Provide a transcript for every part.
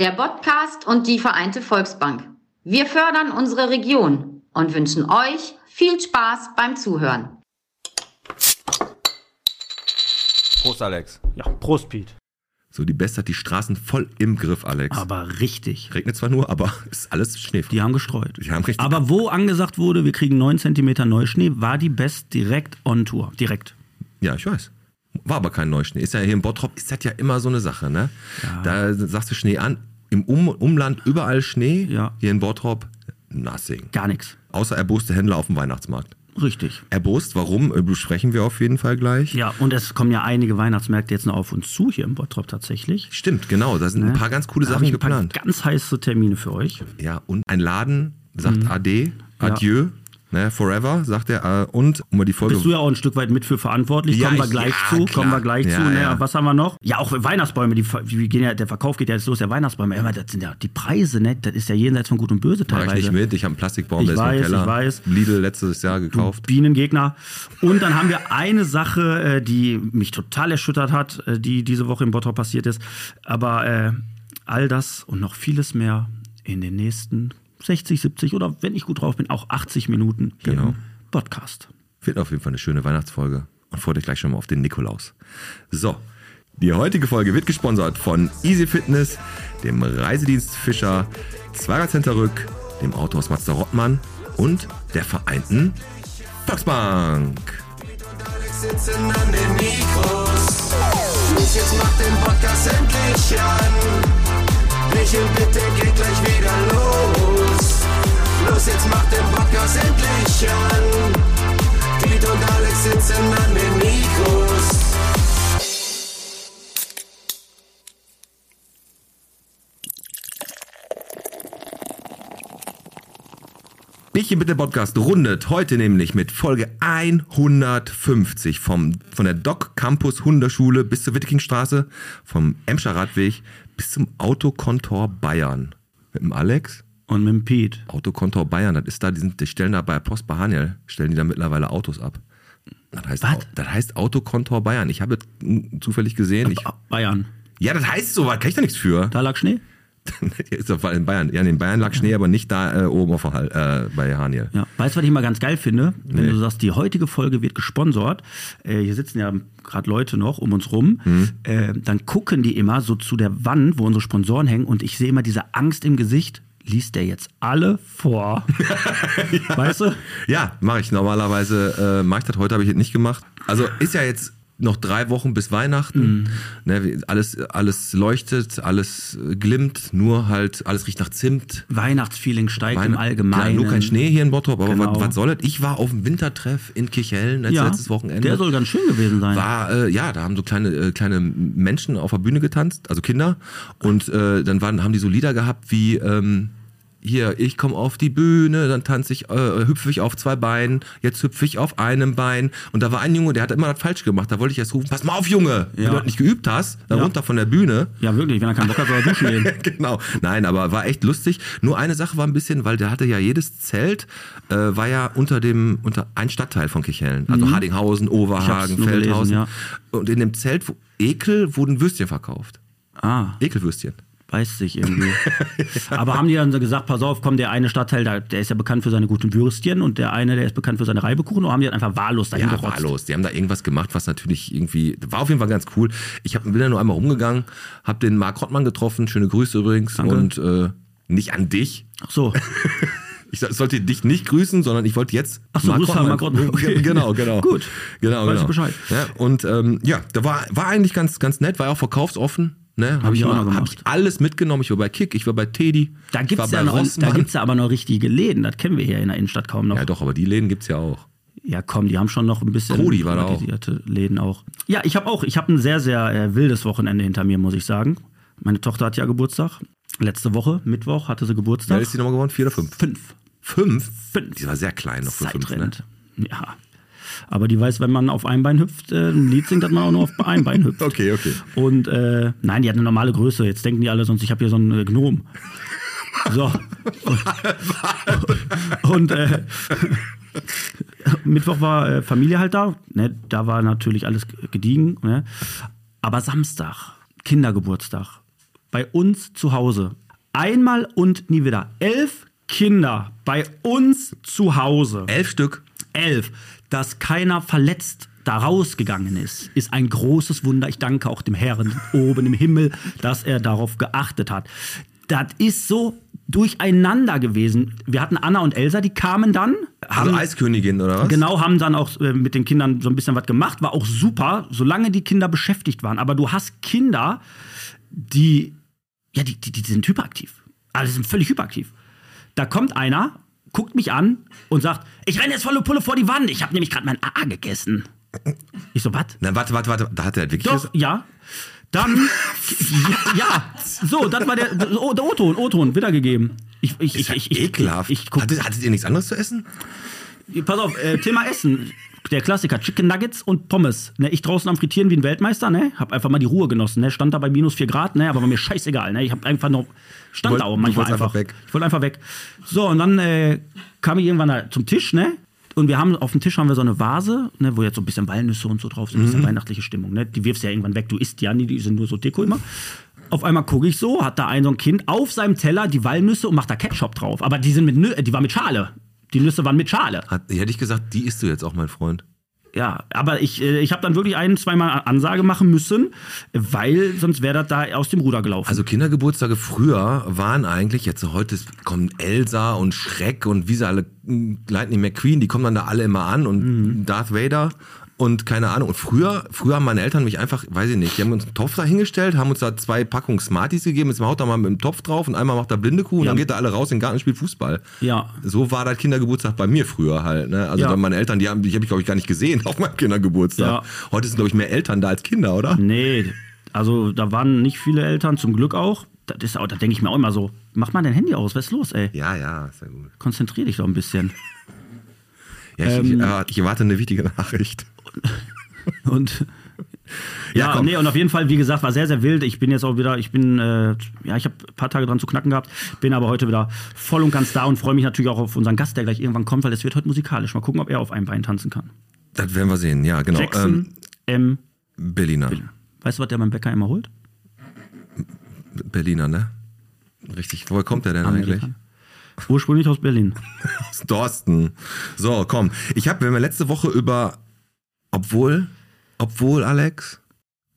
der Podcast und die Vereinte Volksbank. Wir fördern unsere Region und wünschen euch viel Spaß beim Zuhören. Prost, Alex. Ja, Prost, Piet. So, die Best hat die Straßen voll im Griff, Alex. Aber richtig. Regnet zwar nur, aber ist alles Schnee. Die haben gestreut. Die haben richtig- Aber wo angesagt wurde, wir kriegen 9 cm Neuschnee, war die Best direkt on Tour. Direkt. Ja, ich weiß. War aber kein Neuschnee. Ist ja hier in Bottrop, ist das ja immer so eine Sache, ne? Da sagst du Schnee an. Im um Umland überall Schnee. Ja. Hier in Bottrop, nothing. Gar nichts. Außer erboste Händler auf dem Weihnachtsmarkt. Richtig. Erbost, warum? Äh, Besprechen wir auf jeden Fall gleich. Ja, und es kommen ja einige Weihnachtsmärkte jetzt noch auf uns zu hier im Bottrop tatsächlich. Stimmt, genau. Da sind ein paar ganz coole Da Sachen ein paar geplant. ganz heiße Termine für euch. Ja, und ein Laden sagt Mhm. Ade, Adieu, ne, forever, sagt er. äh, Und um mal die Folge. Bist du ja auch ein Stück weit mit für verantwortlich. Ja, kommen wir ich- gleich ja, zu. klar. Kommen wir gleich Ja, zu. Ne? ja. Was haben wir noch? Ja, auch Weihnachtsbäume. Die, die gehen ja, der Verkauf geht ja jetzt los. Der Weihnachtsbäume. Immer, das sind ja die Preise, ne? Das ist ja jenseits von Gut und Böse Mach teilweise. ich nicht mit, ich habe einen Plastikbaum, Ich der ist weiß, im Keller. ich weiß. Lidl letztes Jahr gekauft. Bienengegner. Und dann haben wir eine Sache, äh, die mich total erschüttert hat, äh, die diese Woche im Bottrop passiert ist. Aber äh, all das und noch vieles mehr in den nächsten 60, 70 oder wenn ich gut drauf bin, auch 80 Minuten hier Genau. im Podcast. Wird auf jeden Fall eine schöne Weihnachtsfolge. Und freut euch gleich schon mal auf den Nikolaus. So, die heutige Folge wird gesponsert von Easy Fitness, dem Reisedienst Fischer, Zwarer Rück, dem Autohaus Mazda Rottmann und der Vereinten Volksbank. sitzen an den Mikros. Los, jetzt macht den Podcast endlich an. Michel, bitte geht gleich wieder los. Los, jetzt macht den Podcast endlich an. Piet und Alex sitzen an den Mikros. Bierchen bitte Podcast rundet heute nämlich mit Folge 150 vom, von der Doc Campus Hundeschule bis zur Wittekingstraße, vom Emscher Radweg bis zum Autokontor Bayern. Mit dem Alex. Und mit dem Pete. Autokontor Bayern, das ist da, die, sind, die stellen da bei Post bei Haniel, stellen die da mittlerweile Autos ab. Das heißt, Was? Das heißt Autokontor Bayern. Ich habe es zufällig gesehen. Ich, Bayern. ja, das heißt so, da kann ich da nichts für. Da lag Schnee? ist doch in Bayern. Ja, in Bayern lag Schnee, aber nicht da äh, oben auf der äh, bei Haniel. Ja. Weißt du, was ich mal ganz geil finde? Wenn Nee. du sagst, die heutige Folge wird gesponsert, äh, hier sitzen ja gerade Leute noch um uns rum, Mhm. äh, dann gucken die immer so zu der Wand, wo unsere Sponsoren hängen und ich sehe immer diese Angst im Gesicht. Liest der jetzt alle vor? Weißt du? Ja, mache ich. Normalerweise äh, mache ich das. Heute habe ich es nicht gemacht. Also ist ja jetzt noch drei Wochen bis Weihnachten. Ne, wie- alles, alles leuchtet, alles äh, glimmt, nur halt, alles riecht nach Zimt. Weihnachtsfeeling steigt im Weihn- Klar, Allgemeinen. nur kein Schnee hier in Bottrop, aber Genau. was, was soll das? Ich war auf dem Wintertreff in Kirchhellen letztes, Ja, letztes Wochenende. der soll ganz schön gewesen sein. war äh, ja, da haben so kleine äh, kleine Menschen auf der Bühne getanzt, also Kinder, und äh, dann waren, haben die so Lieder gehabt wie ähm, hier, ich komme auf die Bühne, dann tanze ich, äh, hüpfe ich auf zwei Beinen, jetzt hüpfe ich auf einem Bein. Und da war ein Junge, der hat immer das falsch gemacht. Da wollte ich erst rufen, pass mal auf, Junge, wenn Ja. du das nicht geübt hast, dann Ja. runter von der Bühne. Ja, wirklich, wenn er keinen Bock hat, soll er duschen gehen. genau. Nein, aber war echt lustig. Nur eine Sache war ein bisschen, weil der hatte ja jedes Zelt, äh, war ja unter dem, unter ein Stadtteil von Kirchhellen. Also Hardinghausen, Mhm. Ich Overhagen, nur gelesen, Feldhausen. ja. Und in dem Zelt, wo Ekel, wurden Würstchen verkauft. Ah, Ekelwürstchen. Weiß sich irgendwie. Aber haben die dann so gesagt, pass auf, komm, der eine Stadtteil, da, der ist ja bekannt für seine guten Würstchen und der eine, der ist bekannt für seine Reibekuchen, oder haben die dann einfach wahllos dahin Ja, gerotzt? wahllos. Die haben da irgendwas gemacht, was natürlich irgendwie, war auf jeden Fall ganz cool. Ich hab, bin da nur einmal rumgegangen, hab den Marc Rottmann getroffen, schöne Grüße übrigens. Danke. Und äh, nicht an dich. Ach so. Ich sollte dich nicht grüßen, sondern ich wollte jetzt. Ach so, grüß Marc Rottmann. Okay. Genau, genau. Gut. Genau, Weiß genau. ich Bescheid. Ja, und ähm, ja, da war, war eigentlich ganz, ganz nett, war ja auch verkaufsoffen. Ne? Hab, ich auch mal, noch gemacht. ich alles mitgenommen. Ich war bei Kick, ich war bei Teddy. Da gibt's, war ja noch, da gibt's ja aber noch richtige Läden, das kennen wir hier in der Innenstadt kaum noch. Ja, doch, aber die Läden gibt's ja auch. Ja, komm, die haben schon noch ein bisschen Krodi war da auch. Läden auch. Ja, ich habe auch, ich habe ein sehr, sehr äh, wildes Wochenende hinter mir, muss ich sagen. Meine Tochter hat ja Geburtstag. Letzte Woche, Mittwoch, hatte sie Wer Geburtstag. ist die nochmal geworden? Vier oder fünf? Fünf. Fünf? Fünf. Die war sehr klein noch für fünf, ne? Ja. Aber die weiß, wenn man auf einem Bein hüpft, äh, ein Lied singt, dass man auch nur auf einem Bein hüpft. Okay, okay. Und äh, nein, die hat eine normale Größe. Jetzt denken die alle, sonst ich habe hier so einen äh, Gnom. So. Und äh, Mittwoch war äh, Familie halt da. Ne? Da war natürlich alles gediegen. Ne? Aber Samstag, Kindergeburtstag. bei uns zu Hause. Einmal und nie wieder. Elf Kinder bei uns zu Hause. Elf Stück. Elf. Dass keiner verletzt da rausgegangen ist, ist ein großes Wunder. Ich danke auch dem Herrn oben im Himmel, dass er darauf geachtet hat. Das ist so durcheinander gewesen. Wir hatten Anna und Elsa, die kamen dann. Also haben- Eiskönigin oder was? Genau, haben dann auch äh, mit den Kindern so ein bisschen was gemacht. War auch super, solange die Kinder beschäftigt waren. Aber du hast Kinder, die, ja, die, die, die sind hyperaktiv. Also die sind völlig hyperaktiv. Da kommt einer, guckt mich an und sagt, ich renne jetzt volle Pulle vor die Wand. Ich habe nämlich gerade mein AA gegessen. Ich so, was? Na, warte, warte, warte. Da hat er wirklich. Doch, ja. Dann, ja, ja, so, das war der, der O-Ton, O-Ton, wiedergegeben. Ich, ich, ja ich, ich, ekelhaft. Ich, ich guck, hattet, hattet ihr nichts anderes zu essen? Pass auf, äh, Thema Essen. Der Klassiker, Chicken Nuggets und Pommes. Ne, ich draußen am Frittieren wie ein Weltmeister, ne? Hab einfach mal die Ruhe genossen, ne? Stand da bei minus 4 Grad, ne? Aber war mir scheißegal, ne? Ich hab einfach noch. Stand Wollt- da auch manchmal wolltest einfach. einfach weg. Ich wollte einfach weg. So, und dann äh, kam ich irgendwann zum Tisch, ne? Und wir haben auf dem Tisch haben wir so eine Vase, ne, wo jetzt so ein bisschen Walnüsse und so drauf sind, ein Mhm. bisschen weihnachtliche Stimmung, ne? Die wirfst du ja irgendwann weg. Du isst ja nie, die sind nur so Deko immer. Auf einmal gucke ich so, hat da ein so ein Kind auf seinem Teller die Walnüsse und macht da Ketchup drauf. Aber die sind mit äh, die war mit Schale. Die Nüsse waren mit Schale. Hat, hätte ich gesagt, die isst du jetzt auch, mein Freund. Ja, aber ich, äh, ich habe dann wirklich ein, zweimal Ansage machen müssen, weil sonst wäre das da aus dem Ruder gelaufen. Also Kindergeburtstage früher waren eigentlich, jetzt heute kommen Elsa und Schreck und wie sie alle, mh, Lightning McQueen, die kommen dann da alle immer an und Mhm. Darth Vader und keine Ahnung. Und früher, früher haben meine Eltern mich einfach, weiß ich nicht, die haben uns einen Topf da hingestellt, haben uns da zwei Packungen Smarties gegeben, jetzt haut da mal mit dem Topf drauf und einmal macht da blinde Kuh und Ja. dann geht da alle raus in den Garten und spielt Fußball. Ja. So war das Kindergeburtstag bei mir früher halt. Ne? Also Ja. meine Eltern, die haben, die habe ich glaube ich gar nicht gesehen auf meinem Kindergeburtstag. Ja. Heute sind glaube ich mehr Eltern da als Kinder, oder? nee, also da waren nicht viele Eltern, zum Glück auch. Das ist auch, da denke ich mir auch immer so, mach mal dein Handy aus, was ist los, ey? Ja, ja, ist ja gut. Konzentrier dich doch ein bisschen. Ja, ich, ich, Ähm, äh, ich erwarte eine wichtige Nachricht. Und Ja, ja, nee, und auf jeden Fall, wie gesagt, war sehr, sehr wild. Ich bin jetzt auch wieder, ich bin, äh, ja, ich habe ein paar Tage dran zu knacken gehabt, bin aber heute wieder voll und ganz da und freue mich natürlich auch auf unseren Gast, der gleich irgendwann kommt, weil es wird heute musikalisch. Mal gucken, ob er auf einem Bein tanzen kann. Das werden wir sehen, ja, genau. Ähm, Jackson M. Berliner. Weißt du, was der beim Bäcker immer holt? Berliner, ne? Richtig. Woher kommt der denn eigentlich? Amerikaner. Ursprünglich aus Berlin. Aus Dorsten. So, komm. Ich habe, wir haben letzte Woche über, obwohl, obwohl, Alex,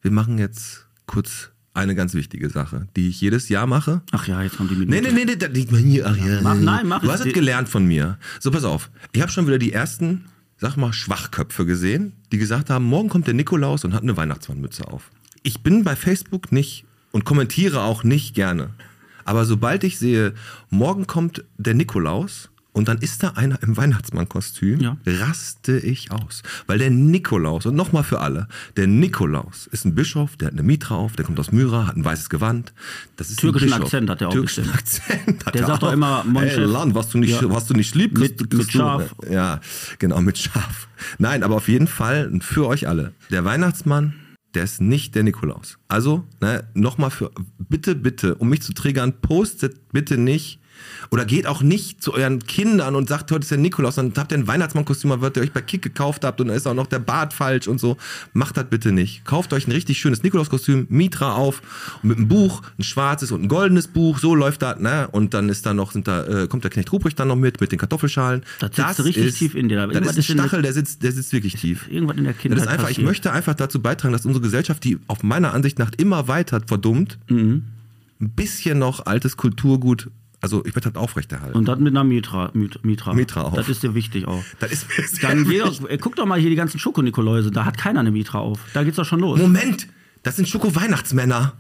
wir machen jetzt kurz eine ganz wichtige Sache, die ich jedes Jahr mache. Ach ja, jetzt kommt die Minute. Nee, nee, nee, nee, da liegt man hier. Ach, ja. Mach- nein, mach Du hast es gelernt von mir. So, pass auf. Ich habe schon wieder die ersten, sag mal, Schwachköpfe gesehen, die gesagt haben, morgen kommt der Nikolaus und hat eine Weihnachtsmannmütze auf. Ich bin bei Facebook nicht und kommentiere auch nicht gerne. Aber sobald ich sehe, morgen kommt der Nikolaus und dann ist da einer im Weihnachtsmannkostüm, Ja. raste ich aus. Weil der Nikolaus, und nochmal für alle, der Nikolaus ist ein Bischof, der hat eine Mitra auf, der kommt aus Myra, hat ein weißes Gewand. Das ist ein Türkischen Bischof. Akzent hat er auch Türkischen bestimmt. Akzent hat Der er sagt doch auch. immer, Mon Ey, Chef. Land, was du nicht, Ja. was du nicht liebst, Mit- kriegst mit Schaf. Ja, genau, mit Schaf. Nein, aber auf jeden Fall für euch alle. Der Weihnachtsmann, der ist nicht der Nikolaus. Also, ne, nochmal für, bitte, bitte, um mich zu triggern, postet bitte nicht oder geht auch nicht zu euren Kindern und sagt, heute ist der Nikolaus, dann habt ihr ein Weihnachtsmannkostüm, was ihr euch bei Kick gekauft habt und dann ist auch noch der Bart falsch und so. Macht das bitte nicht. Kauft euch ein richtig schönes Nikolauskostüm, Mitra auf und mit einem Buch, ein schwarzes und ein goldenes Buch, so läuft das, ne? Und dann ist da noch, sind da, äh, kommt der Knecht Ruprecht dann noch mit, mit den Kartoffelschalen. Das sitzt richtig tief in dir. Das Irgendwas ist ein ist Stachel, der sitzt, der sitzt wirklich tief. Irgendwas in der Das Kindheit ist einfach, ich möchte einfach dazu beitragen, dass unsere Gesellschaft, die auf meiner Ansicht nach immer weiter verdummt, Mhm. ein bisschen noch altes Kulturgut, also ich möchte das aufrechterhalten. Und das mit einer Mitra. Mit, Mitra. Mitra auf. Das ist dir wichtig auch. das ist mir sehr Dann geh wichtig. doch, äh, guck doch mal hier die ganzen Schokonikoläuse. Da hat keiner eine Mitra auf. Da geht's doch schon los. Moment, das sind Schoko-Weihnachtsmänner.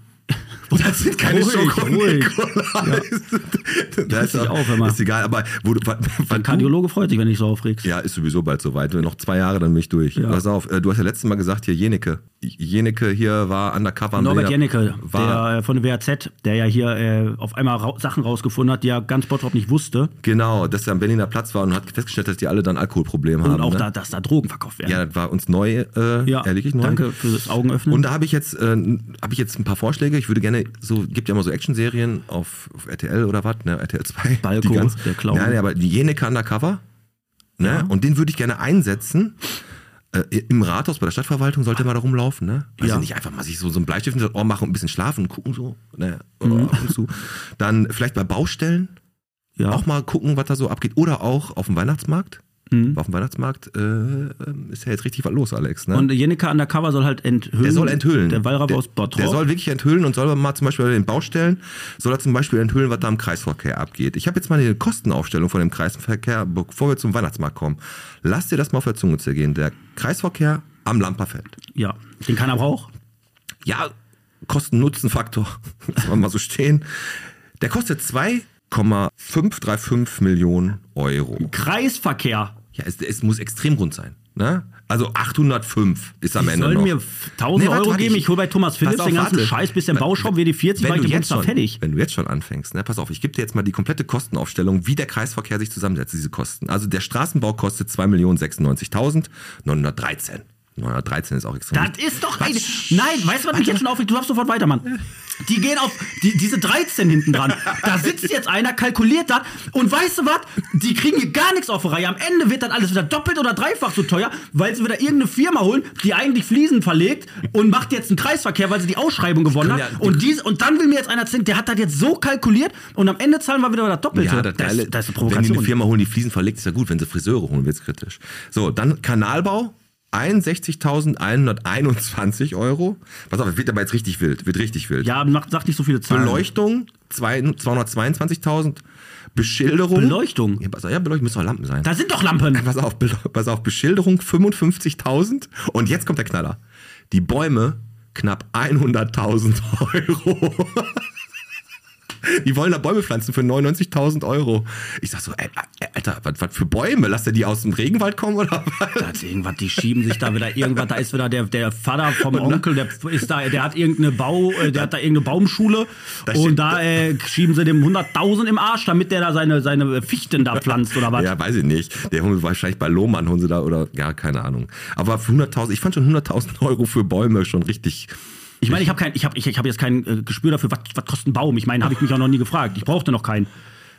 Das sind keine Ruhig. Schoko-Nikolaus. Das ist, auch- mal. ist egal, aber wo, du- wann, Der wann Kardiologe freut sich, wenn du dich so aufregst. Ja, ist sowieso bald soweit. Noch zwei Jahre, dann bin ich durch. Ja. Pass auf, äh, du hast ja letztes Mal gesagt, hier Jeneke. Jeneke hier war undercover. Norbert war, der äh, von der WAZ, der ja hier äh, auf einmal ra Sachen rausgefunden hat, die er ganz Bottrop nicht wusste. Genau, dass er am Berliner Platz war und hat festgestellt, dass die alle dann Alkoholprobleme Und haben. auch, ne? da, dass da Drogen verkauft werden. Ja, das war uns neu, äh, Ja, ehrlich neu. danke fürs Augenöffnen. Und da habe ich jetzt, äh, habe ich jetzt ein paar Vorschläge. Ich würde gerne, so gibt ja immer so Actionserien auf, auf RTL oder was, ne, RTL 2. Balko, die ganz, der Clown. Ja, nee, aber die Jeneke Undercover, ne, und den würde ich gerne einsetzen Äh, Im Rathaus bei der Stadtverwaltung sollte man da rumlaufen, ne? Also Ja. nicht einfach mal sich so, so einen Bleistift in das Ohr machen und ein bisschen schlafen und gucken so, ne? Mhm. Ab und zu. Dann vielleicht bei Baustellen Ja. auch mal gucken, was da so abgeht. Oder auch auf dem Weihnachtsmarkt. Mhm. Auf dem Weihnachtsmarkt äh, ähm, ist ja jetzt richtig was los, Alex. Ne? Und Jenica Undercover soll halt enthüllen. der soll enthüllen. Der Wallraff aus Bottrop. Der soll wirklich enthüllen und soll mal zum Beispiel bei den Baustellen, soll er zum Beispiel enthüllen, was da im Kreisverkehr abgeht. Ich habe jetzt mal eine Kostenaufstellung von dem Kreisverkehr, bevor wir zum Weihnachtsmarkt kommen. Lass dir das mal auf der Zunge zergehen. Der Kreisverkehr am Lamperfeld. ja, den keiner braucht. Ja, Kosten-Nutzen-Faktor, lassen wir mal so stehen. Der kostet 2,535 Millionen Euro. Kreisverkehr. Ja, es, es muss extrem rund sein. Ne? Also 805 ist am Die Ende sollen noch. mir 1000 Nee, warte, Euro warte, geben, ich hole bei Thomas Philips auf, den ganzen warte. Scheiß, bisschen Bauschaum, WD40, wenn war ich jetzt schon, fertig. wenn du jetzt schon anfängst, ne, pass auf, ich gebe dir jetzt mal die komplette Kostenaufstellung, wie der Kreisverkehr sich zusammensetzt, diese Kosten. Also der Straßenbau kostet 2.096.913. 913 ist auch extrem. Das ist doch ein. Nein, weißt du, was mich jetzt schon aufregt? Du darfst sofort weitermachen. Die gehen auf die, diese 13 hinten dran. Da sitzt jetzt einer, kalkuliert das und weißt du was? Die kriegen hier gar nichts auf die Reihe. Am Ende wird dann alles wieder doppelt oder dreifach so teuer, weil sie wieder irgendeine Firma holen, die eigentlich Fliesen verlegt und macht jetzt einen Kreisverkehr, weil sie die Ausschreibung gewonnen können hat. ja- und, dies, und dann will mir jetzt einer erzählen, der hat das jetzt so kalkuliert und am Ende zahlen wir wieder das Doppelte. Ja, das, das, Geile, das ist eine wenn die Provokation. eine Firma holen, die Fliesen verlegt, ist ja gut. Wenn sie Friseure holen, wird's kritisch. So, dann Kanalbau. 61.121 Euro. Pass auf, wird aber jetzt richtig wild. Wird richtig wild. ja, macht, sagt nicht so viele Zahlen. Beleuchtung zwei- 222.000. Beschilderung. Beleuchtung? Ja, pass auf, ja, Beleuchtung müssen auch Lampen sein. Da sind doch Lampen. Pass auf, pass auf, Beschilderung 55.000 und jetzt kommt der Knaller. Die Bäume knapp 100.000 Euro. Die wollen da Bäume pflanzen für 99.000 Euro. Ich sag so, ey, Alter, was, was für Bäume? Lass der die aus dem Regenwald kommen oder was? Da ist irgendwas, die schieben sich da wieder irgendwas, da ist wieder der, der Vater vom Onkel, der ist da, der hat irgendeine Bau, äh, der hat da irgendeine Baumschule Da und da äh, schieben sie dem 100.000 im Arsch, damit der da seine, seine Fichten da pflanzt oder was. Ja, weiß ich nicht. Der holen wahrscheinlich bei Lohmann holen sie da oder, ja, keine Ahnung. Aber für 100.000, ich fand schon 100.000 Euro für Bäume schon richtig. Ich meine, ich habe kein, ich habe, ich, ich hab jetzt kein äh, Gespür dafür, was, was kostet ein Baum. Ich meine, habe ich mich auch noch nie gefragt. Ich brauchte noch keinen.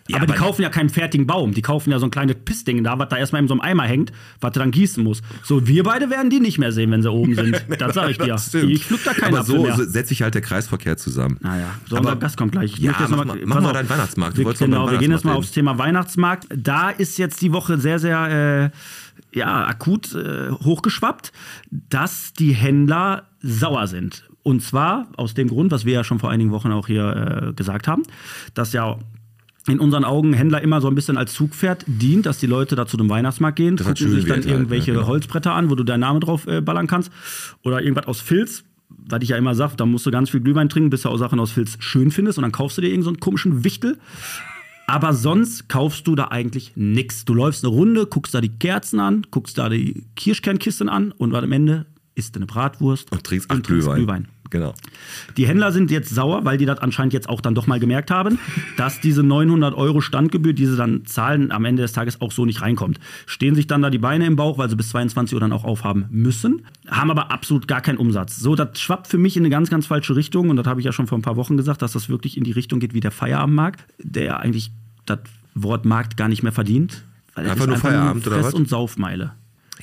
Ja, aber die kaufen ja keinen fertigen Baum. Die kaufen ja so ein kleines Pissding da, was da erstmal in so einem Eimer hängt, was du dann gießen musst. So, wir beide werden die nicht mehr sehen, wenn sie oben sind. Das sage ich dir. Ich pflück da keinen Aber so setzt sich halt der Kreisverkehr zusammen. Naja, so Aber- unser Gast kommt gleich. Ich Ja, mach mal- pass mach mal deinen Weihnachtsmarkt. Wir, genau, wir gehen jetzt mal aufs Thema Weihnachtsmarkt. Da ist jetzt die Woche sehr, sehr äh, ja, akut äh, hochgeschwappt, dass die Händler sauer sind. Und zwar aus dem Grund, was wir ja schon vor einigen Wochen auch hier äh, gesagt haben, dass ja in unseren Augen Händler immer so ein bisschen als Zugpferd dient, dass die Leute da zu dem Weihnachtsmarkt gehen, Das hat gucken sich dann Werte halt, irgendwelche ja, genau. Holzbretter an, wo du deinen Namen drauf äh, ballern kannst. Oder irgendwas aus Filz. Was ich ja immer sage, da musst du ganz viel Glühwein trinken, bis du auch Sachen aus Filz schön findest. Und dann kaufst du dir irgendeinen so einen komischen Wichtel. Aber sonst kaufst du da eigentlich nichts. Du läufst eine Runde, guckst da die Kerzen an, guckst da die Kirschkernkisten an und am Ende isst du eine Bratwurst Und trinkst acht Glühwein. Genau. die Händler sind jetzt sauer, weil die das anscheinend jetzt auch dann doch mal gemerkt haben, dass diese 900 Euro Standgebühr, die sie dann zahlen, am Ende des Tages auch so nicht reinkommt. Stehen sich dann da die Beine im Bauch, weil sie bis 22 Uhr dann auch aufhaben müssen, haben aber absolut gar keinen Umsatz. So, das schwappt für mich in eine ganz, ganz falsche Richtung und das habe ich ja schon vor ein paar Wochen gesagt, dass das wirklich in die Richtung geht wie der Feierabendmarkt, der eigentlich das Wort Markt gar nicht mehr verdient. Weil Einfach nur Feierabend oder Fress- was? und Saufmeile.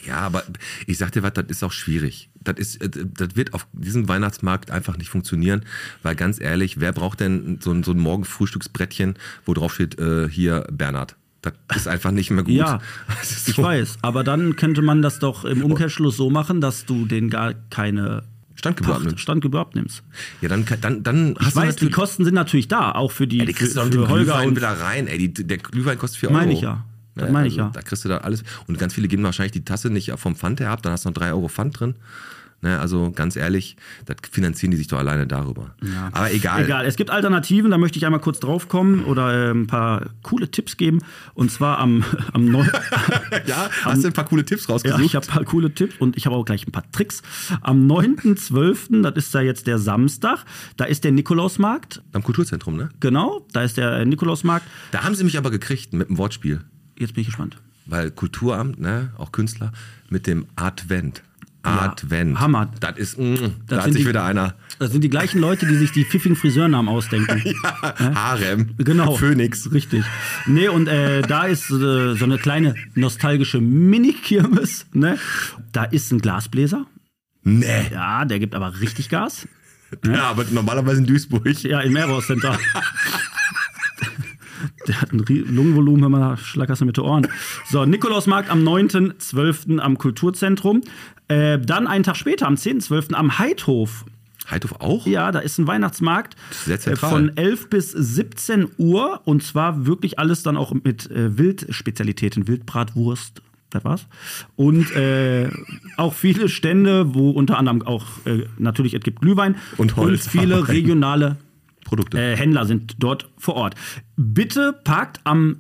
Ja, aber ich sag dir was, das ist auch schwierig. Das, ist, äh, das wird auf diesem Weihnachtsmarkt einfach nicht funktionieren, weil ganz ehrlich, wer braucht denn so ein, so ein Morgenfrühstücksbrettchen, wo drauf steht, äh, hier Bernhard? Das ist einfach nicht mehr gut. Ja, ist ich so- weiß. Aber dann könnte man das doch im Umkehrschluss so machen, dass du den gar keine Standgebühr abnimmst. Standgebühr abnimmst. Ja, dann, dann, dann Ich hast du weiß, die Kosten sind natürlich da, auch für die, Ey, die kriegst du für, doch mit dem Holger Glühwein wieder rein. Ey, die, der Glühwein kostet 4 Euro. Meine ich ja. Das meine ich ja. Da kriegst du da alles. Und ganz viele geben wahrscheinlich die Tasse nicht vom Pfand her ab, dann hast du noch 3 Euro Pfand drin. Ne, also ganz ehrlich, das finanzieren die sich doch alleine darüber. Aber egal. Egal, es gibt Alternativen, da möchte ich einmal kurz drauf kommen oder äh, ein paar coole Tipps geben. Und zwar am, am 9. Ja, hast du ein paar coole Tipps Ja, rausgesucht? ich habe ein paar coole Tipps und ich habe auch gleich ein paar Tricks. Am 9.12., das ist da jetzt der Samstag, da ist der Nikolausmarkt. Am Kulturzentrum, ne? Genau, da ist der äh, Nikolausmarkt. Da haben sie mich aber gekriegt mit dem Wortspiel. Jetzt bin ich gespannt. Weil Kulturamt, ne, auch Künstler, mit dem Advent. Advent. Hammer. Das ist, mm, da Das hat sind sich die- wieder einer. Das sind die gleichen Leute, die sich die pfiffigen Friseurnamen ausdenken. Harem. Genau. Phönix. Richtig. Nee, und äh, da ist äh, so eine kleine nostalgische Mini-Kirmes. Ne? Da ist ein Glasbläser. Nee. Ja, der gibt aber richtig Gas. Ja, aber normalerweise in Duisburg. Ja, im Airbus Center. Der hat ein Lungenvolumen, wenn man schlackerst du mit den Ohren. So, Nikolausmarkt am 9.12. am Kulturzentrum. Äh, dann einen Tag später, am 10.12. am Heidhof. Heidhof auch? Ja, da ist ein Weihnachtsmarkt sehr äh, von 11 bis 17 Uhr und zwar wirklich alles dann auch mit äh, Wildspezialitäten, Wildbratwurst, das war's. Und äh, auch viele Stände, wo unter anderem auch äh, natürlich es gibt Glühwein Und Holz. und viele regionale Produkte. äh, Händler sind dort vor Ort. Bitte parkt am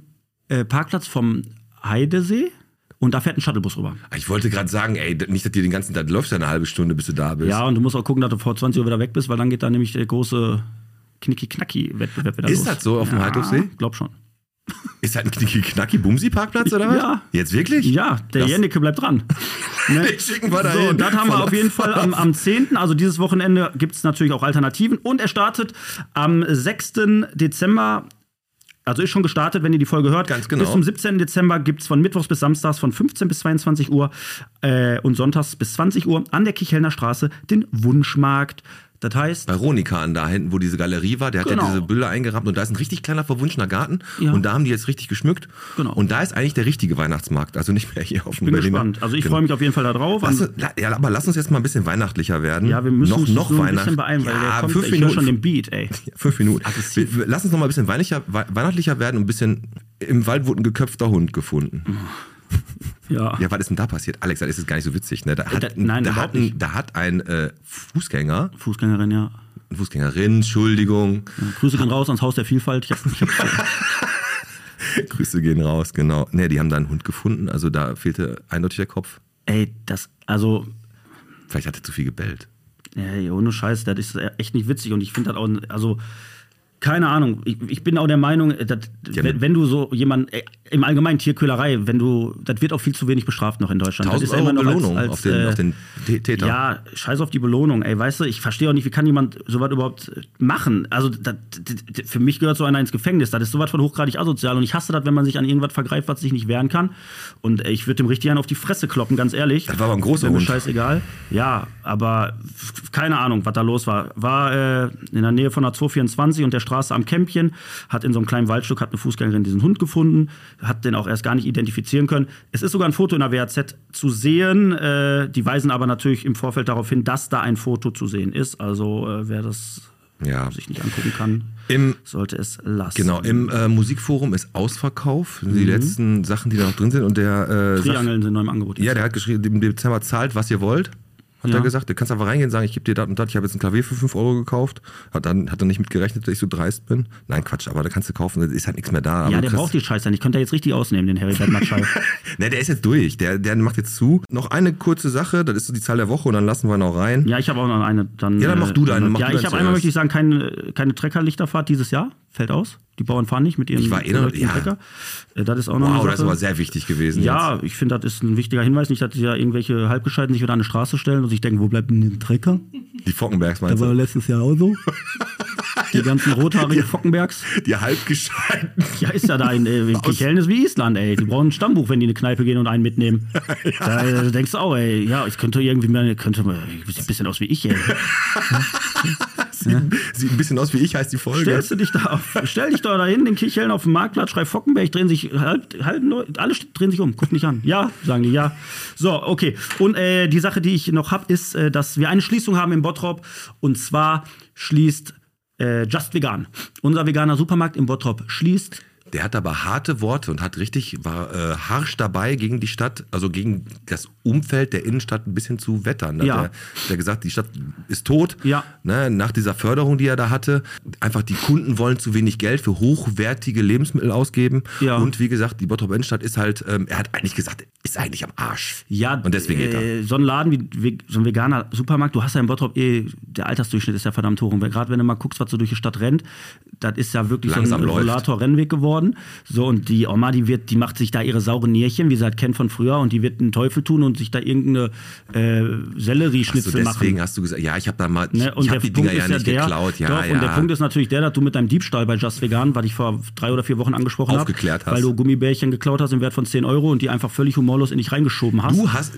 äh, Parkplatz vom Heidesee und da fährt ein Shuttlebus rüber. ich wollte gerade sagen, ey, nicht, dass dir den ganzen Tag läuft ja eine halbe Stunde, bis du da bist. Ja, und du musst auch gucken, dass du vor 20 Uhr wieder weg bist, weil dann geht da nämlich der große Knicki-Knacki-Wettbewerb wieder Ist los. das so auf dem Heidhofsee? Glaub schon. Ist das ein Knicki-Knacki-Bumsi-Parkplatz oder was? Ja. Jetzt wirklich? Ja, der Das- Jennecke bleibt dran. Ne? Den schicken wir da So, das haben wir auf jeden Fall am, am 10., also dieses Wochenende, gibt es natürlich auch Alternativen. Und er startet am 6. Dezember, also ist schon gestartet, wenn ihr die Folge hört. Ganz genau. Bis zum 17. Dezember gibt es von Mittwochs bis Samstags von 15 bis 22 Uhr äh, und Sonntags bis 20 Uhr an der Kichelner Straße den Wunschmarkt. Das heißt, Bei Ronikan da hinten, wo diese Galerie war, der hat Genau. ja diese Bilder eingerahmt und da ist ein richtig kleiner verwunschener Garten Ja. und da haben die jetzt richtig geschmückt. Genau. Und da ist eigentlich der richtige Weihnachtsmarkt, also nicht mehr hier auf dem bin Berliner. gespannt. Also ich Genau. freue mich auf jeden Fall darauf. Lass, An- ja, aber lass uns jetzt mal ein bisschen weihnachtlicher werden. ja, wir müssen noch, uns noch so ein bisschen beeilen, weil ja, der kommt, fünf ich höre Minuten, schon den Beat, ey. Ja, fünf Minuten. Aggressiv. Lass uns noch mal ein bisschen weihnachtlicher, wei- weihnachtlicher werden und ein bisschen. Im Wald wurde ein geköpfter Hund gefunden. Ja. Ja, was ist denn da passiert? Alex, das ist gar nicht so witzig. Ne? Da hat, da- nein, da, hat ein, da hat ein äh, Fußgänger, Fußgängerin, ja. Fußgängerin, Entschuldigung, Grüße gehen raus ans Haus der Vielfalt. Ich hab, ich hab, Grüße gehen raus, genau. Ne, die haben da einen Hund gefunden, also da fehlte eindeutig der Kopf. ey, das, also, Vielleicht hat er zu viel gebellt. ey, ohne Scheiß, das ist echt nicht witzig und ich finde das auch, also, keine Ahnung, ich, ich bin auch der Meinung, dass, Ja, wenn, ne. wenn du so jemand, ey, im Allgemeinen Tierquälerei, wenn du, das wird auch viel zu wenig bestraft noch in Deutschland. Das 1000 ist Euro immer noch als- Belohnung als, auf, den, äh, auf den Tä- Täter. Ja, scheiß auf die Belohnung, ey, weißt du, ich verstehe auch nicht, wie kann jemand sowas überhaupt machen? Also, das, das, für mich gehört so einer ins Gefängnis, das ist sowas von hochgradig asozial und ich hasse das, wenn man sich an irgendwas vergreift, was sich nicht wehren kann. Und ich würde dem richtig einen auf die Fresse kloppen, ganz ehrlich. Das war aber ein großer Hund. scheißegal. Ja, aber keine Ahnung, was da los war. War äh, in der Nähe von der 224 und der Straße am Kämpchen, hat in so einem kleinen Waldstück, hat eine Fußgängerin diesen Hund gefunden, hat den auch erst gar nicht identifizieren können. Es ist sogar ein Foto in der WAZ zu sehen, äh, die weisen aber natürlich im Vorfeld darauf hin, dass da ein Foto zu sehen ist. Also äh, wer das Ja. sich nicht angucken kann, Im, sollte es lassen. genau, im äh, Musikforum ist Ausverkauf. Die letzten Sachen, die da noch drin sind. Und der äh, Triangeln sind neu im Angebot. Ja, der hat geschrieben, im Dezember zahlt, was ihr wollt. Hat Ja. er gesagt. Du kannst einfach reingehen und sagen, ich gebe dir das und das. Ich habe jetzt ein Klavier für 5 Euro gekauft. Hat dann hat er nicht mit gerechnet, dass ich so dreist bin. Nein, Quatsch, aber da kannst du kaufen, da ist halt nichts mehr da. Aber ja, du der braucht die Scheiße nicht. Könnt ihr jetzt richtig ausnehmen, den Harry Batmatschall. Ne, der ist jetzt durch. Der, der macht jetzt zu. Noch eine kurze Sache, das ist so die Zahl der Woche und dann lassen wir ihn auch rein. Ja, ich habe auch noch eine. Dann, Ja, dann mach du deine, mach ja, du ich habe einmal, möchte ich sagen, keine, keine Treckerlichterfahrt dieses Jahr. Fällt aus. Die Bauern fahren nicht mit ihren Ich war beleuchteten ja. Trecker. Äh, Das ist auch noch Wow, das ist aber sehr wichtig gewesen. ja, ich finde, das ist ein wichtiger Hinweis. Nicht, dass ja irgendwelche Halbgescheiten sich wieder an eine Straße stellen und sich denken, wo bleibt denn der Trecker? Jetzt. Die Fockenbergs meinst war du? letztes Jahr auch so. Die ganzen rothaarigen Fockenbergs. Die halbgescheiten. Ja, ist ja da in, äh, in Kichellen ist wie Island, ey. Die brauchen ein Stammbuch, wenn die in eine Kneipe gehen und einen mitnehmen. Da äh, denkst du auch, ey, ja, ich könnte irgendwie mal, könnte sieht ein bisschen aus wie ich, ey. Sieht ein bisschen aus wie ich, heißt die Folge. Stellst du dich da auf, stell dich doch da hin, den Kicheln auf dem Marktplatz, schrei Fockenberg, drehen sich, halb, halb, alle drehen sich um, guck nicht an. Ja, sagen die, ja. So, okay. Und äh, die Sache, die ich noch habe, ist, äh, dass wir eine Schließung haben im Bottrop. Und zwar schließt äh, Just Vegan. Unser veganer Supermarkt im Bottrop schließt. Der hat aber harte Worte und hat richtig, war äh, harsch dabei gegen die Stadt, also gegen das Umfeld der Innenstadt ein bisschen zu wettern. Da Ja. hat er, der gesagt, die Stadt ist tot. Ja. Ne, nach dieser Förderung, die er da hatte. Einfach die Kunden wollen zu wenig Geld für hochwertige Lebensmittel ausgeben. Ja. Und wie gesagt, die Bottrop Innenstadt ist halt, ähm, er hat eigentlich gesagt, ist eigentlich am Arsch. Ja, Und deswegen geht er. äh, so ein Laden wie wie so ein veganer Supermarkt, du hast ja im Bottrop eh, der Altersdurchschnitt ist ja verdammt hoch. Und gerade wenn du mal guckst, was so durch die Stadt rennt, das ist ja wirklich Langsam so ein. Rollator-Rennweg geworden. Geworden. So, und die Oma, die wird, die macht sich da ihre sauren Nierchen, wie sie halt kennt von früher, und die wird einen Teufel tun und sich da irgendeine äh, Sellerieschnitzel so, deswegen machen. hast du gesagt, ja, ich habe da mal, ich, Ne? Und ich habe die Punkt Dinger ja nicht der, geklaut. Ja, doch, ja. Und der Punkt ist natürlich der, dass du mit deinem Diebstahl bei Just Vegan, was ich vor drei oder vier Wochen angesprochen habe, Aufgeklärt hast. weil du Gummibärchen geklaut hast im Wert von 10 Euro und die einfach völlig humorlos in dich reingeschoben hast. du hast,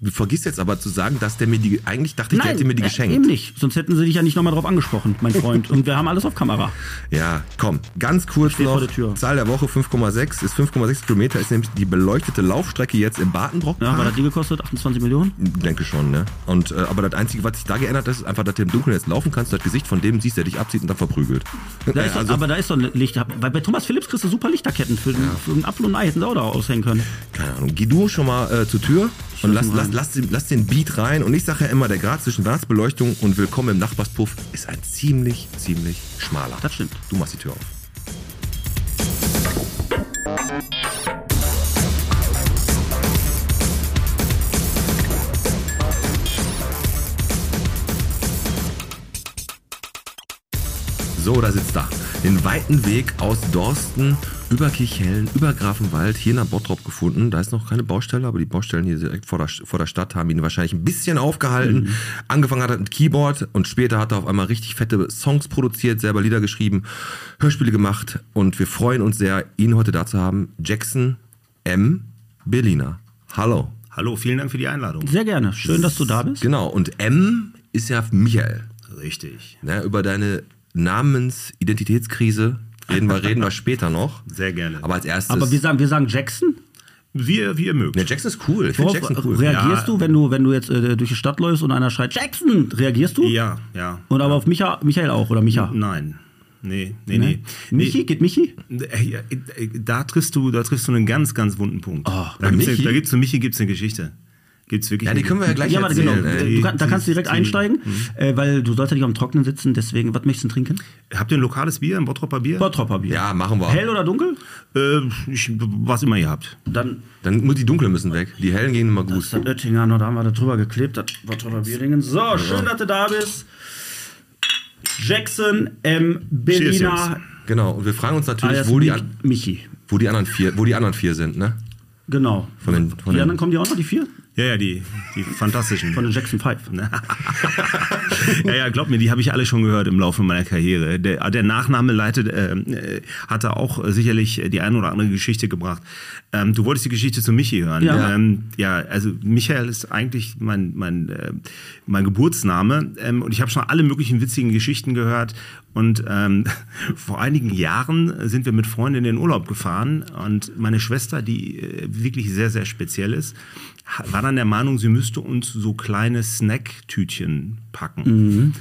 du vergisst jetzt aber zu sagen, dass der mir die, eigentlich dachte ich, der hätte mir die äh, geschenkt. eben nicht. Sonst hätten sie dich ja nicht nochmal drauf angesprochen, mein Freund. Und wir haben alles auf Kamera. Ja, komm, ganz kurz noch. vor der Tür. Zahl der Woche 5,6 ist 5,6 Kilometer, ist nämlich die beleuchtete Laufstrecke jetzt im Bartenbrock. Ja, was hat die gekostet? 28 Millionen? Denke schon, ne? Und, äh, aber das Einzige, was sich da geändert ist, ist einfach, dass du im Dunkeln jetzt laufen kannst, das Gesicht von dem siehst, der dich abzieht und dann verprügelt. Da Äh, also, aber da ist doch ein Licht. Weil bei Thomas Philips kriegst du super Lichterketten. Für, für einen Apfel und ein Ei hätten sie auch da aushängen können. keine Ahnung. Geh du schon mal äh, zur Tür und lass, mal lass, lass, den, lass den Beat rein. Und ich sage ja immer, der Grad zwischen Weihnachtsbeleuchtung und Willkommen im Nachbarspuff ist ein ziemlich, ziemlich schmaler. Das stimmt. Du machst die Tür auf. So, da sitzt er. Den weiten Weg aus Dorsten über Kirchhellen, über Grafenwald, hier nach Bottrop gefunden. Da ist noch keine Baustelle, aber die Baustellen hier direkt vor der, vor der Stadt haben ihn wahrscheinlich ein bisschen aufgehalten. Angefangen hat er mit Keyboard und später hat er auf einmal richtig fette Songs produziert, selber Lieder geschrieben, Hörspiele gemacht und wir freuen uns sehr, ihn heute da zu haben. Jackson M. Berliner. Hallo. Hallo, vielen Dank für die Einladung. Sehr gerne. Schön, dass du da bist. Genau, und M ist ja Michael. Richtig. Ne, über deine Namensidentitätskrise reden wir, reden wir später noch. Sehr gerne. Aber als erstes. Aber wir sagen, wir sagen Jackson. wie, ihr- wie ihr mögt. ne, Jackson ist cool. Ich finde Worauf Jackson cool. reagierst Ja. du, wenn du, wenn du jetzt äh, durch die Stadt läufst und einer schreit Jackson? Reagierst du? Ja, ja. Und aber auf Micha, Michael auch, oder Micha? Nein. Nee, nee, Ne? nee. Michi? Geht Michi? Nee. Äh, ja, äh, Da triffst du, da triffst du einen ganz, ganz wunden Punkt. Oh, da gibt's Michi? da gibt's zu Michi gibt's eine Geschichte. Gibt's wirklich Ja, die können wir ja gleich ja, erzählen. genau. ey. Du, kann, da kannst du direkt einsteigen, äh, weil du sollst ja nicht am Trocknen sitzen, deswegen, was möchtest du trinken? Habt ihr ein lokales Bier, ein Bottropper Bier? Bottropper Bier. Ja, machen wir. Hell oder dunkel? Äh, ich, was immer ihr habt. Dann Dann muss die dunklen müssen weg. Die hellen gehen immer gut. ist das Oettinger noch, da haben wir da drüber geklebt, das Bottropper Bierdingen. So, schön, dass du da bist. Jackson M. Berliner. Genau. Und wir fragen uns natürlich, wo die, an, Michi. wo die anderen vier, wo die anderen vier sind, ne? Genau. Von den- von die anderen kommen die auch noch, die vier? Ja, ja, die, die fantastischen. Von den Jackson 5. ja, ja, glaub mir, die habe ich alle schon gehört im Laufe meiner Karriere. Der, der Nachname leitet, ähm, äh, hatte auch äh, sicherlich die eine oder andere Geschichte gebracht. Ähm, du wolltest die Geschichte zu Michi hören. Ja. ähm, ja also Michael ist eigentlich mein, mein, äh, mein Geburtsname ähm, und ich habe schon alle möglichen witzigen Geschichten gehört. Und ähm, vor einigen Jahren sind wir mit Freunden in den Urlaub gefahren und meine Schwester, die äh, wirklich sehr, sehr speziell ist, war dann der Meinung, sie müsste uns so kleine Snacktütchen packen.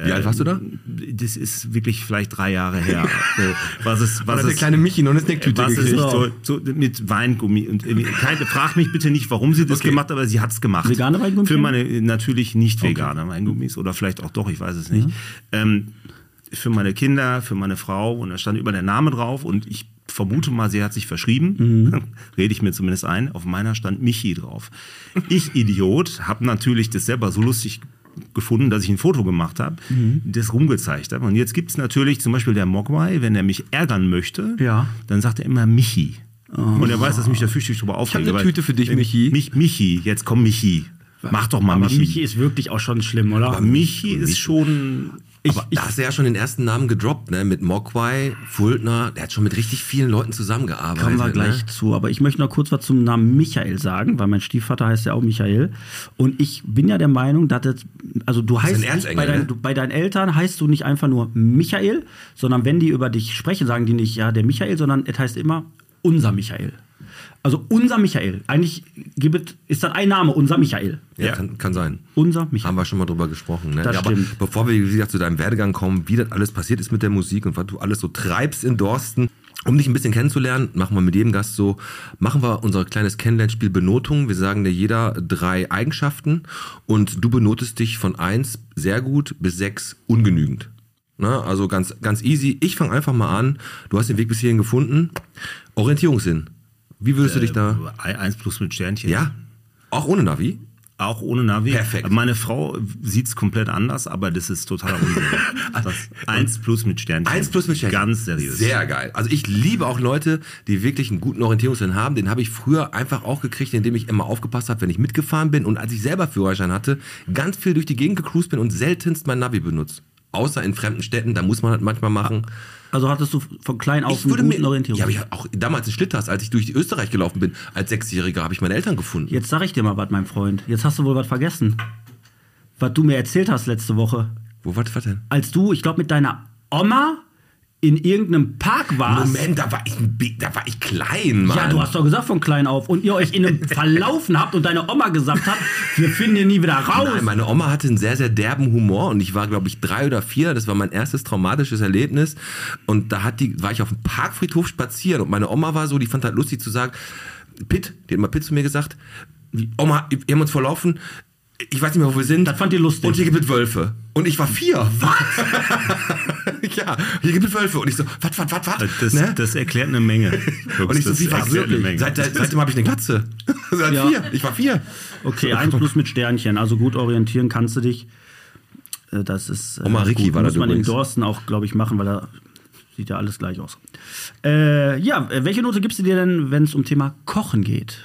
Wie alt warst du da? Das ist wirklich vielleicht drei Jahre her. Was ist, was hat der ist, kleine Michi noch eine Snacktüte was ist gekriegt. so, so mit Weingummi und keine, frag mich bitte nicht, warum sie das Okay. gemacht hat, aber sie hat es gemacht. Vegane Weingummis? Für meine natürlich nicht vegane Weingummis oder vielleicht auch doch, ich weiß es nicht. Ähm, für meine Kinder, für meine Frau und da stand über der Name drauf und ich vermute mal, sie hat sich verschrieben. Rede ich mir zumindest ein. Auf meiner stand Michi drauf. Ich, Idiot, habe natürlich das selber so lustig gefunden, dass ich ein Foto gemacht habe, das rumgezeigt habe. Und jetzt gibt es natürlich zum Beispiel der Mogwai, wenn er mich ärgern möchte, Ja. dann sagt er immer Michi. Und er weiß, dass ich mich da fürchterlich drüber aufrege. eine weil- Tüte für dich, Michi. Mich, Michi, jetzt komm Michi. Mach doch mal Aber Michi. Michi ist wirklich auch schon schlimm, oder? Aber Michi ist schon. Aber da hast du ja schon den ersten Namen gedroppt, ne? Mit Mogwai, Fultner. Der hat schon mit richtig vielen Leuten zusammengearbeitet. Kommen wir gleich Ne? zu. Aber ich möchte noch kurz was zum Namen Michael sagen, weil mein Stiefvater heißt ja auch Michael. Und ich bin ja der Meinung, dass das, also du heißt ein nicht, bei, dein, ne? du, bei deinen Eltern heißt du nicht einfach nur Michael, sondern wenn die über dich sprechen, sagen die nicht, ja, der Michael, sondern es heißt immer unser Michael. Also unser Michael. Eigentlich gibt, ist das ein Name, unser Michael. Ja, Ja. Kann, kann sein. Unser Michael. Haben wir schon mal drüber gesprochen. Ne? Das ja, aber stimmt. bevor wir, wie gesagt, zu deinem Werdegang kommen, wie das alles passiert ist mit der Musik und was du alles so treibst in Dorsten, um dich ein bisschen kennenzulernen, machen wir mit jedem Gast so, machen wir unser kleines Kennenlernspiel Benotung. Wir sagen dir jeder drei Eigenschaften und du benotest dich von eins sehr gut bis sechs ungenügend. Na, also ganz, ganz easy. Ich fange einfach mal an. Du hast den Weg bis hierhin gefunden. Orientierungssinn. Wie würdest du dich da? Äh, Eins plus mit Sternchen. Ja? Auch ohne Navi? Auch ohne Navi. Perfekt. Meine Frau sieht es komplett anders, aber das ist totaler Unsinn. Eins plus mit Sternchen. Eins plus mit Sternchen. Ganz seriös. Sehr geil. Also ich liebe auch Leute, die wirklich einen guten Orientierungssinn haben. Den habe ich früher einfach auch gekriegt, indem ich immer aufgepasst habe, wenn ich mitgefahren bin und als ich selber Führerschein hatte, ganz viel durch die Gegend gecruised bin und seltenst mein Navi benutzt. Außer in fremden Städten, da muss man halt manchmal machen. Also hattest du von klein auf einen guten Orientierung. Ja, aber ich auch damals in Schlitters, als ich durch Österreich gelaufen bin, als Sechsjähriger, habe ich meine Eltern gefunden. Jetzt sag ich dir mal was, mein Freund. Jetzt hast du wohl was vergessen. Was du mir erzählt hast letzte Woche. Wo was, was denn? Als du, ich glaube, mit deiner Oma in irgendeinem Park warst. Moment, da war ich, da war ich klein, Mann. Ja, du hast doch gesagt von klein auf. Und ihr euch in einem verlaufen habt und deine Oma gesagt hat, wir finden ihn nie wieder raus. Nein, meine Oma hatte einen sehr, sehr derben Humor und ich war, glaube ich, drei oder vier. Das war mein erstes traumatisches Erlebnis. Und da hat die, war ich auf dem Parkfriedhof spazieren und meine Oma war so, die fand halt lustig zu sagen, Pitt, die hat mal Pitt zu mir gesagt, Oma, wir haben uns verlaufen, ich weiß nicht mehr, wo wir sind. Das fand die lustig. Und hier gibt es Wölfe. Und ich war vier. Was? ja, hier gibt es Wölfe. Und ich so, was, was, was, was? Das, Ne? das erklärt eine Menge. und ich so, wie was? Menge. Seit, seit, seitdem habe ich eine Glatze. Seit Ja. vier. Ich war vier. Okay, eins plus mit Sternchen. Also gut orientieren kannst du dich. Äh, Das ist. äh, Oma Ricky gut. war Muss das man in übrigens. Dorsten auch, glaube ich, machen, weil da sieht ja alles gleich aus. Äh, ja, äh, welche Note gibst du dir denn, wenn es um Thema Kochen geht?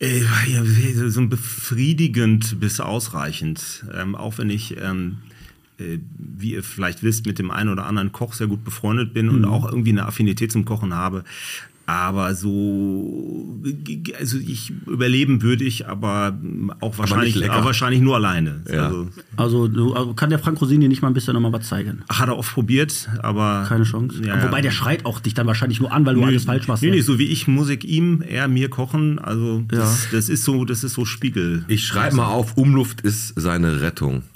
Äh, ja, so ein befriedigend bis ausreichend. Ähm, auch wenn ich, ähm, äh, wie ihr vielleicht wisst, mit dem einen oder anderen Koch sehr gut befreundet bin und auch irgendwie eine Affinität zum Kochen habe. Aber so, also ich überleben würde ich, aber auch wahrscheinlich, aber wahrscheinlich nur alleine. Ja. Also, Also, du, also kann der Frank Rosini nicht mal ein bisschen nochmal was zeigen? hat er oft probiert, aber Keine Chance. Ja, Wobei ja. der schreit auch dich dann wahrscheinlich nur an, weil du alles falsch machst. Nee, ne? nee, so wie ich Musik ihm, er mir kochen. Also das, das ist so, das ist so Spiegel. Ich schreibe mal auf, Umluft ist seine Rettung.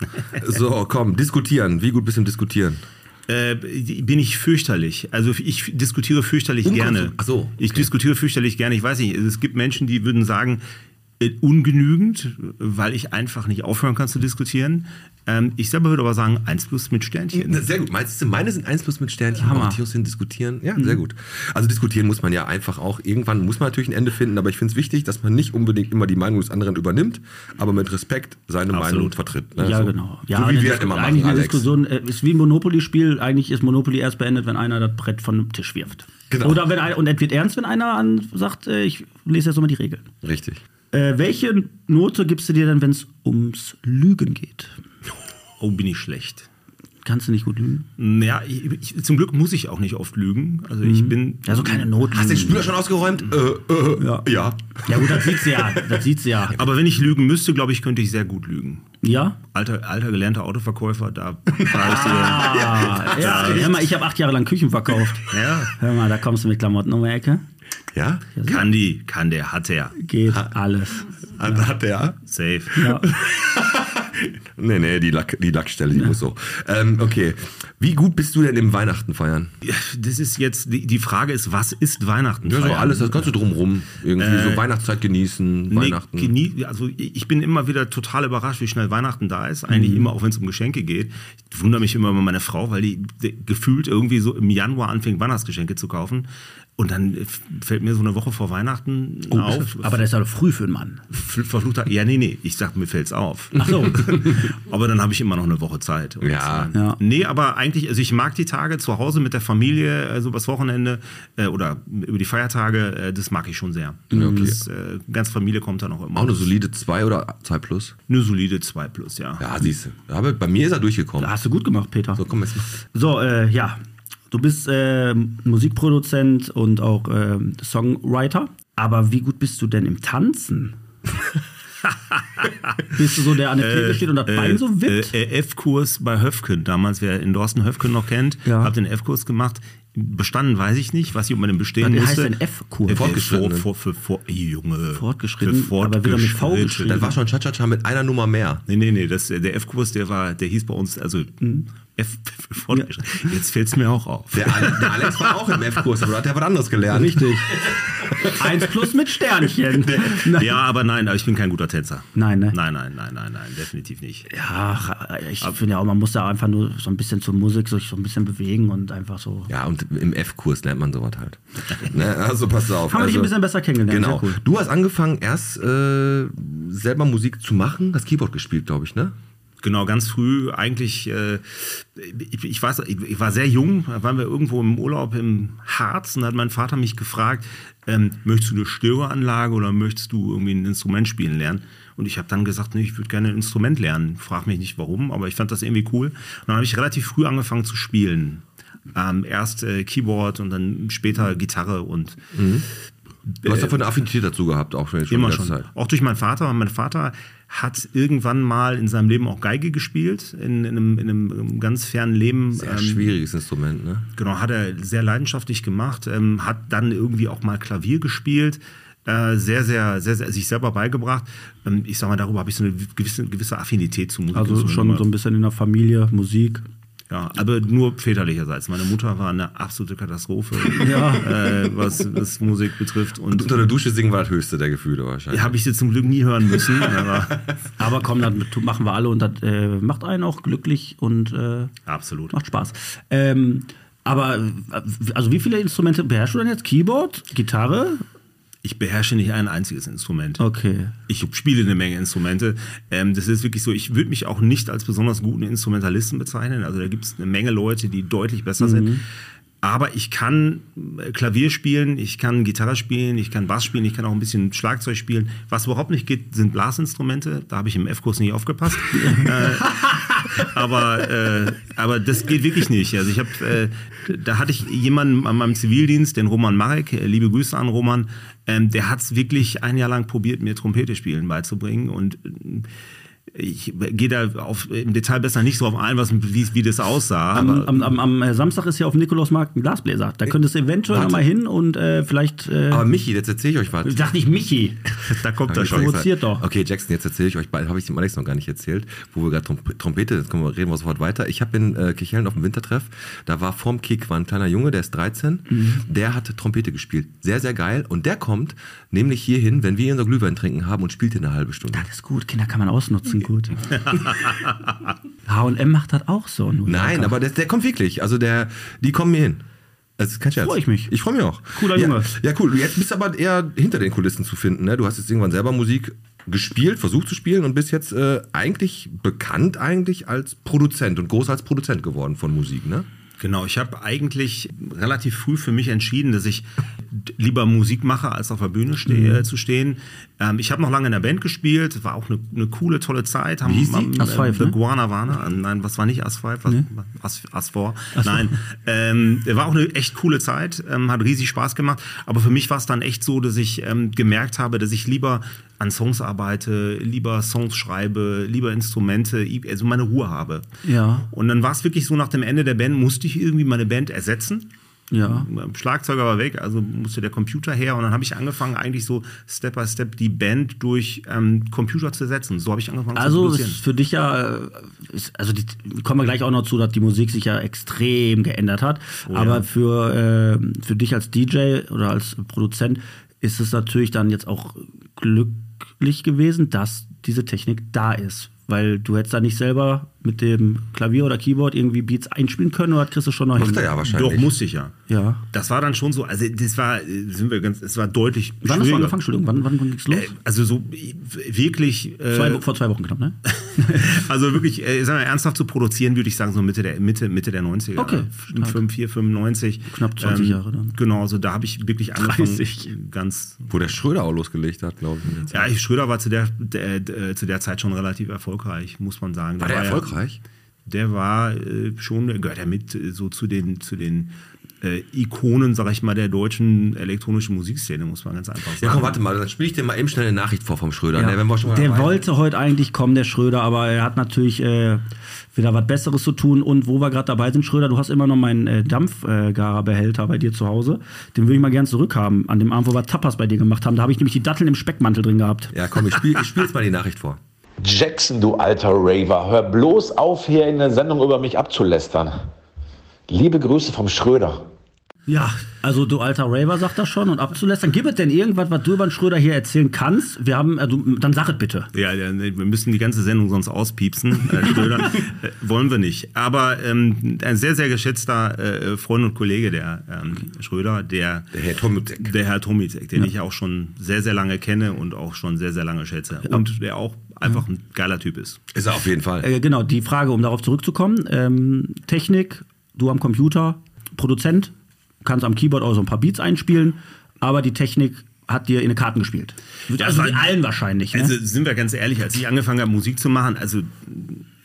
So, komm, diskutieren. Wie gut bist du im Diskutieren? Äh, bin ich fürchterlich. Also ich diskutiere fürchterlich Unkonsum- gerne. Ach so, Ich okay. diskutiere fürchterlich gerne. Ich weiß nicht, es gibt Menschen, die würden sagen, ungenügend, weil ich einfach nicht aufhören kann zu diskutieren. Ähm, ich selber würde aber sagen, eins plus mit Sternchen. Na, Sehr gut. Meinst du, meine sind 1 plus mit Sternchen? Hammer. Tios sind diskutieren? Ja, sehr gut. Also diskutieren muss man ja einfach auch. Irgendwann muss man natürlich ein Ende finden, aber ich finde es wichtig, dass man nicht unbedingt immer die Meinung des anderen übernimmt, aber mit Respekt seine Absolut. Meinung vertritt. ne? Ja, so. genau. Ja, so wie wir das immer eigentlich machen, eine Alex. Diskussion äh, ist wie ein Monopoly-Spiel. Eigentlich ist Monopoly erst beendet, wenn einer das Brett von dem Tisch wirft. Genau. Oder wenn ein, und es wird ernst, wenn einer an, sagt, äh, ich lese jetzt nochmal die Regeln. Richtig. Äh, welche Note gibst du dir denn, wenn es ums Lügen geht? Oh, bin ich schlecht. Kannst du nicht gut lügen? Ja, ich, ich, zum Glück muss ich auch nicht oft lügen. Also ich bin. Also keine Noten. Hast du den Spüler schon ausgeräumt? Äh, äh, Ja. ja. Ja gut, das sieht sie ja. Das sieht sie ja. Aber wenn ich lügen müsste, glaube ich, könnte ich sehr gut lügen. Ja? Alter, alter gelernter Autoverkäufer, da war ich dir. Ah, ja. Hör mal, ich habe acht Jahre lang Küchen verkauft. Ja. Hör mal, da kommst du mit Klamotten um die Ecke. Ja? Kann die, kann der, hat er. Geht alles. Hat hat der? Safe. Ja. Nee, nee, die, Lack, die Lackstelle, die muss so. Ähm, okay. Wie gut bist du denn im Weihnachten feiern? Ja, Das ist jetzt, die, die Frage ist, was ist Weihnachten? Ja, so alles, das Ganze drumrum. Irgendwie so Weihnachtszeit genießen, Nee, Weihnachten. genie- also ich bin immer wieder total überrascht, wie schnell Weihnachten da ist. Eigentlich Mhm. immer, auch wenn es um Geschenke geht. Ich wundere mich immer über meine Frau, weil die, die gefühlt irgendwie so im Januar anfängt, Weihnachtsgeschenke zu kaufen. Und dann fällt mir so eine Woche vor Weihnachten auf. Aber das ist ja doch früh für einen Mann. Verfluchter, ja, nee, nee, ich sag, mir fällt's auf. Ach so. aber dann habe ich immer noch eine Woche Zeit. Und, Ja. äh, Ja. Nee, aber eigentlich, also ich mag die Tage zu Hause mit der Familie, also übers Wochenende äh, oder über die Feiertage, äh, das mag ich schon sehr. okay. Das, äh, ganz Familie kommt dann auch immer. Auch eine solide 2 oder 2 plus? Eine solide 2 plus, ja. Ja, siehst du. Aber bei mir ist er durchgekommen. Hast du gut gemacht, Peter. So, komm jetzt mal. So, äh, ja. Du bist äh, Musikproduzent und auch äh, Songwriter. Aber wie gut bist du denn im Tanzen? bist du so, der an der Theke steht und das Bein so wippt? Äh, äh, F-Kurs bei Höfken, damals, wer in Dorsten Höfken noch kennt, Ja. hab den F-Kurs gemacht. Bestanden weiß ich nicht, was ich um den bestehen Was musste. heißt denn F-Kurs? Äh, Fortgeschrittenen. Vor, vor, vor, vor, Junge. Fortgeschritten, Für aber wieder mit V geschrieben. Das war schon Cha-Cha-Cha mit einer Nummer mehr. Nee, nee, nee, das, der F-Kurs, der war, der hieß bei uns, also F fortgeschritten. Jetzt fällt es mir auch auf. Der, der Alex war auch im F-Kurs, aber da hat er was anderes gelernt. Richtig. Eins plus mit Sternchen. Ja, aber nein, aber ich bin kein guter Tänzer. Nein, ne? Nein, nein, nein, nein, nein, definitiv nicht. Ja, ich finde ja auch, man muss da einfach nur so ein bisschen zur Musik sich so ein bisschen bewegen und einfach so. Ja, und im F-Kurs lernt man sowas halt. ne, also pass auf. Haben wir dich also, ein bisschen besser kennengelernt. Genau. Cool. Du hast angefangen, erst äh, selber Musik zu machen, das Keyboard gespielt, glaube ich, ne? Genau, ganz früh eigentlich, äh, ich, ich weiß, ich, ich war sehr jung, da waren wir irgendwo im Urlaub im Harz und da hat mein Vater mich gefragt, ähm, möchtest du eine Stereoanlage oder möchtest du irgendwie ein Instrument spielen lernen? Und ich habe dann gesagt, nee, ich würde gerne ein Instrument lernen. Frag mich nicht warum, aber ich fand das irgendwie cool. Und dann habe ich relativ früh angefangen zu spielen. Ähm, erst äh, Keyboard und dann später Gitarre und Du hast davon eine Affinität dazu gehabt, auch schon, Immer schon. Zeit. Auch durch meinen Vater. Mein Vater hat irgendwann mal in seinem Leben auch Geige gespielt, in, in, einem, in einem ganz fernen Leben. Sehr Ähm, schwieriges Instrument, ne? Genau, hat er sehr leidenschaftlich gemacht, ähm, hat dann irgendwie auch mal Klavier gespielt. Äh, sehr, sehr, sehr, sehr, sich selber beigebracht. Ähm, ich sag mal, darüber habe ich so eine gewisse, gewisse Affinität zu Musik. Also schon so ein bisschen in der Familie, Musik. Ja, aber nur väterlicherseits. Meine Mutter war eine absolute Katastrophe, Ja. äh, was, was Musik betrifft. Und Unter der Dusche singen war das höchste der Gefühle wahrscheinlich. habe ich sie zum Glück nie hören müssen. Aber Aber komm, das tu- machen wir alle und das äh, macht einen auch glücklich und äh, absolut. macht Spaß. Ähm, aber äh, also wie viele Instrumente beherrschst du denn jetzt? Keyboard, Gitarre? Ich beherrsche nicht ein einziges Instrument. Okay. Ich spiele eine Menge Instrumente. Ähm, das ist wirklich so, ich würde mich auch nicht als besonders guten Instrumentalisten bezeichnen. Also da gibt es eine Menge Leute, die deutlich besser sind. Aber ich kann äh, Klavier spielen, ich kann Gitarre spielen, ich kann Bass spielen, ich kann auch ein bisschen Schlagzeug spielen. Was überhaupt nicht geht, sind Blasinstrumente. Da habe ich im F-Kurs nicht aufgepasst. äh, aber, äh, aber das geht wirklich nicht. Also ich habe, äh, da hatte ich jemanden an meinem Zivildienst, den Roman Marek, äh, liebe Grüße an Roman, ähm, der hat es wirklich ein Jahr lang probiert, mir Trompete spielen beizubringen und äh, ich gehe da auf, im Detail besser nicht so auf ein, was, wie, wie das aussah. Am, aber- am, am, am äh, Samstag ist ja auf Nikolausmarkt ein Glasbläser. Da könntest du eventuell Warte. noch mal hin und äh, vielleicht. Äh, Aber Michi, jetzt erzähle ich euch was. sag nicht Michi. da kommt er schon. provoziert doch. Okay, Jackson, jetzt erzähle ich euch bald, habe ich dem Alex noch gar nicht erzählt, wo wir gerade Tromp Trompete, jetzt kommen wir, reden wir sofort weiter. Ich habe in äh, Kirchhellen auf dem Wintertreff, da war vorm Kick war ein kleiner Junge, der ist 13, Mhm. der hat Trompete gespielt. Sehr, sehr geil. Und der kommt nämlich hierhin, wenn wir unser Glühwein trinken haben und spielt hier eine halbe Stunde. Das ist gut, Kinder kann man ausnutzen, gut. H&M macht das auch so. Nein, aber der, der kommt wirklich. Also der, die kommen mir hin. Das ist kein Scherz. Freu ich mich. Ich freue mich auch. Cooler ja, Junge. Ja, cool. Jetzt bist du aber eher hinter den Kulissen zu finden. Ne? Du hast jetzt irgendwann selber Musik gespielt, versucht zu spielen und bist jetzt äh, eigentlich bekannt eigentlich als Produzent und groß als Produzent geworden von Musik, ne? Genau, ich habe eigentlich relativ früh für mich entschieden, dass ich lieber Musik mache, als auf der Bühne ste Mhm. äh, zu stehen. Ähm, ich habe noch lange in der Band gespielt, war auch eine, eine coole, tolle Zeit. Haben, Wie hieß die? haben, The ne? Guanavana, äh, nein, was war nicht As Five, was, As, As Four. Nein, ähm, war auch eine echt coole Zeit, ähm, hat riesig Spaß gemacht. Aber für mich war es dann echt so, dass ich ähm, gemerkt habe, dass ich lieber an Songs arbeite, lieber Songs schreibe, lieber Instrumente, also meine Ruhe habe. Ja. Und dann war es wirklich so, nach dem Ende der Band musste ich irgendwie meine Band ersetzen. Ja. Schlagzeuger war weg, also musste der Computer her. Und dann habe ich angefangen, eigentlich so Step by Step die Band durch ähm, Computer zu setzen. So habe ich angefangen Also zu ist produzieren. für dich ja, äh, ist, also die, kommen wir gleich auch noch zu, dass die Musik sich ja extrem geändert hat. Aber für, äh, für dich als DJ oder als Produzent ist es natürlich dann jetzt auch glücklich gewesen, dass diese Technik da ist. Weil du hättest da nicht selber mit dem Klavier oder Keyboard irgendwie Beats einspielen können oder kriegst du schon noch Macht hin? er ja wahrscheinlich. Doch, musste ich ja. Ja. Das war dann schon so, also das war, äh, sind wir ganz, es war deutlich Wann hast du schwieriger. angefangen? Entschuldigung, wann, wann, wann ging's los? Äh, Also so äh, wirklich, äh, zwei, vor zwei Wochen knapp, ne? also wirklich, äh, sagen wir, ernsthaft zu produzieren, würde ich sagen, so Mitte der, Mitte, Mitte der 90er. Okay, stark. 5, 4, 95. Knapp 20 Jahre dann. Genau, so da habe ich wirklich angefangen, 30. ganz Wo der Schröder auch losgelegt hat, glaube ich. Ja, Schröder war zu der, der, der, zu der Zeit schon relativ erfolgreich, muss man sagen. War der ja- erfolgreich? Der war äh, schon, gehört er mit äh, so zu den, zu den äh, Ikonen, sag ich mal, der deutschen elektronischen Musikszene, muss man ganz einfach sagen. Ja, komm, warte mal, dann spiele ich dir mal eben schnell eine Nachricht vor vom Schröder. Ja. Ne, wenn wir schon mal der wollte heute eigentlich kommen, der Schröder, aber er hat natürlich äh, wieder was Besseres zu tun. Und wo wir gerade dabei sind, Schröder, du hast immer noch meinen äh, Dampfgarer-Behälter bei dir zu Hause. Den würde ich mal gern zurückhaben. An dem Abend, wo wir Tapas bei dir gemacht haben. Da habe ich nämlich die Datteln im Speckmantel drin gehabt. Ja, komm, ich spiele ich spiel jetzt mal die Nachricht vor. Jackson, du alter Raver, hör bloß auf, hier in der Sendung über mich abzulästern. Liebe Grüße vom Schröder. Ja, also du alter Raver sagt das schon und abzulästern. Gibt es denn irgendwas, was du über den Schröder hier erzählen kannst? Wir haben, also, dann sag es bitte. Ja, ja, wir müssen die ganze Sendung sonst auspiepsen. Äh, Schröder. äh, wollen wir nicht. Aber ähm, ein sehr, sehr geschätzter äh, Freund und Kollege, der ähm, Schröder, der, Der Herr Tomitek. der Herr Tomizek, den ich auch schon sehr, sehr lange kenne und auch schon sehr, sehr lange schätze. Und der auch einfach ein geiler Typ ist. Ist er auf jeden Fall. Äh, genau, die Frage, um darauf zurückzukommen. Ähm, Technik, du am Computer, Produzent, kannst am Keyboard auch so ein paar Beats einspielen, aber die Technik hat dir in die Karten gespielt. Also wie allen wahrscheinlich. Ne? Also sind wir ganz ehrlich, als ich angefangen habe, Musik zu machen, also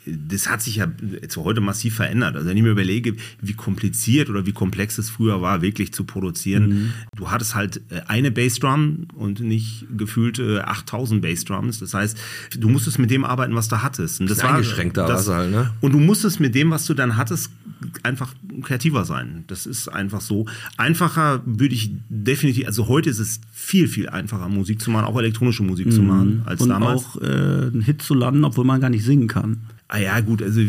das hat sich ja zu heute massiv verändert. Also wenn ich mir überlege, wie kompliziert oder wie komplex es früher war, wirklich zu produzieren. Mhm. Du hattest halt äh, eine Bassdrum und nicht gefühlte 8000 Bassdrums. Das heißt, du musstest mit dem arbeiten, was du hattest. Und das Bisschen eingeschränkter war's halt, ne? Und du musstest mit dem, was du dann hattest, einfach kreativer sein. Das ist einfach so. Einfacher würde ich definitiv, also heute ist es viel, viel einfacher, Musik zu machen, auch elektronische Musik zu machen, als und damals. auch äh, einen Hit zu landen, obwohl man gar nicht singen kann. Ah ja, gut, also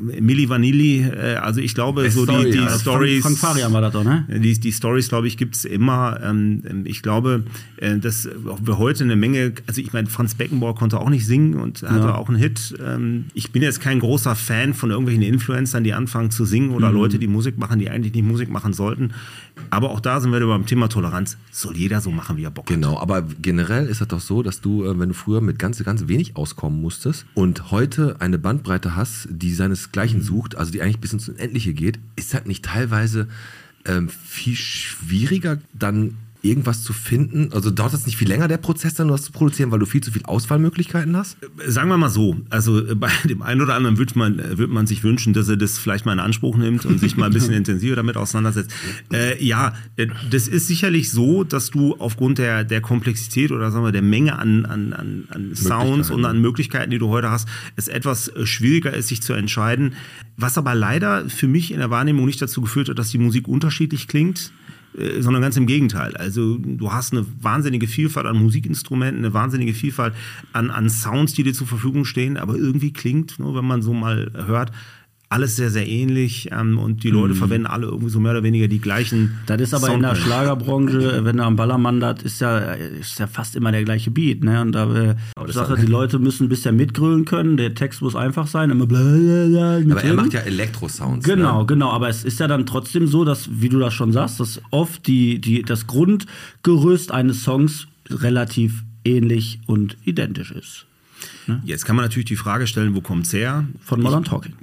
Milli Vanilli, äh, also ich glaube, Best so Story, die, die ja. Frank- Stories. Frank Farian war das doch, ne? Die, die Stories, glaube ich, gibt's immer. Ähm, ich glaube, äh, dass wir heute eine Menge, also ich meine, Franz Beckenbauer konnte auch nicht singen und hatte auch einen Hit. Ähm, ich bin jetzt kein großer Fan von irgendwelchen Influencern, die anfangen zu singen oder Leute, die Musik machen, die eigentlich nicht Musik machen sollten. Aber auch da sind wir wieder beim Thema Toleranz. Soll jeder so machen, wie er Bock hat. Genau, aber generell ist das doch so, dass du, äh, wenn du früher mit ganz, ganz wenig auskommen musstest und heute eine Bandbreite hast, die seinesgleichen sucht, also die eigentlich bis ins Unendliche geht, ist das nicht teilweise ähm, viel schwieriger, dann irgendwas zu finden? Also dauert das nicht viel länger, der Prozess dann, was zu produzieren, weil du viel zu viel Auswahlmöglichkeiten hast? Sagen wir mal so, also äh, bei dem einen oder anderen würde man, äh, würde man sich wünschen, dass er das vielleicht mal in Anspruch nimmt und sich mal ein bisschen intensiver damit auseinandersetzt. Äh, ja, äh, das ist sicherlich so, dass du aufgrund der, der Komplexität oder sagen wir der Menge an, an, an, an Sounds und an Möglichkeiten, die du heute hast, es etwas äh, schwieriger ist, sich zu entscheiden. Was aber leider für mich in der Wahrnehmung nicht dazu geführt hat, dass die Musik unterschiedlich klingt äh, sondern ganz im Gegenteil. Also du hast eine wahnsinnige Vielfalt an Musikinstrumenten, eine wahnsinnige Vielfalt an, an Sounds, die dir zur Verfügung stehen, aber irgendwie klingt, nur wenn man so mal hört, alles sehr, sehr ähnlich ähm, und die Leute verwenden alle irgendwie so mehr oder weniger die gleichen. Mhm. Das ist aber in der. Schlagerbranche, wenn du am Ballermann das ist ja, ist ja fast immer der gleiche Beat. Ne? Und da äh, Sache, die Leute müssen ein bisschen mitgrölen können, der Text muss einfach sein, immer bla bla Aber er macht ja Elektrosounds. Genau, Ne? genau. Aber es ist ja dann trotzdem so, dass, wie du das schon sagst, dass oft die, die, das Grundgerüst eines Songs relativ ähnlich und identisch ist. Jetzt kann man natürlich die Frage stellen, wo kommt's her? Von Modern Talking.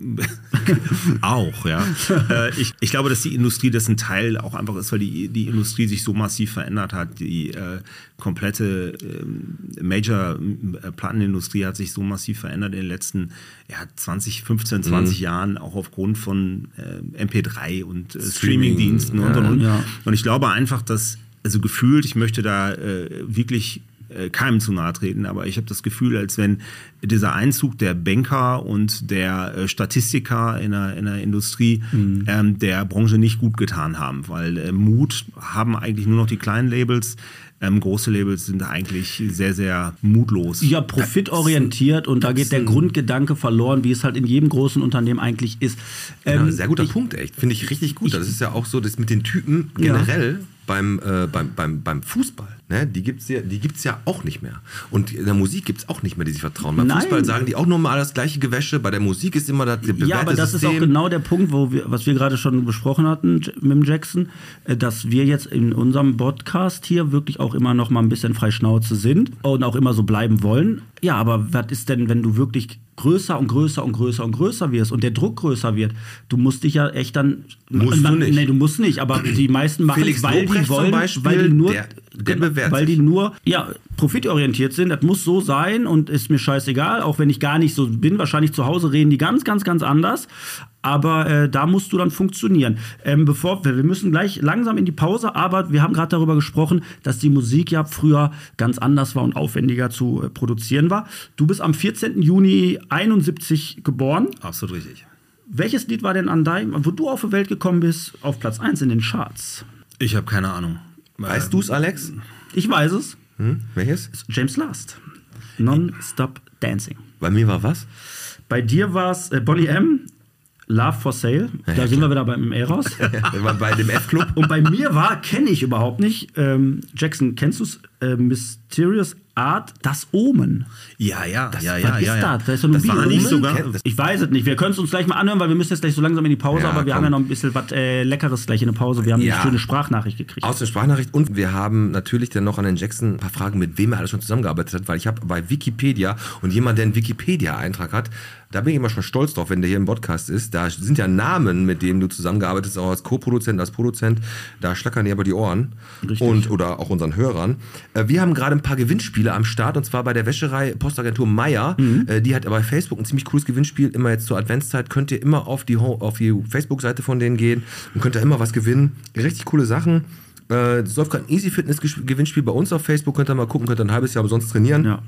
auch, ja. äh, ich, ich glaube, dass die Industrie dessen Teil auch einfach ist, weil die, die Industrie sich so massiv verändert hat. Die äh, komplette ähm, Major-Plattenindustrie hat sich so massiv verändert in den letzten ja, 20, 15, 20 Jahren, auch aufgrund von äh, MP3 und äh, Streaming-Diensten und, und, und. Ja. Und ich glaube einfach, dass, also gefühlt, ich möchte da äh, wirklich äh, keinem zu nahe treten, aber ich habe das Gefühl, als wenn dieser Einzug der Banker und der äh, Statistiker in der, in der Industrie ähm, der Branche nicht gut getan haben, weil äh, Mut haben eigentlich nur noch die kleinen Labels. Ähm, große Labels sind eigentlich sehr, sehr mutlos. Ja, profitorientiert und da geht der Grundgedanke verloren, wie es halt in jedem großen Unternehmen eigentlich ist. Genau, Ähm, sehr guter ich- Punkt, echt. Finde ich richtig gut. das ist ja auch so, das mit den Typen generell beim, äh, beim, beim, beim Fußball. Ne? Die gibt es ja, die gibt's ja auch nicht mehr. Und in der Musik gibt es auch nicht mehr, die sich vertrauen. Beim Nein. Fußball sagen die auch nur mal das gleiche Gewäsche. Bei der Musik ist immer das bewährte Ja, aber das ist auch System. genau der Punkt, wo wir, was wir gerade schon besprochen hatten mit dem Jackson, äh, dass wir jetzt in unserem Podcast hier wirklich auch immer noch mal ein bisschen frei Schnauze sind und auch immer so bleiben wollen. Ja, aber was ist denn, wenn du wirklich größer und größer und größer und größer wirst und der Druck größer wird? Du musst dich ja echt dann. Musst du nicht. Nee, du musst nicht, aber die meisten machen Felix es, weil Lobrecht die wollen, Beispiel, weil die nur, der- der bewährt weil sich. die nur ja, profitorientiert sind. Das muss so sein und ist mir scheißegal, auch wenn ich gar nicht so bin. Wahrscheinlich zu Hause reden die ganz, ganz, ganz anders. Aber äh, da musst du dann funktionieren. Ähm, bevor wir, wir müssen gleich langsam in die Pause, aber wir haben gerade darüber gesprochen, dass die Musik ja früher ganz anders war und aufwendiger zu äh, produzieren war. Du bist am 14. Juni 71 geboren. Absolut richtig. Welches Lied war denn an deinem, wo du auf die Welt gekommen bist, auf Platz 1 in den Charts? Ich habe keine Ahnung. Weißt du es, Alex? Ich weiß es. Hm? Welches? James Last. Non-Stop Dancing. Bei mir war was? Bei dir war es äh, Bonnie M. Love for Sale. Da sind wir wieder beim Eros. Bei dem F-Club. Und bei mir war, kenne ich überhaupt nicht, ähm, Jackson, kennst du es? Äh, Mysterious Art, das Omen. Ja, ja, ja, was ja, ist ja, ja. das? Da ist so eine das war nicht sogar. Ich weiß es nicht. Wir können es uns gleich mal anhören, weil wir müssen jetzt gleich so langsam in die Pause, Ja, aber wir komm. haben ja noch ein bisschen was äh, Leckeres gleich in der Pause. Wir haben Ja. eine schöne Sprachnachricht gekriegt. Aus der Sprachnachricht und wir haben natürlich dann noch an den Jackson ein paar Fragen, mit wem er alles schon zusammengearbeitet hat, weil ich habe bei Wikipedia und jemand, der einen Wikipedia-Eintrag hat, da bin ich immer schon stolz drauf, wenn der hier im Podcast ist. Da sind ja Namen, mit denen du zusammengearbeitet hast, auch als Co-Produzent, als Produzent. Da schlackern dir aber die Ohren. Richtig. Und, oder auch unseren Hörern. Äh, Wir haben gerade ein paar Gewinnspiele am Start und zwar bei der Wäscherei Postagentur Meier. Äh, Die hat bei Facebook ein ziemlich cooles Gewinnspiel. Immer jetzt zur Adventszeit könnt ihr immer auf die, Ho- auf die Facebook-Seite von denen gehen und könnt da immer was gewinnen. Richtig coole Sachen. Äh, Es läuft gerade ein Easy Fitness Gewinnspiel bei uns auf Facebook. Könnt ihr mal gucken, könnt ihr ein halbes Jahr umsonst trainieren. Ja.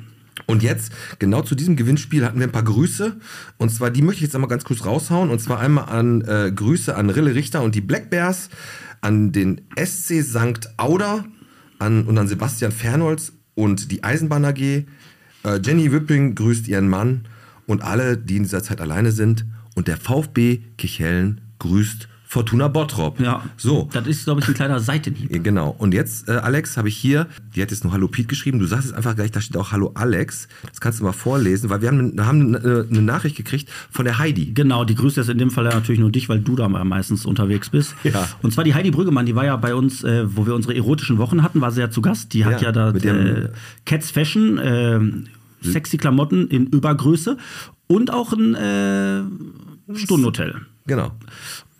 Und jetzt, genau zu diesem Gewinnspiel hatten wir ein paar Grüße. Und zwar, die möchte ich jetzt einmal ganz kurz raushauen. Und zwar einmal an äh, Grüße an Rille Richter und die Black Bears, an den SC St. Auder an, und an Sebastian Fernholz und die Eisenbahn AG. Äh, Jenny Wipping grüßt ihren Mann und alle, die in dieser Zeit alleine sind. Und der VfB Kichellen grüßt Fortuna Bottrop. Ja. So. Das ist, glaube ich, ein kleiner Seitenhieb. Ja, Genau. Und jetzt, äh, Alex, habe ich hier, die hat jetzt noch Hallo Piet geschrieben. Du sagst jetzt einfach gleich, da steht auch Hallo Alex. Das kannst du mal vorlesen, weil wir haben, haben eine, eine Nachricht gekriegt von der Heidi. Genau, die grüßt jetzt in dem Fall ja natürlich nur dich, weil du da meistens unterwegs bist. Ja. Und zwar die Heidi Brüggemann, die war ja bei uns, äh, wo wir unsere erotischen Wochen hatten, war sie ja zu Gast. Die hat Ja, ja, da äh, Cats Fashion, äh, sexy Klamotten in Übergröße und auch ein äh, Stundenhotel. Genau.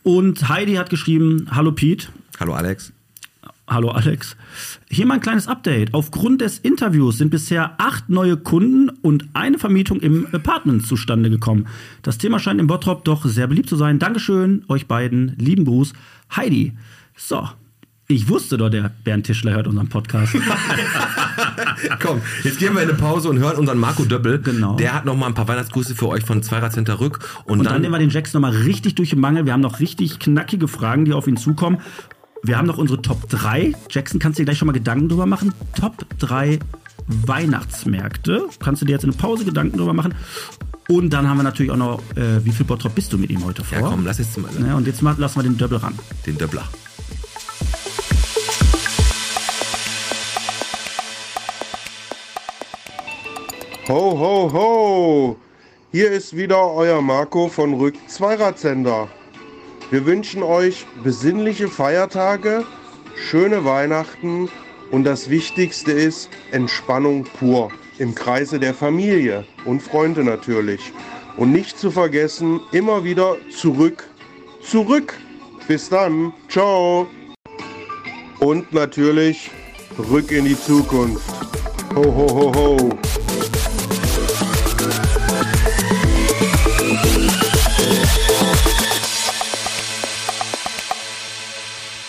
Und Heidi hat geschrieben, hallo Pete, Hallo Alex. Hallo Alex. Hier mal ein kleines Update. Aufgrund des Interviews sind bisher acht neue Kunden und eine Vermietung im Apartment zustande gekommen. Das Thema scheint im Bottrop doch sehr beliebt zu sein. Dankeschön, euch beiden. Lieben Gruß, Heidi. So, ich wusste doch, der Bernd Tischler hört unseren Podcast. Komm, jetzt gehen wir in eine Pause und hören unseren Marco Döppel. Genau. Der hat noch mal ein paar Weihnachtsgrüße für euch von Zweirad Rück. Und, Und dann dann, nehmen wir den Jackson nochmal richtig durch den Mangel. Wir haben noch richtig knackige Fragen, die auf ihn zukommen. Wir haben noch unsere Top 3. Jackson, kannst du dir gleich schon mal Gedanken drüber machen? Top 3 Weihnachtsmärkte. Kannst du dir jetzt in eine Pause Gedanken drüber machen? Und dann haben wir natürlich auch noch, äh, wie viel Bottrop bist du mit ihm heute vor? ja komm, lass jetzt mal Ja, und jetzt mal, lassen wir den Double ran. den Döppler. Ho, ho, ho! Hier ist wieder euer Marco von Rück Zweiradsender. Wir wünschen euch besinnliche Feiertage, schöne Weihnachten und das Wichtigste ist Entspannung pur im Kreise der Familie und Freunde natürlich. Und nicht zu vergessen, immer wieder zurück, zurück. Bis dann, ciao. Und natürlich rück in die Zukunft. Ho, ho, ho, ho.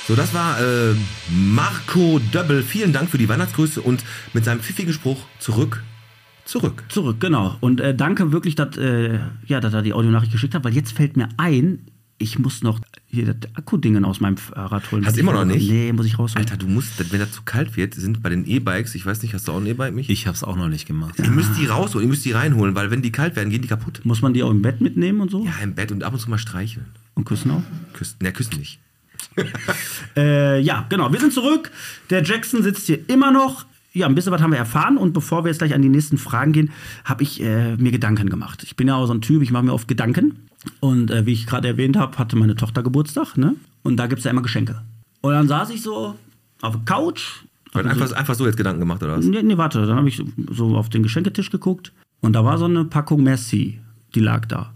So, das war äh, Marco Döppel. Vielen Dank für die Weihnachtsgrüße und mit seinem pfiffigen Spruch zurück, zurück. Zurück, genau. Und äh, danke wirklich, dass, äh, ja, dass er die Audionachricht geschickt hat, weil jetzt fällt mir ein, ich muss noch hier das Akkudingen aus meinem Fahrrad holen. Hast du immer noch nicht? Nee, muss ich rausholen. Alter, du musst, wenn das zu kalt wird, sind bei den E-Bikes, ich weiß nicht, hast du auch ein E-Bike, mich? Ich habe es auch noch nicht gemacht. Ihr müsst die rausholen, ihr müsst die reinholen, weil wenn die kalt werden, gehen die kaputt. Muss man die auch im Bett mitnehmen und so? Ja, im Bett und ab und zu mal streicheln. Und küssen auch? Küssen, ne, küssen nicht. Äh, ja, genau. Wir sind zurück. Der Jackson sitzt hier immer noch. Ja, ein bisschen was haben wir erfahren. Und bevor wir jetzt gleich an die nächsten Fragen gehen, habe ich äh, mir Gedanken gemacht. Ich bin ja auch so ein Typ, ich mache mir oft Gedanken. Und äh, wie ich gerade erwähnt habe, hatte meine Tochter Geburtstag. Ne? Und da gibt es ja immer Geschenke. Und dann saß ich so auf der Couch. Weil einfach, einfach so jetzt Gedanken gemacht, oder was? Nee, nee, warte. Dann habe ich so auf den Geschenketisch geguckt. Und da war so eine Packung Merci. Die lag da.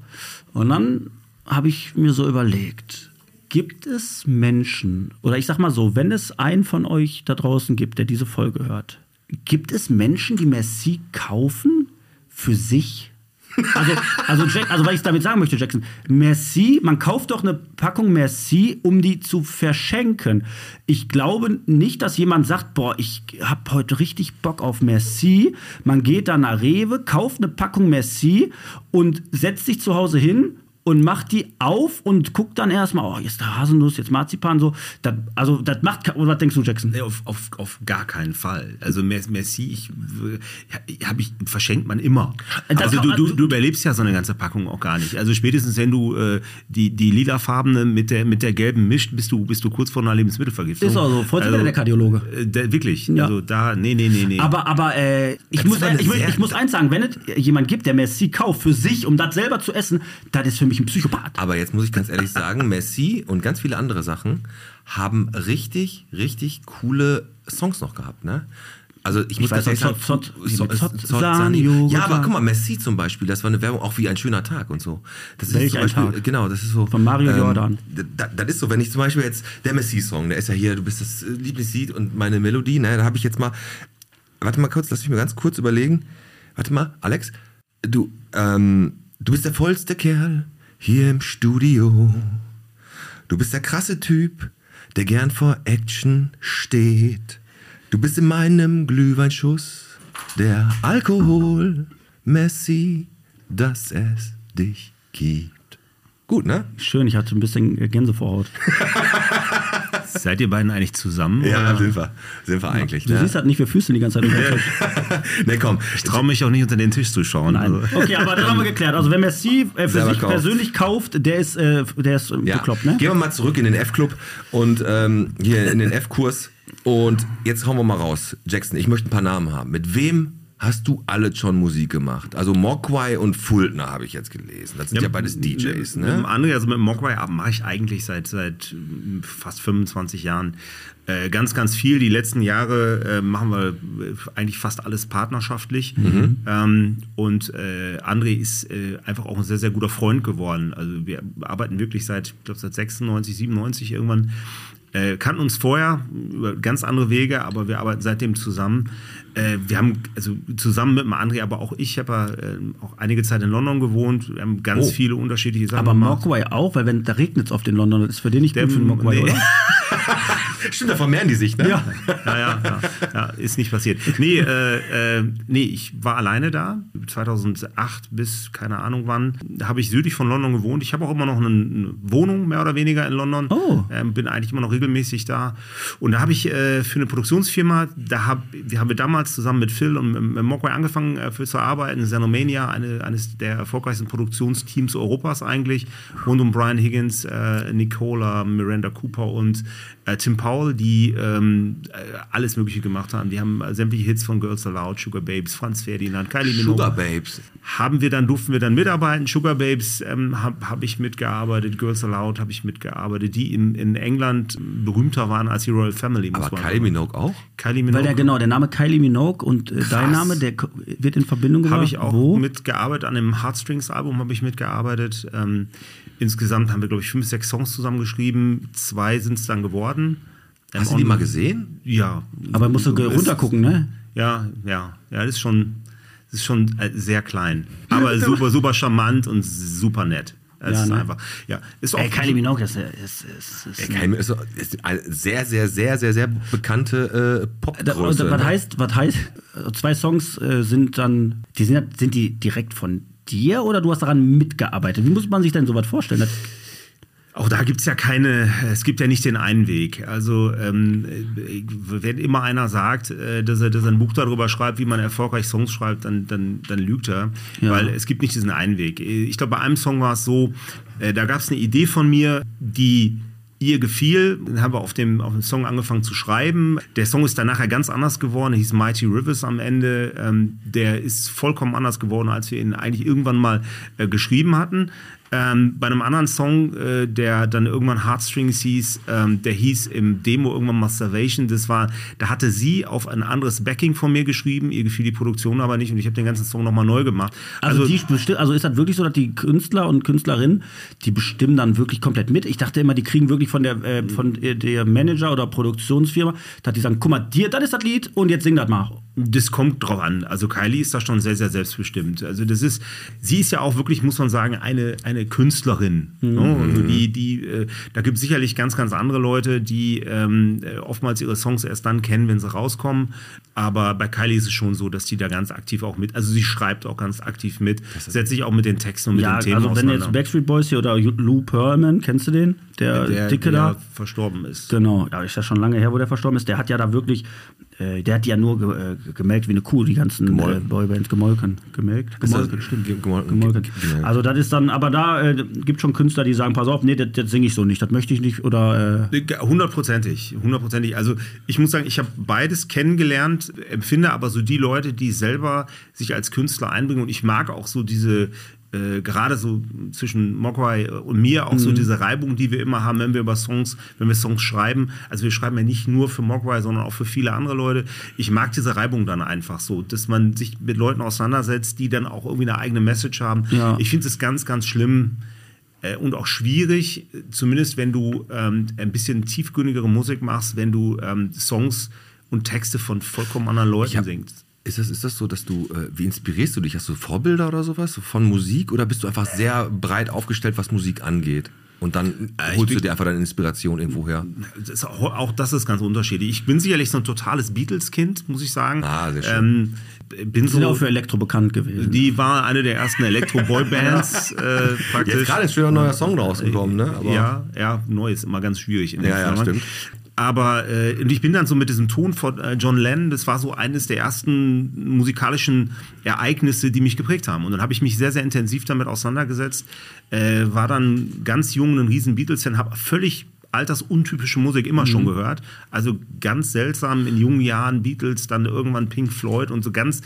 Und dann habe ich mir so überlegt, gibt es Menschen, oder ich sag mal so, wenn es einen von euch da draußen gibt, der diese Folge hört, gibt es Menschen, die Merci kaufen für sich? Also, also, Jack, also was ich damit sagen möchte, Jackson, Merci, man kauft doch eine Packung Merci, um die zu verschenken. Ich glaube nicht, dass jemand sagt, boah, ich habe heute richtig Bock auf Merci. Man geht dann nach Rewe, kauft eine Packung Merci und setzt sich zu Hause hin und macht die auf und guckt dann erstmal, oh, jetzt da Haselnuss, jetzt Marzipan, so. Das, also, das macht, oder was denkst du, Jackson? Nee, auf, auf, auf gar keinen Fall. Also Mer- Merci, ich, hab ich verschenkt man immer. Das Also kann- du, du, also- du überlebst ja so eine ganze Packung auch gar nicht. Also spätestens wenn du äh, die, die lilafarbene mit der, mit der gelben mischt, bist du, bist du kurz vor einer Lebensmittelvergiftung. Ist auch so. Freut wieder der Kardiologe. Äh, der, wirklich. Ja. Also da, nee, nee, nee, nee. Aber, aber äh, ich, Das muss, ich, sehr- ich muss eins sagen, wenn es jemand gibt, der Merci kauft für sich, um das selber zu essen, das ist für mich ein Psychopath. Aber jetzt muss ich ganz ehrlich sagen, Messi und ganz viele andere Sachen haben richtig, richtig coole Songs noch gehabt, ne? Also ich, muss weiß ganz ehrlich sagen, Zott- Zott- Zott- Ja, aber guck mal, Messi zum Beispiel, das war eine Werbung auch wie ein schöner Tag und so. Das Welch zum ein Beispiel, Tag? Genau, das ist so. Von Mario Jordan. Da, das ist so, wenn ich zum Beispiel jetzt der Messi-Song, der ist ja hier, du bist das äh, Lieblingslied und meine Melodie, ne, da habe ich jetzt mal. Warte mal kurz, lass mich mal ganz kurz überlegen. Warte mal, Alex, du, ähm, du bist der vollste Kerl hier im Studio. Du bist der krasse Typ, der gern vor Action steht. Du bist in meinem Glühweinschuss der Alkohol, Messi, dass es dich gibt. Gut, ne? Schön, ich hatte ein bisschen äh, Gänsevorhaut. Seid ihr beiden eigentlich zusammen? Ja, oder? sind wir. Sind wir eigentlich, Du ne? siehst halt nicht, wir füßen die ganze Zeit unter den Tisch. ne, komm. Ich traue mich auch nicht unter den Tisch zu schauen. Nein. Also. Okay, aber das haben wir geklärt. Also wer Merci äh, für Selber sich kauft. persönlich kauft, der ist, äh, der ist Ja. bekloppt, ne? Gehen wir mal zurück in den F-Club und ähm, hier in den F-Kurs. Und jetzt hauen wir mal raus. Jackson, ich möchte ein paar Namen haben. Mit wem hast du alle schon Musik gemacht? Also Mogwai und Fultner habe ich jetzt gelesen. Das sind ja, beides DJs, Mit ne? André, also mit Mogwai mache ich eigentlich seit, seit mm, fast 25 Jahren äh, ganz, ganz viel. Die letzten Jahre äh, machen wir äh, eigentlich fast alles partnerschaftlich. Mhm. Ähm, und äh, André ist äh, einfach auch ein sehr, sehr guter Freund geworden. Also wir arbeiten wirklich seit, ich glaube, seit 96, 97 irgendwann. Äh, kannten uns vorher über ganz andere Wege, aber wir arbeiten seitdem zusammen. Äh, wir haben also zusammen mit dem André, aber auch ich habe ja äh, auch einige Zeit in London gewohnt. Wir haben ganz Oh. viele unterschiedliche Sachen Aber. Mogwai auch, weil wenn da regnet es auf den London, das ist für den nicht Der- gut für den Mogwai, nee. oder? Stimmt, da vermehren die sich, ne? Ja. ja, ja, ja, ja, ist nicht passiert. Nee, äh, äh, nee, ich war alleine da, 2008 bis keine Ahnung wann. Da habe ich südlich von London gewohnt. Ich habe auch immer noch eine, eine Wohnung, mehr oder weniger in London. Oh. Ähm, bin eigentlich immer noch regelmäßig da. Und da habe ich äh, für eine Produktionsfirma, da hab, haben wir damals zusammen mit Phil und mit, mit Mogwai angefangen äh, für zu arbeiten. Xenomania, eine, eines der erfolgreichsten Produktionsteams Europas eigentlich, rund um Brian Higgins, äh, Nicola, Miranda Cooper und äh, Tim Powell, die ähm, äh, alles Mögliche gemacht haben. Die haben sämtliche Hits von Girls Aloud, Sugar Babes, Franz Ferdinand, Kylie Minogue. Sugar Babes. Haben wir dann, durften wir dann mitarbeiten. Sugar Babes ähm, habe hab ich mitgearbeitet, Girls Aloud habe ich mitgearbeitet, die in, in England berühmter waren als die Royal Family. muss Aber man Kylie sagen. Minogue auch? Kylie Weil Minogue. der genau, der Name Kylie Minogue und äh, dein Name, der wird in Verbindung gebracht. Habe ich auch Wo? mitgearbeitet, an dem Heartstrings-Album habe ich mitgearbeitet. Ähm, insgesamt haben wir, glaube ich, fünf, sechs Songs zusammengeschrieben. Zwei sind es dann geworden. Hast du die mal gesehen? Ja. Aber musst du runtergucken, ne? Ja, ja, ja, das ist schon, das ist schon äh, sehr klein. Aber super, super charmant und super nett. Es Ja, ist ne? einfach, ja, ist auch Ey, Kylie Minogue, ist, ist, ist, ist Ey, Kylie ist, ist eine sehr, sehr, sehr, sehr, sehr Da- bekannte äh, Popgröße. und was ne? heißt, was heißt, zwei Songs äh, sind dann, die sind, sind die direkt von dir oder du hast daran mitgearbeitet? Wie muss man sich denn sowas vorstellen? Das, Auch da gibt es ja keine, es gibt ja nicht den einen Weg. Also ähm, äh, wenn immer einer sagt, äh, dass, er, dass er ein Buch darüber schreibt, wie man erfolgreich Songs schreibt, dann, dann, dann lügt er. Ja. Weil es gibt nicht diesen einen Weg. Ich glaube, bei einem Song war es so, äh, da gab es eine Idee von mir, die ihr gefiel. Dann haben wir auf dem, auf dem Song angefangen zu schreiben. Der Song ist dann nachher ganz anders geworden. Er hieß Mighty Rivers am Ende. Ähm, der ist vollkommen anders geworden, als wir ihn eigentlich irgendwann mal äh, geschrieben hatten. Ähm, bei einem anderen Song, äh, der dann irgendwann Heartstrings hieß, ähm, der hieß im Demo irgendwann mal Salvation. Das war, da hatte sie auf ein anderes Backing von mir geschrieben. Ihr gefiel die Produktion aber nicht und ich habe den ganzen Song nochmal neu gemacht. also, die besti- also ist das wirklich so, dass die Künstler und Künstlerinnen, die bestimmen dann wirklich komplett mit? Ich dachte immer, die kriegen wirklich von der, äh, von der Manager oder Produktionsfirma, dass die sagen, guck mal, dir, das ist das Lied und jetzt sing das mal. Das kommt drauf an. Also Kylie ist da schon sehr, sehr selbstbestimmt. Also das ist, sie ist ja auch wirklich, muss man sagen, eine, eine Künstlerin. Ne? Also die, die, äh, da gibt es sicherlich ganz, ganz andere Leute, die ähm, äh, oftmals ihre Songs erst dann kennen, wenn sie rauskommen. Aber bei Kylie ist es schon so, dass die da ganz aktiv auch mit, also sie schreibt auch ganz aktiv mit, setzt sich auch mit den Texten und mit Ja, den Themen also wenn jetzt Backstreet Boys hier oder Lou Pearlman, kennst du den? Der, der, Dicke der da? verstorben ist. Genau, ja, ist ja schon lange her, wo der verstorben ist. Der hat ja da wirklich, äh, der hat die ja nur ge äh, gemelkt wie eine Kuh, die ganzen äh. Boybands gemolken. Gemelkt? Das- Gemolken, stimmt. ge- gemolken, Gemolken. ge- ge- Also das ist dann, aber da äh, gibt schon Künstler, die sagen, pass auf, nee, das, das singe ich so nicht, das möchte ich nicht oder äh, Hundertprozentig, hundertprozentig. Also ich muss sagen, ich habe beides kennengelernt, empfinde aber so die Leute, die selber sich als Künstler einbringen und ich mag auch so diese äh, gerade so zwischen Mogwai und mir auch so diese Reibung, die wir immer haben, wenn wir über Songs, wenn wir Songs schreiben. Also wir schreiben ja nicht nur für Mogwai, sondern auch für viele andere Leute. Ich mag diese Reibung dann einfach so, dass man sich mit Leuten auseinandersetzt, die dann auch irgendwie eine eigene Message haben. Ja. Ich finde es ganz, ganz schlimm, äh, und auch schwierig, zumindest wenn du ähm, ein bisschen tiefgründigere Musik machst, wenn du ähm, Songs und Texte von vollkommen anderen Leuten singst. Ist das, ist das so, dass du, äh, wie inspirierst du dich? Hast du Vorbilder oder sowas so von Musik oder bist du einfach sehr breit aufgestellt, was Musik angeht? Und dann Äh, holst du dir einfach deine Inspiration irgendwo her. Das auch, auch das ist ganz unterschiedlich. Ich bin sicherlich so ein totales Beatles-Kind, muss ich sagen. Ah, sehr schön. Ähm, bin sind auch so, für Elektro bekannt gewesen. die war eine der ersten Elektro-Boy-Bands äh, praktisch. Jetzt gerade ist wieder ein neuer Song rausgekommen, ne? Aber ja, ja, neu ist immer ganz schwierig. In Ja, ja, stimmt. Aber äh, und ich bin dann so mit diesem Ton von äh, John Lennon, das war so eines der ersten musikalischen Ereignisse, die mich geprägt haben. Und dann habe ich mich sehr, sehr intensiv damit auseinandergesetzt, äh, war dann ganz jung ein riesen Beatles-Fan, habe völlig altersuntypische Musik immer schon gehört. Also ganz seltsam in jungen Jahren Beatles, dann irgendwann Pink Floyd und so ganz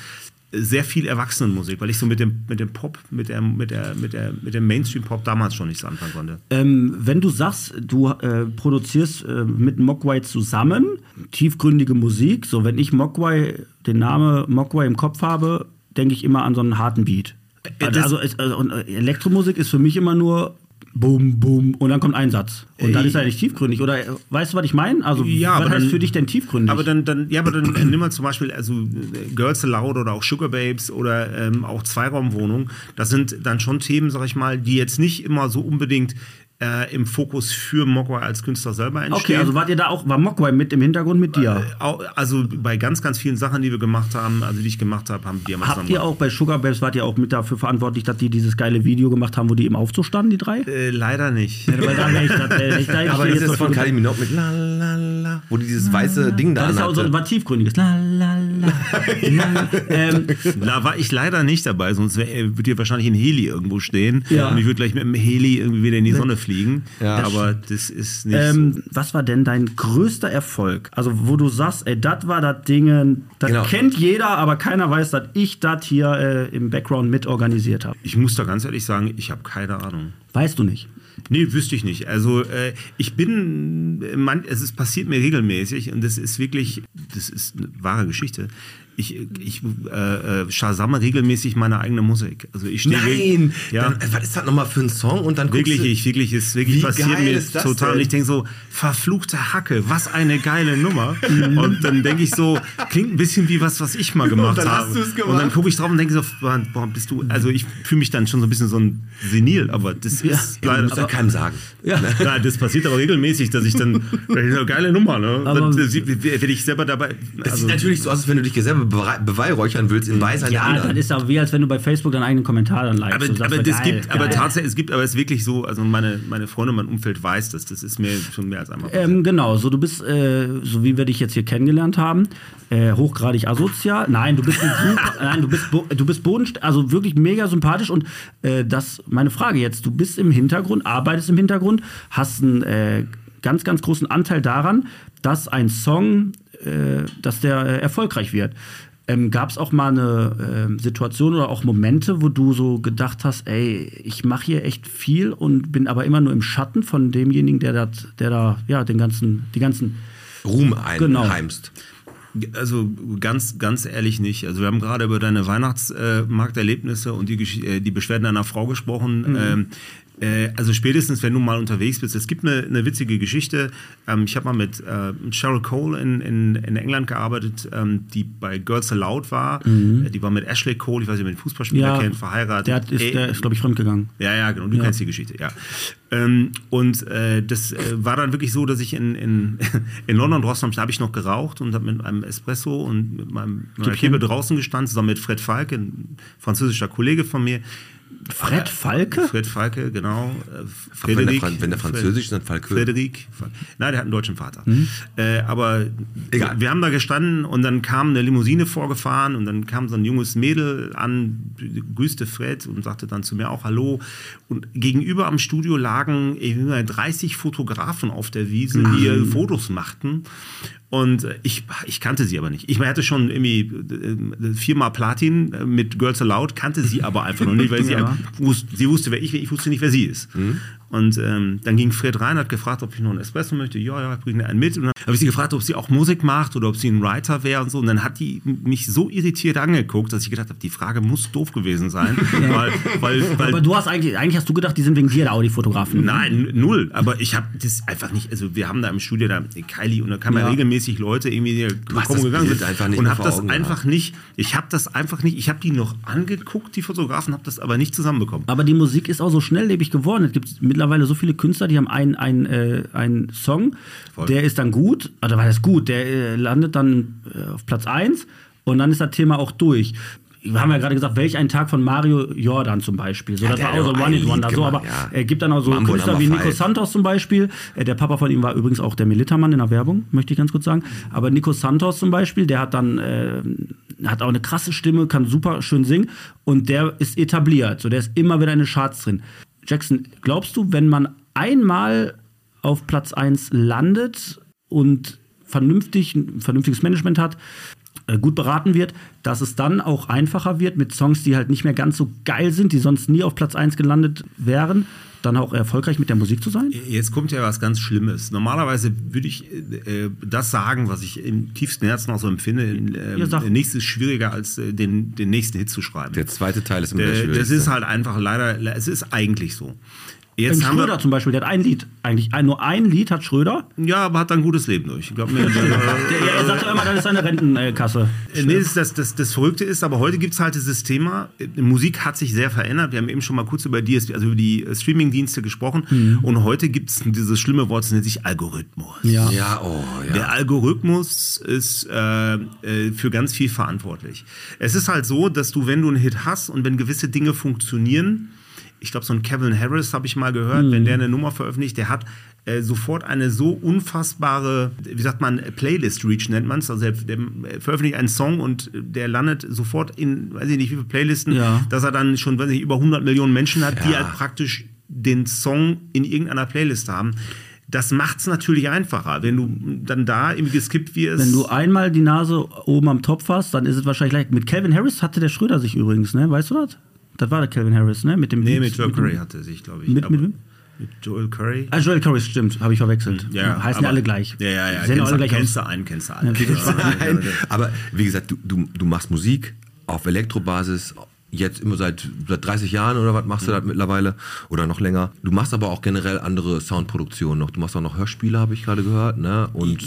sehr viel Erwachsenenmusik, weil ich so mit dem, mit dem Pop, mit der, mit der, mit der, mit dem Mainstream-Pop damals schon nichts anfangen konnte. Ähm, wenn du sagst, du äh, produzierst äh, mit Mogwai zusammen tiefgründige Musik, so wenn ich Mogwai, den Namen Mogwai im Kopf habe, denke ich immer an so einen harten Beat. Äh, Also, also äh, Elektromusik ist für mich immer nur Boom, Boom und dann kommt ein Satz. Und dann ist er nicht tiefgründig. Oder weißt du, was ich meine? Also, Ja, was aber heißt dann- für dich denn tiefgründig? Aber dann, dann, ja, aber dann äh, nimm mal zum Beispiel also äh, Girls Aloud oder auch Sugar Babes oder ähm, auch Zweiraumwohnung. Das sind dann schon Themen, sag ich mal, die jetzt nicht immer so unbedingt äh, im Fokus für Mogwai als Künstler selber entstehen. okay, also wart ihr da auch, war Mogwai mit im Hintergrund mit dir? Au- also bei ganz, ganz vielen Sachen, die wir gemacht haben, also die ich gemacht habe, haben wir mal Habt ihr auch bei Sugar Babes, wart ihr auch mit dafür verantwortlich, dass die dieses geile Video gemacht haben, wo die im Aufzug standen, die drei? Äh, leider nicht. Weil wäre ich, das, äh, ich, da Aber ist jetzt das von Kylie Minogue mit la la la, wo die dieses weiße Ding da Das ist ja auch so was tiefgründiges. La, la, la, la. ähm, Da war ich leider nicht dabei, sonst äh, würde hier wahrscheinlich ein Heli irgendwo stehen Ja. und ich würde gleich mit dem Heli irgendwie wieder in die Sonne fliegen. Ja. Aber das ist nicht so. ähm, was war denn dein größter Erfolg? Also, wo du sagst, ey, das war das Ding, das Genau. kennt jeder, aber keiner weiß, dass ich das hier äh, im Background mit organisiert habe. Ich muss da ganz ehrlich sagen, ich habe keine Ahnung. Weißt du nicht. Nee, wüsste ich nicht. Also äh, ich bin, äh, man, es ist, passiert mir regelmäßig und das ist wirklich, das ist eine wahre Geschichte. Ich, ich äh, äh, shazamme regelmäßig meine eigene Musik. Also ich stehe Nein! ja. Dann, was ist das nochmal für ein Song? Und dann Wirklich, du, ich, wirklich, ist wirklich Wie passiert geil mir ist das total. denn? Und ich denke so, verfluchte Hacke, was eine geile Nummer. und dann denke ich so, klingt ein bisschen wie was, was ich mal gemacht dann habe. hast du's Und dann gemacht. gucke ich drauf und denke so, warum bist du, also ich fühle mich dann schon so ein bisschen so ein Senil, aber das ist du leider, musst ja keinem sagen. Ja. ja, das passiert aber regelmäßig, dass ich dann, eine geile Nummer, ne? Aber- Dann, das, werde ich selber dabei, Das also, sieht natürlich so aus, als wenn du dich selber bewe- beweihräuchern willst im Beisein der Ja, anderen. das ist ja wie, als wenn du bei Facebook deinen eigenen Kommentar dann likest. aber, sagst, aber, das geil, gibt, aber geil. tatsächlich, es gibt, aber es ist wirklich so, also meine, meine Freunde, mein Umfeld weiß das, das ist mir schon mehr als einmal. Ähm, genau, so du bist, äh, so wie wir dich jetzt hier kennengelernt haben, äh, hochgradig asozial. Nein, du bist ein super, nein, du bist, du bist bodenst, also wirklich mega sympathisch und äh, das, meine Frage jetzt, du bist im Hintergrund, arbeitest im Hintergrund, hast einen äh, ganz, ganz großen Anteil daran, dass ein Song, äh, dass der äh, erfolgreich wird. Ähm, Gab es auch mal eine ähm, Situation oder auch Momente, wo du so gedacht hast, ey, ich mache hier echt viel und bin aber immer nur im Schatten von demjenigen, der, dat, der da ja den ganzen, die ganzen Ruhm Genau. einheimst. Also ganz, ganz ehrlich nicht. Also wir haben gerade über deine Weihnachtsmarkterlebnisse und die, äh, die Beschwerden deiner Frau gesprochen. Ähm, äh, also spätestens, wenn du mal unterwegs bist. Es gibt eine, eine witzige Geschichte. Ähm, ich habe mal mit äh, Cheryl Cole in, in, in England gearbeitet, ähm, die bei Girls Aloud war. Äh, Die war mit Ashley Cole, ich weiß nicht, ob ihr den Fußballspieler Ja, kennt, verheiratet. der hat, ist, Äh, der ist glaube ich fremdgegangen. ja, ja, genau. Du kennst die Geschichte, ja. Ähm, und äh, das war dann wirklich so, dass ich in, in, in London draußen habe ich noch geraucht und habe mit einem Espresso und mit meinem Kippe draußen gestanden, zusammen mit Fred Falke, ein französischer Kollege von mir. Fred Falke? Fred Falke, genau. Äh, wenn der Frederik. Wenn der Französisch ist, dann Falke. Frederik. Nein, der hat einen deutschen Vater. Mhm. Äh, aber Egal. wir haben da gestanden und dann kam eine Limousine vorgefahren und dann kam so ein junges Mädel an, grüßte Fred und sagte dann zu mir auch Hallo. Und gegenüber am Studio lagen irgendwie 30 Fotografen auf der Wiese, die Mhm. hier Fotos machten. Und äh, ich, ich kannte sie aber nicht. Ich hatte schon irgendwie äh, viermal Platin äh, mit Girls Aloud, kannte sie aber einfach noch nicht, weil sie, Ja. wusste, sie wusste, wer ich bin, ich wusste nicht, wer sie ist. Und ähm, dann ging Fred rein, hat gefragt, ob ich noch einen Espresso möchte. Ja, ja, bring mir einen mit. Und dann habe ich sie gefragt, ob sie auch Musik macht oder ob sie ein Writer wäre und so. Und dann hat die mich so irritiert angeguckt, dass ich gedacht habe, die Frage muss doof gewesen sein. weil, weil, weil Aber du hast eigentlich, eigentlich hast du gedacht, die sind wegen dir der Audi-Fotografen. Nein, null. Aber ich habe das einfach nicht. Also wir haben da im Studio da Kylie und da kamen ja. Regelmäßig Leute irgendwie, die gekommen gegangen sind einfach nicht und habe das einfach gehabt. nicht. Ich habe das einfach nicht. Ich habe die noch angeguckt, die Fotografen, habe das aber nicht zusammenbekommen. Aber die Musik ist auch so schnelllebig geworden. Es gibt mittlerweile so viele Künstler, die haben einen, einen, äh, einen Song, Voll. der ist dann gut, oder war das gut, der äh, landet dann äh, auf Platz 1 und dann ist das Thema auch durch. Wir haben ja gerade gesagt, welch ein Tag von Mario Jordan zum Beispiel. So, Ja, das war auch so ein One-Hit-Wonder. Lied So, aber ja. er gibt dann auch so Mambo Künstler wie Nico. Santos zum Beispiel. Äh, der Papa von ihm war übrigens auch der Militermann in der Werbung, möchte ich ganz kurz sagen. Aber Nico Santos zum Beispiel, der hat dann äh, hat auch eine krasse Stimme, kann super schön singen und der ist etabliert. So, der ist immer wieder in den Charts drin. Jackson, glaubst du, wenn man einmal auf Platz 1 landet und vernünftig, ein vernünftiges Management hat, äh, gut beraten wird, dass es dann auch einfacher wird mit Songs, die halt nicht mehr ganz so geil sind, die sonst nie auf Platz 1 gelandet wären, dann auch erfolgreich mit der Musik zu sein? Jetzt kommt ja was ganz Schlimmes. Normalerweise würde ich äh, das sagen, was ich im tiefsten Herzen auch so empfinde. Äh, Ja, nichts ist schwieriger, als äh, den, den nächsten Hit zu schreiben. Der zweite Teil ist immer der Äh, das ist halt einfach leider, es ist eigentlich so. Jetzt haben Schröder wir, zum Beispiel, der hat ein Lied. Eigentlich ein, nur ein Lied hat Schröder. ja, aber hat ein gutes Leben durch. Ich glaube mir. Der, er sagt ja immer, das ist seine Rentenkasse. Äh, Nee, das, das, das, das Verrückte ist, aber heute gibt es halt dieses Thema, äh, Musik hat sich sehr verändert. Wir haben eben schon mal kurz über die, also über die äh, Streaming-Dienste gesprochen. Und heute gibt es dieses schlimme Wort, das nennt sich Algorithmus. Ja. ja, oh, ja. Der Algorithmus ist äh, äh, für ganz viel verantwortlich. Es ist halt so, dass du, wenn du einen Hit hast und wenn gewisse Dinge funktionieren, ich glaube, so ein Kevin Harris habe ich mal gehört, wenn der eine Nummer veröffentlicht, der hat äh, sofort eine so unfassbare, wie sagt man, Playlist-Reach nennt man es. Also der, der veröffentlicht einen Song und der landet sofort in, weiß ich nicht, wie viele Playlisten, Ja. dass er dann schon, weiß ich, nicht, über 100 Millionen Menschen hat, die Ja. halt praktisch den Song in irgendeiner Playlist haben. Das macht es natürlich einfacher, wenn du dann da irgendwie geskippt wirst. Wenn du einmal die Nase oben am Topf hast, dann ist es wahrscheinlich leicht. Mit Calvin Harris hatte der Schröder sich übrigens, ne? Weißt du das? Das war der Calvin Harris, ne? Mit dem nee, mit Joel dem- Curry hatte sich, glaube ich. Mit- mit wem? Mit Joel Curry. Ah, Joel Curry, stimmt, habe ich verwechselt. Ja, Heißen ja alle gleich. Ja, ja, ja. Sehen Kennst, alle du- gleich kennst du einen, kennst du alle. Nein, aber wie gesagt, du, du, du machst Musik auf Elektrobasis, jetzt immer seit, seit 30 Jahren oder was machst du das mittlerweile oder noch länger. Du machst aber auch generell andere Soundproduktionen noch. Du machst auch noch Hörspiele, habe ich gerade gehört, ne? Und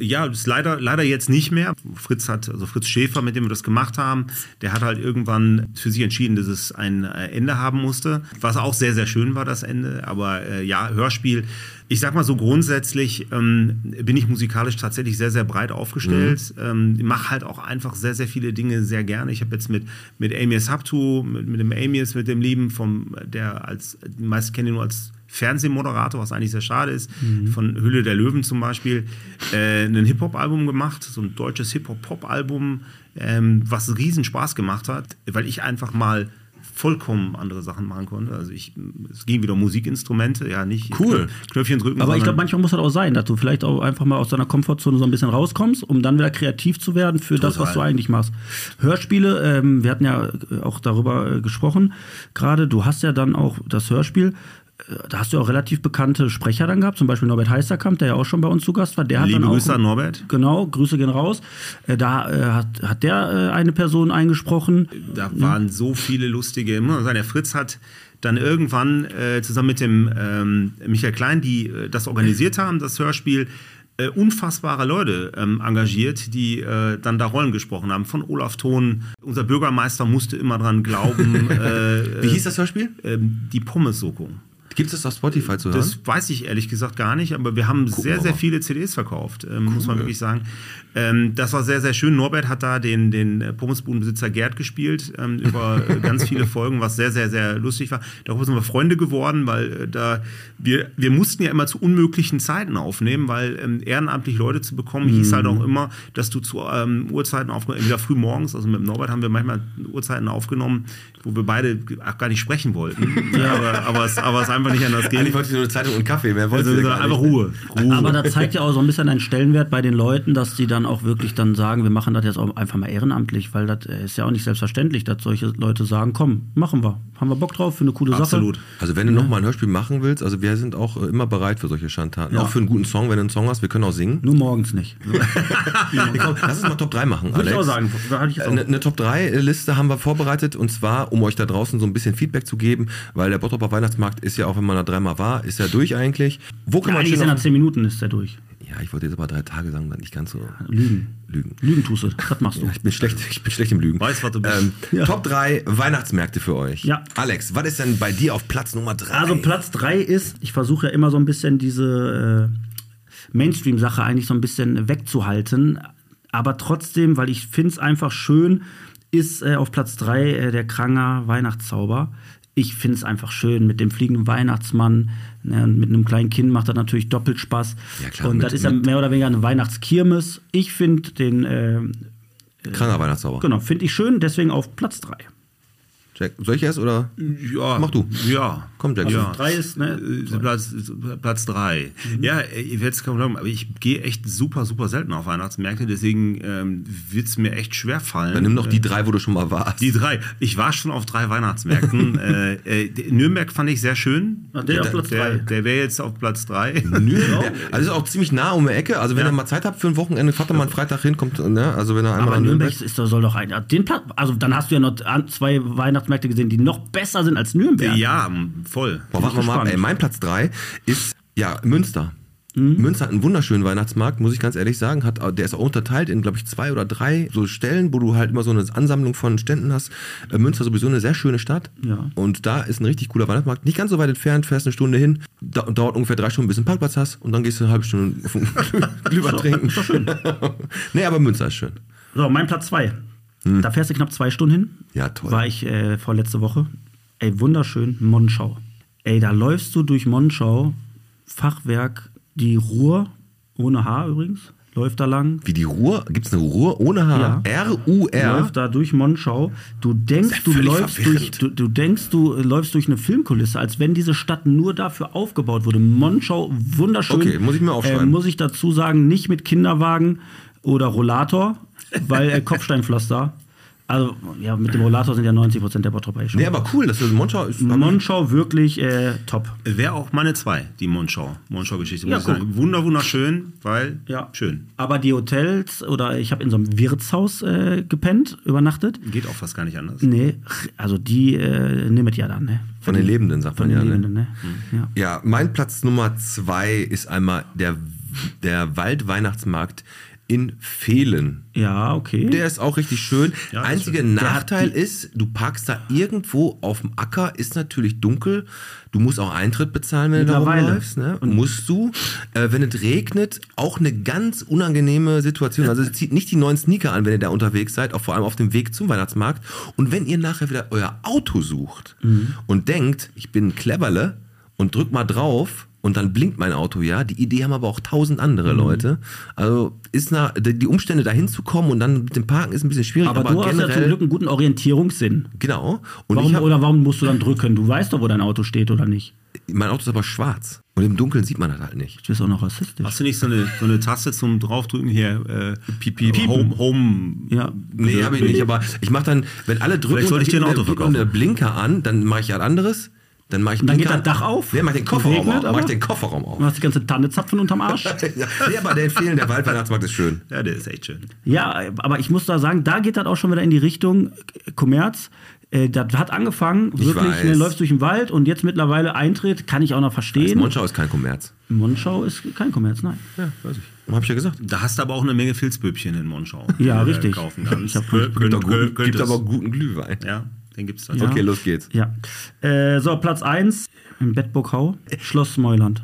Ja, das ist leider, leider jetzt nicht mehr. Fritz hat, also Fritz Schäfer, mit dem wir das gemacht haben, der hat halt irgendwann für sich entschieden, dass es ein äh, Ende haben musste. Was auch sehr, sehr schön war, das Ende. Aber äh, ja, Hörspiel. Ich sag mal so grundsätzlich ähm, bin ich musikalisch tatsächlich sehr, sehr breit aufgestellt. Ähm, mache halt auch einfach sehr, sehr viele Dinge sehr gerne. Ich habe jetzt mit, mit Amias Haptu, mit, mit dem Amias, mit dem Lieben vom, der als, die meisten kennen ihn nur als Fernsehmoderator, was eigentlich sehr schade ist, von Hülle der Löwen zum Beispiel, äh, ein Hip-Hop-Album gemacht, so ein deutsches Hip-Hop-Pop-Album, ähm, was riesen Spaß gemacht hat, weil ich einfach mal vollkommen andere Sachen machen konnte. Also ich, es ging wieder um Musikinstrumente, ja nicht Cool. Knöpfchen drücken. Aber ich glaube, manchmal muss das auch sein, dass du vielleicht auch einfach mal aus deiner Komfortzone so ein bisschen rauskommst, um dann wieder kreativ zu werden für das, was du Total. eigentlich machst. Hörspiele, ähm, wir hatten ja äh, auch darüber äh, gesprochen gerade, du hast ja dann auch das Hörspiel, da hast du auch relativ bekannte Sprecher dann gehabt, zum Beispiel Norbert Heisterkamp, der ja auch schon bei uns zu Gast war. Der hat Liebe dann auch, Grüße an Norbert. Genau, Grüße gehen raus. Äh, da äh, hat, hat der äh, eine Person eingesprochen. Da waren so viele lustige. Muss man sagen, der Fritz hat dann irgendwann äh, zusammen mit dem ähm, Michael Klein, die äh, das organisiert haben, das Hörspiel, äh, unfassbare Leute ähm, engagiert, die äh, dann da Rollen gesprochen haben. Von Olaf Thon. Unser Bürgermeister musste immer dran glauben. äh, wie hieß das Hörspiel? die Pommes-Soko. Gibt es das auf Spotify zu hören? Das weiß ich ehrlich gesagt gar nicht, aber wir haben sehr, wir sehr viele CDs verkauft, ähm, muss man wirklich sagen. Ähm, das war sehr, sehr schön. Norbert hat da den, den äh, Pommesbudenbesitzer Gerd gespielt ähm, über äh, ganz viele Folgen, was sehr, sehr, sehr lustig war. Darüber sind wir Freunde geworden, weil äh, da wir, wir mussten ja immer zu unmöglichen Zeiten aufnehmen, weil ehrenamtlich Leute zu bekommen, hieß halt auch immer, dass du zu ähm, Uhrzeiten aufgenommen, entweder früh morgens, also mit Norbert haben wir manchmal Uhrzeiten aufgenommen, wo wir beide gar nicht sprechen wollten. ja, aber, aber, es, aber es einfach nicht anders ging. Eigentlich wollte ich nur eine Zeitung und Kaffee, mehr wollte Also ich einfach nicht. Ruhe. Ruhe. Aber da zeigt ja auch so ein bisschen einen Stellenwert bei den Leuten, dass die dann auch wirklich dann sagen, wir machen das jetzt auch einfach mal ehrenamtlich, weil das äh, ist ja auch nicht selbstverständlich, dass solche Leute sagen, komm, machen wir. Haben wir Bock drauf für eine coole Absolut. Sache. Also wenn du noch mal ein Hörspiel machen willst, also wir sind auch äh, immer bereit für solche Schandtaten. Ja. Auch für einen guten Song, wenn du einen Song hast, wir können auch singen. Nur morgens nicht. Ja, komm, lass uns mal Top 3 machen, Würde Alex. ich auch sagen. Ich auch. Eine, eine Top 3 Liste haben wir vorbereitet und zwar, um euch da draußen so ein bisschen Feedback zu geben, weil der Bottroper Weihnachtsmarkt ist ja auch, wenn man da dreimal war, ist ja durch eigentlich. Wo kann Ja, man eigentlich sind auf- nach zehn Minuten ist der durch. Ja, ich wollte jetzt aber drei Tage sagen, dann nicht ganz so Lügen. lügen. Lügen tust du. Das machst du. Ich bin schlecht, ich bin schlecht im Lügen. Weiß, was du bist. Ähm, Top 3 Weihnachtsmärkte für euch. Ja. Alex, was ist denn bei dir auf Platz Nummer 3? Also Platz 3 ist, ich versuche ja immer so ein bisschen diese äh, Mainstream-Sache eigentlich so ein bisschen wegzuhalten. Aber trotzdem, weil ich finde es einfach schön, ist äh, auf Platz 3 äh, der Kranger Weihnachtszauber. Ich finde es einfach schön mit dem fliegenden Weihnachtsmann. Ne, und mit einem kleinen Kind macht das natürlich doppelt Spaß. Ja, klar, und mit- das ist ja mehr oder weniger eine Weihnachtskirmes. Ich finde den, äh, Kranger Weihnachtszauber. genau, finde ich schön, deswegen auf Platz 3. Jack, soll ich erst oder? Ja. Mach du. Ja. Komm, Jack. Ja. Drei ist, ne? Platz, Platz drei. Ja, äh, ihr werdet es kaum glauben, aber ich gehe echt super, super selten auf Weihnachtsmärkte, deswegen ähm, wird es mir echt schwer fallen. Dann nimm noch die Äh, drei, wo du schon mal warst. die drei. Ich war schon auf drei Weihnachtsmärkten. äh, äh, der- Nürnberg fand ich sehr schön. Ah, der auf Platz der, drei. der wäre jetzt auf Platz drei. Nürnberg. Also ist auch ziemlich nah um die Ecke. Also wenn Ja. ihr mal Zeit habt für ein Wochenende, fahrt doch mal einen Freitag hin, kommt, ne? Also wenn ihr einmal Aber an Nürnberg ist, soll doch ein. Den Platz, also dann hast du ja noch zwei Weihnachtsmärkte gesehen, die noch besser sind als Nürnberg. Ja, voll. Boah, warten wir mal ab. Ey, mein Platz 3 ist ja Münster. Mhm. Münster hat einen wunderschönen Weihnachtsmarkt, muss ich ganz ehrlich sagen. Hat, der ist auch unterteilt in, glaube ich, zwei oder drei so Stellen, wo du halt immer so eine Ansammlung von Ständen hast. Äh, Münster ist sowieso eine sehr schöne Stadt. Ja. Und da ist ein richtig cooler Weihnachtsmarkt. Nicht ganz so weit entfernt, fährst eine Stunde hin, da, dauert ungefähr drei Stunden, bis du einen Parkplatz hast und dann gehst du eine halbe Stunde auf den Glühwein trinken. nee, aber Münster ist schön. So, mein Platz zwei. Da fährst du knapp zwei Stunden hin. Ja, toll. War ich äh, vorletzte Woche. Ey, wunderschön, Monschau. Ey, da läufst du durch Monschau, Fachwerk, die Ruhr, ohne H übrigens, läuft da lang. Wie die Ruhr? Gibt es eine Ruhr ohne H? Ja. R-U-R? läuft da durch Monschau. Du denkst, ja du läufst durch, du, du denkst, du äh, läufst durch eine Filmkulisse, als wenn diese Stadt nur dafür aufgebaut wurde. Monschau, wunderschön. Okay, muss ich mir aufschreiben. Äh, muss ich dazu sagen, nicht mit Kinderwagen oder Rollator, weil äh, Kopfsteinpflaster. Also, ja, mit dem Rollator sind ja 90 Prozent der Bottroper eh schon. Nee, aber cool, dass du Monschau ist. Monschau wirklich äh, top. Wäre auch meine zwei, die Monschau. Monschau-Geschichte, Ja, muss ich guck. sagen. Wunder, wunderschön, weil Ja. schön. Aber die Hotels oder ich habe in so einem Wirtshaus äh, gepennt, übernachtet. Geht auch fast gar nicht anders. Nee, also die äh, nimmt ja dann, ne? Von den Lebenden, sagt Von man den ja. Lebenden, Ne? ne? Ja. Ja, mein Platz Nummer zwei ist einmal der, der Waldweihnachtsmarkt in Fehlen. Ja, okay. Der ist auch richtig schön. Ja, Einziger Nachteil ist, du parkst da irgendwo auf dem Acker, ist natürlich dunkel. Du musst auch Eintritt bezahlen, wenn du da rumläufst. Ne? musst du. Äh, wenn es regnet, auch eine ganz unangenehme Situation. Also es zieht nicht die neuen Sneaker an, wenn ihr da unterwegs seid, auch vor allem auf dem Weg zum Weihnachtsmarkt. Und wenn ihr nachher wieder euer Auto sucht Mhm. und denkt, ich bin ein Cleverle und drück mal drauf und dann blinkt mein Auto ja. Die Idee haben aber auch tausend andere Mhm. Leute. Also ist na, die Umstände dahin zu kommen und dann mit dem Parken ist ein bisschen schwierig, aber, aber, du hast ja zum generell Glück einen guten Orientierungssinn. genau. Und Warum, ich hab, oder warum musst du dann drücken? Du weißt doch, wo dein Auto steht oder nicht. mein Auto ist aber schwarz und im Dunkeln sieht man das halt nicht. Du bist auch noch rassistisch. Hast du nicht so eine, so eine Taste zum draufdrücken hier? Äh, Piep, piep, Home, Home. Ja. Nee, habe ich nicht, aber ich mache dann, wenn alle drücken, Vielleicht sollte ich dir ein Auto verkaufen. der Blinker an, dann mache ich halt anderes. Dann mache ich Und dann geht das. Dach auf? Nee, mach ich den Kofferraum Regnet auf. Mach den Kofferraum auf. Du hast die ganze Tanne zapfen unterm Arsch. Ja, nee, aber der fehlen, der Waldweihnachtsmarkt ist schön. Ja, der ist echt schön. ja, aber ich muss da sagen, da geht das auch schon wieder in die Richtung äh, Kommerz. Äh, Das hat angefangen, Ich wirklich, ne, läufst durch den Wald und jetzt mittlerweile Eintritt, kann ich auch noch verstehen. Monschau ist kein Kommerz. Monschau ist kein Kommerz, nein. Ja, weiß ich. Hab ich ja gesagt. Da hast du aber auch eine Menge Filzböbchen in Monschau. Ja, die du richtig. Kaufen kannst. Ich hab- Gibt, gibt könntest- aber guten Glühwein. Ja. Den gibt's dann. Ja. Okay, los geht's. Ja. Äh, so, Platz 1 im Bettburghau, Schloss Meuland.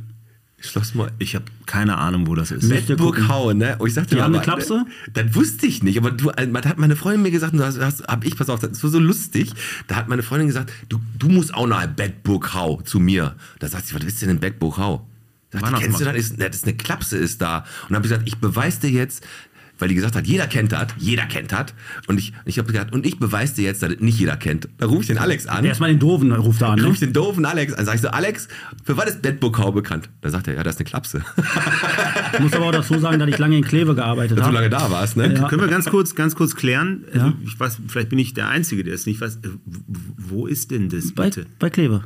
Schloss mal. Ich habe keine Ahnung, wo das ist. Bedburghau, ne? Und ich sagte Die haben eine Klapse? Das wusste ich nicht, aber du, äh, man hat meine Freundin mir gesagt, und das hast, hab ich, pass auf, das war so lustig. Da hat meine Freundin gesagt, du, du musst auch nach Bedburghau zu mir. Da sagt sie, was willst du denn in Bedburghau? Da sagt die, kennst du das? Ist, das ist eine Klapse ist da. Und dann habe ich gesagt, ich beweise dir jetzt, weil die gesagt hat, jeder kennt das, jeder kennt das. Und ich, ich habe gesagt, und ich beweise dir jetzt, dass das nicht jeder kennt. Da rufe ich den Alex an. Erstmal den Doofen ruft er an. Dann Ne? rufe ich den doofen Alex an. Sag ich so, Alex, für was ist Bedburghau bekannt? Da sagt er, ja, das ist eine Klapse. Ich muss aber auch dazu sagen, dass ich lange in Kleve gearbeitet Dass du habe. lange da warst, ne? Ja. Können wir ganz kurz, ganz kurz klären? Ja. Also, Ich weiß, vielleicht bin ich der Einzige, der es nicht weiß. Wo ist denn das Bei, bitte? bei Kleve.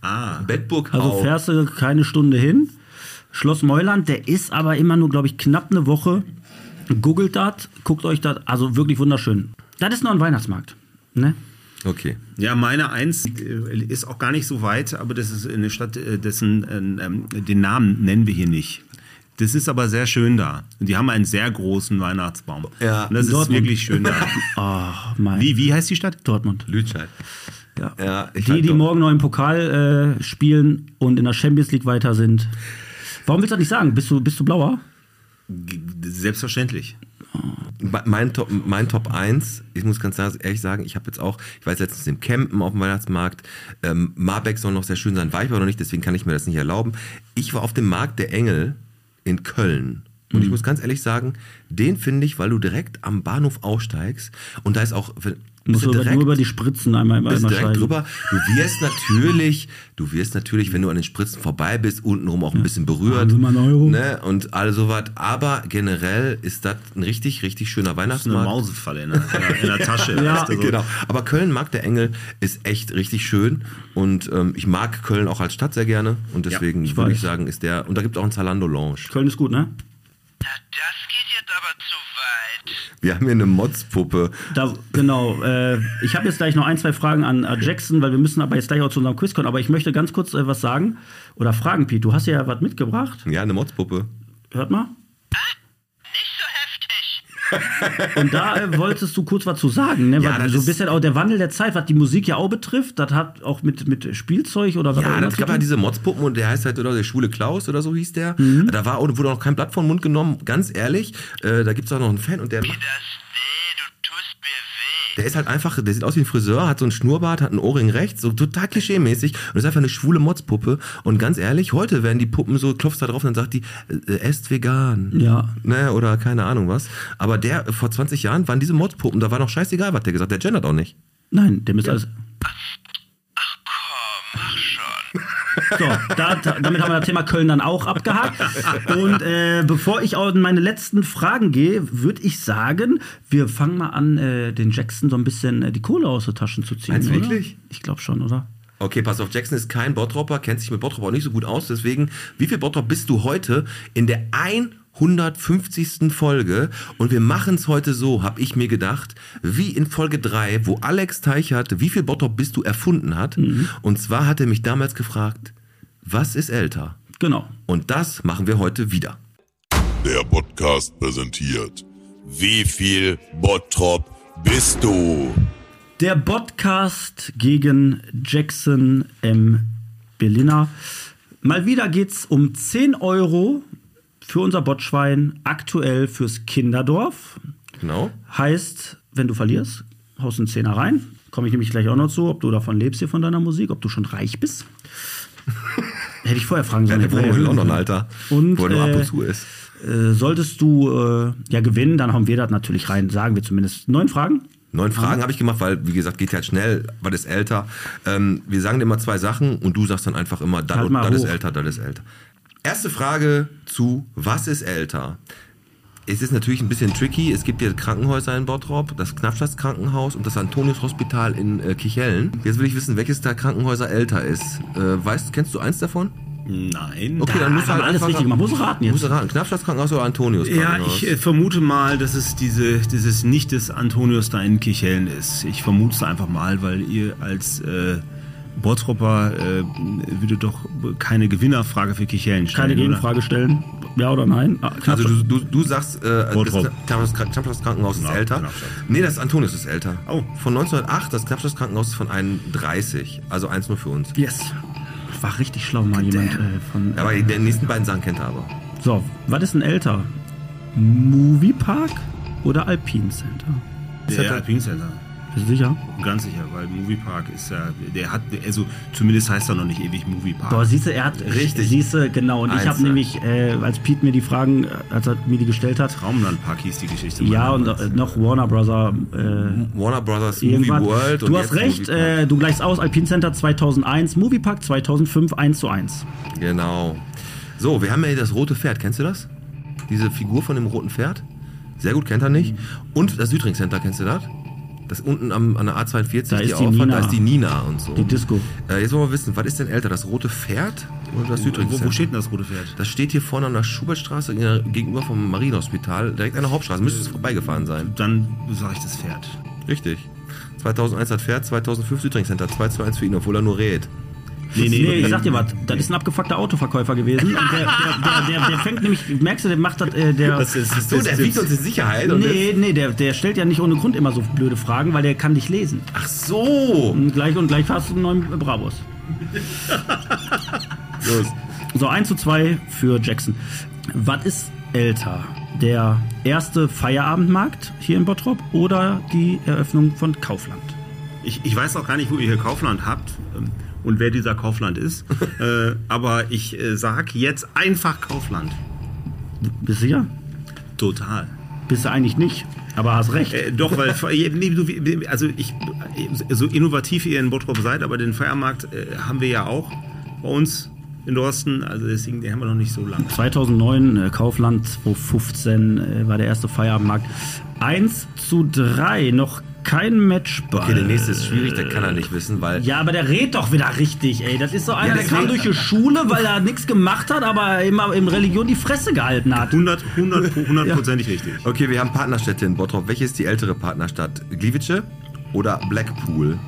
Ah, Bedburghau. Also fährst du keine Stunde hin. Schloss Meuland, der ist aber immer nur, glaube ich, knapp eine Woche. Googelt das, guckt euch das, also wirklich wunderschön. Das ist noch ein Weihnachtsmarkt. Ne? Okay. Ja, meine Eins äh, ist auch gar nicht so weit, aber das ist eine Stadt, äh, dessen äh, ähm, den Namen nennen wir hier nicht. Das ist aber sehr schön da. Und die haben einen sehr großen Weihnachtsbaum. Ja, Und das ist Dortmund. wirklich schön da. Ach, mein. Wie, wie heißt die Stadt? Dortmund. Lütscheid. Ja. Ja, die, halt die morgen noch im Pokal äh, spielen und in der Champions League weiter sind. Warum willst du das nicht sagen? Bist du, bist du blauer? Selbstverständlich. Mein Top, mein Top 1, ich muss ganz ehrlich sagen, ich habe jetzt auch, ich war jetzt letztens im Campen auf dem Weihnachtsmarkt, ähm, Marbeck soll noch sehr schön sein, war ich aber noch nicht, deswegen kann ich mir das nicht erlauben. Ich war auf dem Markt der Engel in Köln. Und Mhm. ich muss ganz ehrlich sagen, den finde ich, weil du direkt am Bahnhof aussteigst und da ist auch, Musst du aber nur über die Spritzen einmal, einmal direkt steigen. drüber. Du wirst natürlich, du wirst natürlich, wenn du an den Spritzen vorbei bist, untenrum auch ein bisschen berührt. Haben mal einen Euro? Ne? Und all sowas. Aber generell ist das ein richtig, richtig schöner Das ist eine Weihnachtsmarkt. Mausefalle in der, in der, in der Tasche. Ja, so. Genau. Aber Köln, Markt der Engel, ist echt richtig schön. Und ähm, ich mag Köln auch als Stadt sehr gerne. Und deswegen ich würde weiß. ich sagen, ist der. Und da gibt es auch einen Zalando Lounge. Köln ist gut, ne? Das geht jetzt aber zu weit. Wir haben hier eine Motzpuppe. Da, genau. Äh, ich habe jetzt gleich noch ein, zwei Fragen an Jackson, weil wir müssen aber jetzt gleich auch zu unserem Quiz kommen. Aber ich möchte ganz kurz äh, was sagen oder fragen, Pete. Du hast ja was mitgebracht. Ja, eine Motzpuppe. Hört mal. Heftig. Und da äh, wolltest du kurz was zu sagen, ne? Ja, Weil so ein bisschen auch der Wandel der Zeit, was die Musik ja auch betrifft, das hat auch mit, mit Spielzeug oder was auch Ja, immer das gab ja tun. diese Motzpuppen und der heißt halt, oder der schwule Klaus oder so hieß der. Mhm. Da war, wurde auch kein Blatt vom Mund genommen, ganz ehrlich. Äh, da gibt es auch noch einen Fan und der. Das weh, du tust mir weh. Der ist halt einfach, der sieht aus wie ein Friseur, hat so einen Schnurrbart, hat einen Ohrring rechts, so total klischee-mäßig und ist einfach eine schwule Motzpuppe. Und ganz ehrlich, heute werden die Puppen so, klopfst da drauf und dann sagt die, äh, esst vegan. Ja. Ne, oder keine Ahnung was. Aber der, äh, vor 20 Jahren waren diese Motzpuppen, da war noch scheißegal, was der gesagt hat. Der gendert auch nicht. Nein, dem ist alles. So, da, da, damit haben wir das Thema Köln dann auch abgehakt. Und äh, bevor ich auch in meine letzten Fragen gehe, würde ich sagen, wir fangen mal an, äh, den Jackson so ein bisschen äh, die Kohle aus den Taschen zu ziehen. Meinst wirklich? Ich glaube schon, oder? Okay, pass auf, Jackson ist kein Bottropper, kennt sich mit Bottrop auch nicht so gut aus. Deswegen, wie viel Bottrop bist du heute in der 150. Folge? Und wir machen es heute so, habe ich mir gedacht, wie in Folge 3, wo Alex Teichert, wie viel Bottrop bist du erfunden hat. Und zwar hat er mich damals gefragt, was ist älter? Genau. Und das machen wir heute wieder. Der Podcast präsentiert. Wie viel Bottrop bist du? Der Podcast gegen Jackson M. Berliner. Mal wieder geht's um 10 Euro für unser Botschwein, aktuell fürs Kinderdorf. Genau. Heißt, wenn du verlierst, haust einen Zehner rein. Komme ich nämlich gleich auch noch zu, ob du davon lebst hier von deiner Musik, ob du schon reich bist. Hätte ich vorher fragen Ja, sollen. der Hätte braucht vorher in London, Alter. Und, wo er nur ab äh, und zu ist. Äh, solltest du äh, ja gewinnen, dann haben wir das natürlich rein, sagen wir zumindest. Neun Fragen? Neun Fragen habe ich gemacht, weil, wie gesagt, geht halt schnell, weil das ist älter. Ähm, wir sagen dir immer zwei Sachen und du sagst dann einfach immer, das Halt ist älter, das ist älter. Erste Frage zu, was ist älter? Es ist natürlich ein bisschen tricky. Es gibt hier Krankenhäuser in Bottrop, das Knappschaftskrankenhaus und das Antonius Hospital in äh, Kichellen. Jetzt will ich wissen, welches der Krankenhäuser älter ist. Äh, weißt, kennst du eins davon? Nein. Okay, dann musst du haben halt alles einfach richtig gemacht. Musst du raten jetzt. Musst du raten. Knappschaftskrankenhaus oder Antonius Ja, ich äh, vermute mal, dass es diese, dieses nicht des Antonius da in Kirchhellen ist. Ich vermute es einfach mal, weil ihr als äh, Bottropper äh, würde doch keine Gewinnerfrage für Kichellen stellen. Keine oder? Gegenfrage stellen. Ja oder nein? Ah. Also du, du, du sagst, äh, das Bottrop. Knappschaftskrankenhaus Krankenhaus ist Genau, älter. Knappschaft. Nee, das Antonius ist älter. Oh. Von 1908, das Knappschaftskrankenhaus ist von 31. Also eins nur für uns. yes. War richtig schlau mal jemand äh, von. Ja, aber die nächsten beiden Sachen kennt er aber. So, was ist denn älter? Moviepark oder Alpine Center? Der Alpine Center. Bist du sicher? Ganz sicher, weil Moviepark ist ja, der hat, also zumindest heißt er noch nicht ewig Moviepark. Boah, siehst du, er hat. Richtig. Siehst du, genau. Und ich habe Einzel. nämlich, äh, als Pete mir die Fragen, äh, als er mir die gestellt hat, Traumlandpark hieß die Geschichte. ja, und äh, noch Warner Brother. Äh, Warner Brothers Movie irgendwas. World. und du hast recht, äh, du gleichst aus, Alpine Center 2001, Moviepark 2005, 1 zu 1. Genau. So, wir haben ja hier das rote Pferd. Kennst du das? Diese Figur von dem roten Pferd? Sehr gut, kennt er nicht. Und das Südring Center, kennst du das? Das unten am, an der A42, Da ist die Auffahrt, Nina. da ist die Nina und so. Die Disco. Äh, jetzt wollen wir wissen, was ist denn älter, das rote Pferd oder das Südring wo, wo steht denn das rote Pferd? Das steht hier vorne an der Schubertstraße gegenüber vom Marienhospital, direkt an der Hauptstraße. Müsste es vorbeigefahren sein. Dann sage ich das Pferd. Richtig. 2001 hat Pferd, 2005 Südring Center, 2 zu 1 für ihn, obwohl er nur rät. Nee, Nee, ich sag dir was, das ist ein abgefuckter Autoverkäufer gewesen. Und der, der, der, der, der fängt nämlich, merkst du, der macht das, äh, der. Das ist, das So, ist, der wiegt uns in Sicherheit. Und nee, nee, der, der stellt ja nicht ohne Grund immer so blöde Fragen, weil der kann dich lesen. Ach so. Und gleich und gleich hast du einen neuen Bravos. Los. So, 1 zu 2 für Jackson. Was ist älter? Der erste Feierabendmarkt hier in Bottrop oder die Eröffnung von Kaufland? Ich, ich weiß auch gar nicht, wo ihr hier Kaufland habt ähm, und wer dieser Kaufland ist. äh, aber ich äh, sag jetzt einfach Kaufland. Bist du sicher? Total. Bist du eigentlich nicht, aber hast recht. Äh, doch, weil also ich so innovativ ihr in Bottrop seid, aber den Feiermarkt äh, haben wir ja auch bei uns in Dorsten. Also deswegen den haben wir noch nicht so lange. 2009 äh, Kaufland, 2015 äh, war der erste Feierabendmarkt. 1 zu 3, noch kein Matchball. Okay, der nächste ist schwierig, der kann er nicht wissen, weil. Ja, aber der redet doch wieder richtig, ey. Das ist so einer, Ja, der kam durch die Schule, weil er nichts gemacht hat, aber immer in Religion die Fresse gehalten hat. 100 100 hundertprozentig richtig. Okay, wir haben Partnerstädte in Bottrop. Welche ist die ältere Partnerstadt? Gliwice oder Blackpool?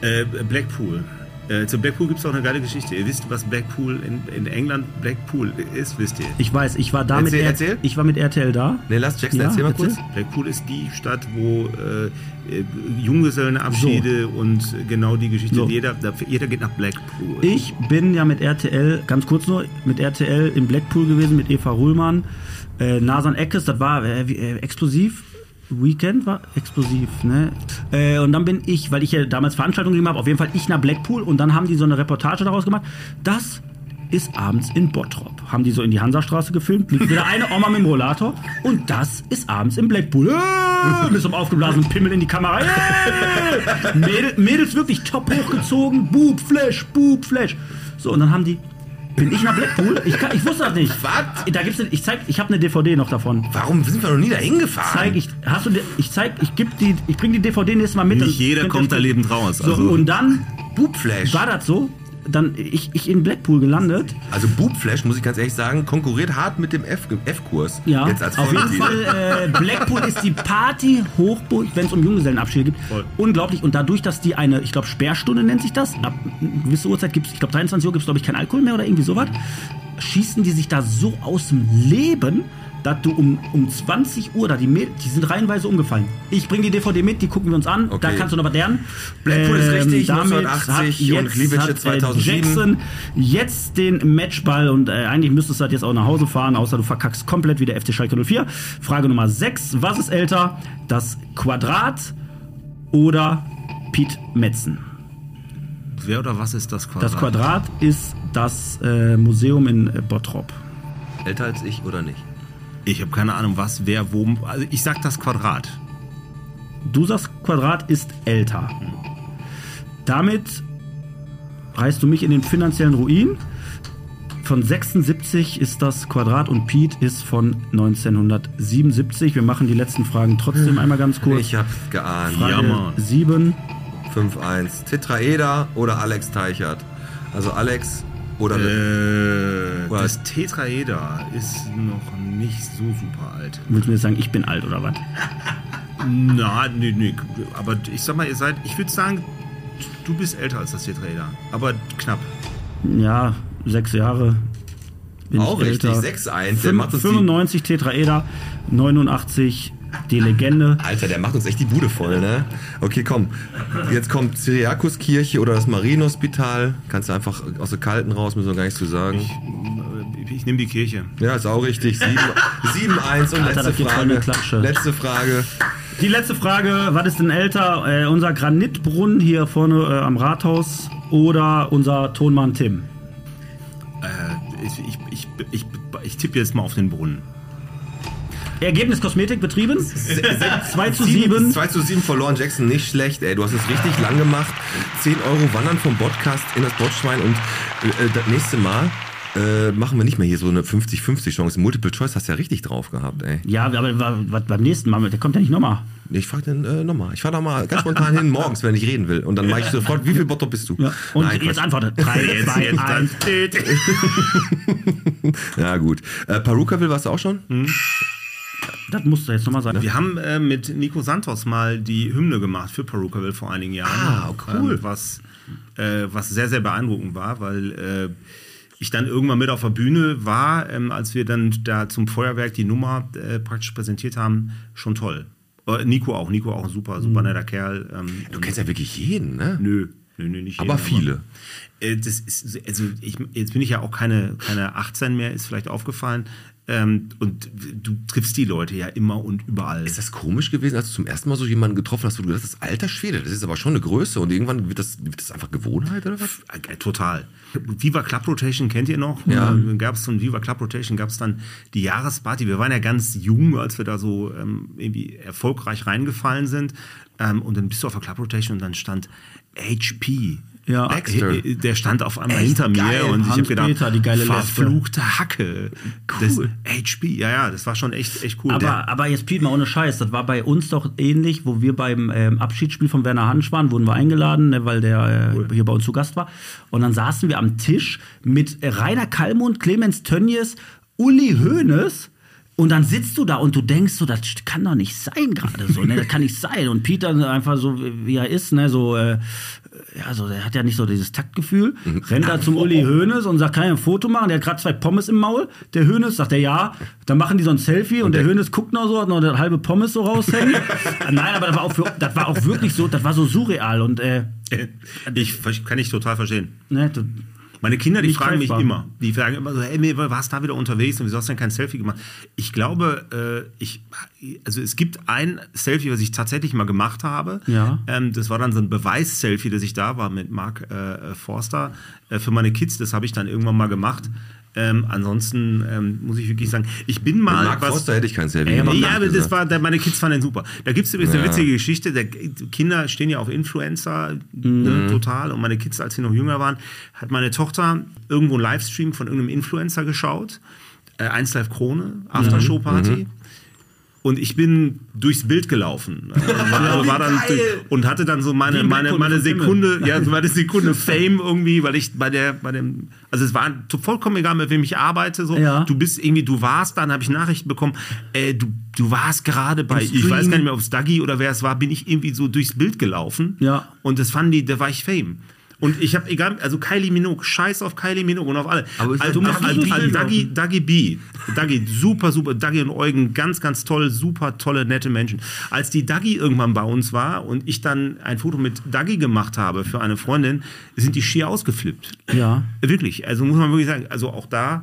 Äh, Blackpool. Äh, zu Blackpool gibt es auch eine geile Geschichte. Ihr wisst, was Blackpool in, in England Blackpool ist, wisst ihr. Ich weiß, ich war da mit, Erzähl, R- erzähl. ich war mit RTL da. Ne, lass Jackson Ja, erzähl mal erzähl. kurz. Blackpool ist die Stadt, wo äh, äh, Junggesellenabschiede und genau die Geschichte. So. Jeder, da- jeder geht nach Blackpool. Ich bin ja mit RTL, ganz kurz nur, mit RTL in Blackpool gewesen, mit Eva Ruhlmann, äh, Nasan Eckes, das war äh, äh, explosiv. Weekend war explosiv, ne? Äh, und dann bin ich, weil ich ja damals Veranstaltungen gegeben habe, auf jeden Fall ich nach Blackpool und dann haben die so eine Reportage daraus gemacht. Das ist abends in Bottrop. Haben die so in die Hansastraße gefilmt, liegt wieder eine Oma mit dem Rollator und das ist abends in Blackpool. Äh, mit so einem aufgeblasenen Pimmel in die Kamera. Äh, Mädel, Mädels wirklich top hochgezogen, Boob, Flash, Boob, Flash. So, und dann haben die, bin ich nach Blackpool? Ich, kann, ich wusste das nicht. Was? Da gibt's, ich zeig, ich habe eine DVD noch davon. Warum sind wir noch nie da hingefahren? Zeig ich, hast du, ich zeig, ich geb die, ich bring die DVD nächstes Mal mit. Nicht jeder kommt da lebend raus. So, Also, und dann Boobflash. war das so, dann ich, ich in Blackpool gelandet. Also Boobflash, muss ich ganz ehrlich sagen, konkurriert hart mit dem F- F-Kurs. Ja, Jetzt als auf jeden. Fall, äh, Blackpool ist die Party-Hochburg, wenn es um Junggesellenabschiede geht. Voll. Unglaublich. Und dadurch, dass die eine, ich glaube, Sperrstunde nennt sich das, ab einer gewissen Uhrzeit gibt es, ich glaube, 23 Uhr gibt es, glaube ich, kein Alkohol mehr oder irgendwie sowas, schießen die sich da so aus dem Leben, dass du um, um 20 Uhr, da die, Mäd- die sind reihenweise umgefallen. Ich bringe die DVD mit, die gucken wir uns an, da Okay. kannst du noch was lernen. Blackpool ist richtig, damit 1980 hat und jetzt, Gliwice hat, äh, 2007. Jackson jetzt den Matchball und äh, eigentlich müsstest du halt jetzt auch nach Hause fahren, außer du verkackst komplett wie der FC Schalke 04. Frage Nummer 6. Was ist älter? Das Quadrat oder Piet Metzen? wer oder was ist das Quadrat? Das Quadrat ist das äh, Museum in äh, Bottrop. Älter als ich oder nicht? Ich habe keine Ahnung, was, wer, wo. Also ich sag das Quadrat. Du sagst, Quadrat ist älter. Damit reißt du mich in den finanziellen Ruin. Von 76 ist das Quadrat und Piet ist von 1977. Wir machen die letzten Fragen trotzdem einmal ganz kurz. Ich hab's geahnt. Frage Ja, Mann. 7. 5-1. Tetraeder oder Alex Teichert? Also Alex oder Äh, Oder- das Tetraeder ist noch nicht so super alt. Willst du mir jetzt sagen, ich bin alt oder was? Na, nee, nee. Aber ich sag mal, ihr seid, ich würde sagen, du bist älter als das Tetraeder, aber knapp. Ja, sechs Jahre. Bin Auch ich richtig, älter. 6-1. Der Fünf- macht uns die- 95 Tetraeder, 89 die Legende. Alter, der macht uns echt die Bude voll, ne? Okay, komm. Jetzt kommt Cyriakuskirche oder das Marienhospital. Kannst du einfach aus der Kalten raus, müssen wir gar nichts zu sagen. Ich, ich nehme die Kirche. Ja, ist auch richtig. 7 7-1 und Alter, letzte Frage. Klatsche. Letzte Frage. Die letzte Frage, was ist denn älter? Äh, unser Granitbrunnen hier vorne äh, am Rathaus oder unser Tonmann Tim? Äh, ich, ich, ich, ich, ich tippe jetzt mal auf den Brunnen. Ergebnis Kosmetik betrieben? 2 zu 7. 2 zu 7 verloren. Jackson, nicht schlecht, ey. Du hast es richtig lang gemacht. 10 Euro wandern vom Podcast in das Botschwein und äh, das nächste Mal äh, machen wir nicht mehr hier so eine 50-50 Chance. Multiple Choice hast du ja richtig drauf gehabt, ey. Ja, aber was beim nächsten Mal, der kommt ja nicht nochmal. Ich frage dann äh, nochmal. Ich fahre da mal ganz spontan hin morgens, wenn ich reden will. Und dann mache ich sofort, wie viel Bottrop bist du? Ja. Und Nein, jetzt antwortet. 3, 2, 1. Ja, gut. Äh, Perukaville warst du auch schon? Das musst du jetzt nochmal sagen. Wir haben äh, mit Nico Santos mal die Hymne gemacht für Perukaville vor einigen Jahren. Ah, cool. Ähm, was, äh, was sehr, sehr beeindruckend war, weil äh, ich dann irgendwann mit auf der Bühne war, ähm, als wir dann da zum Feuerwerk die Nummer äh, praktisch präsentiert haben, schon toll. Äh, Nico auch, Nico auch ein super, super netter Kerl. Ähm, Du kennst ja wirklich jeden, ne? Nö, nö, nö, nicht Aber jeden, viele. äh, das ist, also ich, jetzt bin ich ja auch keine, keine 18 mehr, ist vielleicht aufgefallen. Ähm, und du triffst die Leute ja immer und überall. Ist das komisch gewesen, als du zum ersten Mal so jemanden getroffen hast, wo du gedacht hast, alter Schwede, das ist aber schon eine Größe und irgendwann wird das, wird das einfach Gewohnheit oder was? Äh, Total. Viva Club Rotation kennt ihr noch? Ja. Äh, Gab es von Viva Club Rotation gab es dann die Jahresparty. Wir waren ja ganz jung, als wir da so ähm, irgendwie erfolgreich reingefallen sind. Ähm, und dann bist du auf der Club Rotation und dann stand HP. Ja. Baxter. Äh, Der stand auf einmal Echt hinter mir geil. und ich habe gedacht, die geile verfluchte Hacke. Cool. Das HP, ja, ja, das war schon echt, echt cool. Aber, aber jetzt Piet mal ohne Scheiß, das war bei uns doch ähnlich, wo wir beim ähm, Abschiedsspiel von Werner Hansch waren, wurden wir eingeladen, ne, weil der äh, hier bei uns zu Gast war. Und dann saßen wir am Tisch mit äh, Rainer Kallmund, Clemens Tönnies, Uli Hoeneß. Und dann sitzt du da und du denkst so, das kann doch nicht sein gerade so, ne? Das kann nicht sein. Und Peter einfach so, wie er ist, ne, so, äh, ja, so, der hat ja nicht so dieses Taktgefühl. Rennt da zum Uli Hoeneß und sagt, kann ich ein Foto machen? Der hat gerade zwei Pommes im Maul. Der Hoeneß sagt er ja. Dann machen die so ein Selfie und, der Hoeneß guckt noch so, hat noch eine halbe Pommes so raushängen. Nein, aber das war, auch für, das war auch wirklich so, das war so surreal und äh, ich ver- kann ich total verstehen. ne, Meine Kinder, die Nicht fragen greifbar. mich immer. Die fragen immer so, hey, mir warst da wieder unterwegs und wieso hast du denn kein Selfie gemacht? Ich glaube, äh, ich, also es gibt ein Selfie, was ich tatsächlich mal gemacht habe. Ja. Ähm, das war dann so ein Beweis-Selfie, dass ich da war mit Mark äh, Forster äh, für meine Kids. Das habe ich dann irgendwann mal gemacht. Ähm, ansonsten ähm, muss ich wirklich sagen, ich bin mal. Mark was- Forster hätte ich kein Selfie ja, gemacht, ja, aber das war, meine Kids fanden den super. Da gibt es übrigens eine Ja. witzige Geschichte. Der, Kinder stehen ja auf Influencer Mhm. ne, total. Und meine Kids, als sie noch jünger waren, hat meine Tochter irgendwo einen Livestream von irgendeinem Influencer geschaut. Äh, 1 Live Krone, Aftershow-Party. Mhm. Und ich bin durchs Bild gelaufen. Also war, war dann und hatte dann so meine, meine, meine Sekunde, ja, so meine Sekunde Fame irgendwie, weil ich bei der, bei dem, also es war vollkommen egal, mit wem ich arbeite, so. Ja. Du bist irgendwie, du warst, dann habe ich Nachrichten bekommen, äh, du, du warst gerade bei, ich weiß gar nicht mehr, ob es Dagi oder wer es war, bin ich irgendwie so durchs Bild gelaufen. Ja. Und das fanden die, da war ich Fame. Und ich habe egal, also Kylie Minogue, scheiß auf Kylie Minogue und auf alle. Aber ich- also, du also, also, also Dagi, Dagi B, Dagi, super, super, Dagi und Eugen, ganz, ganz toll, super tolle, nette Menschen. Als die Dagi irgendwann bei uns war und ich dann ein Foto mit Dagi gemacht habe für eine Freundin, sind die schier ausgeflippt. ja. Wirklich, also muss man wirklich sagen, also auch da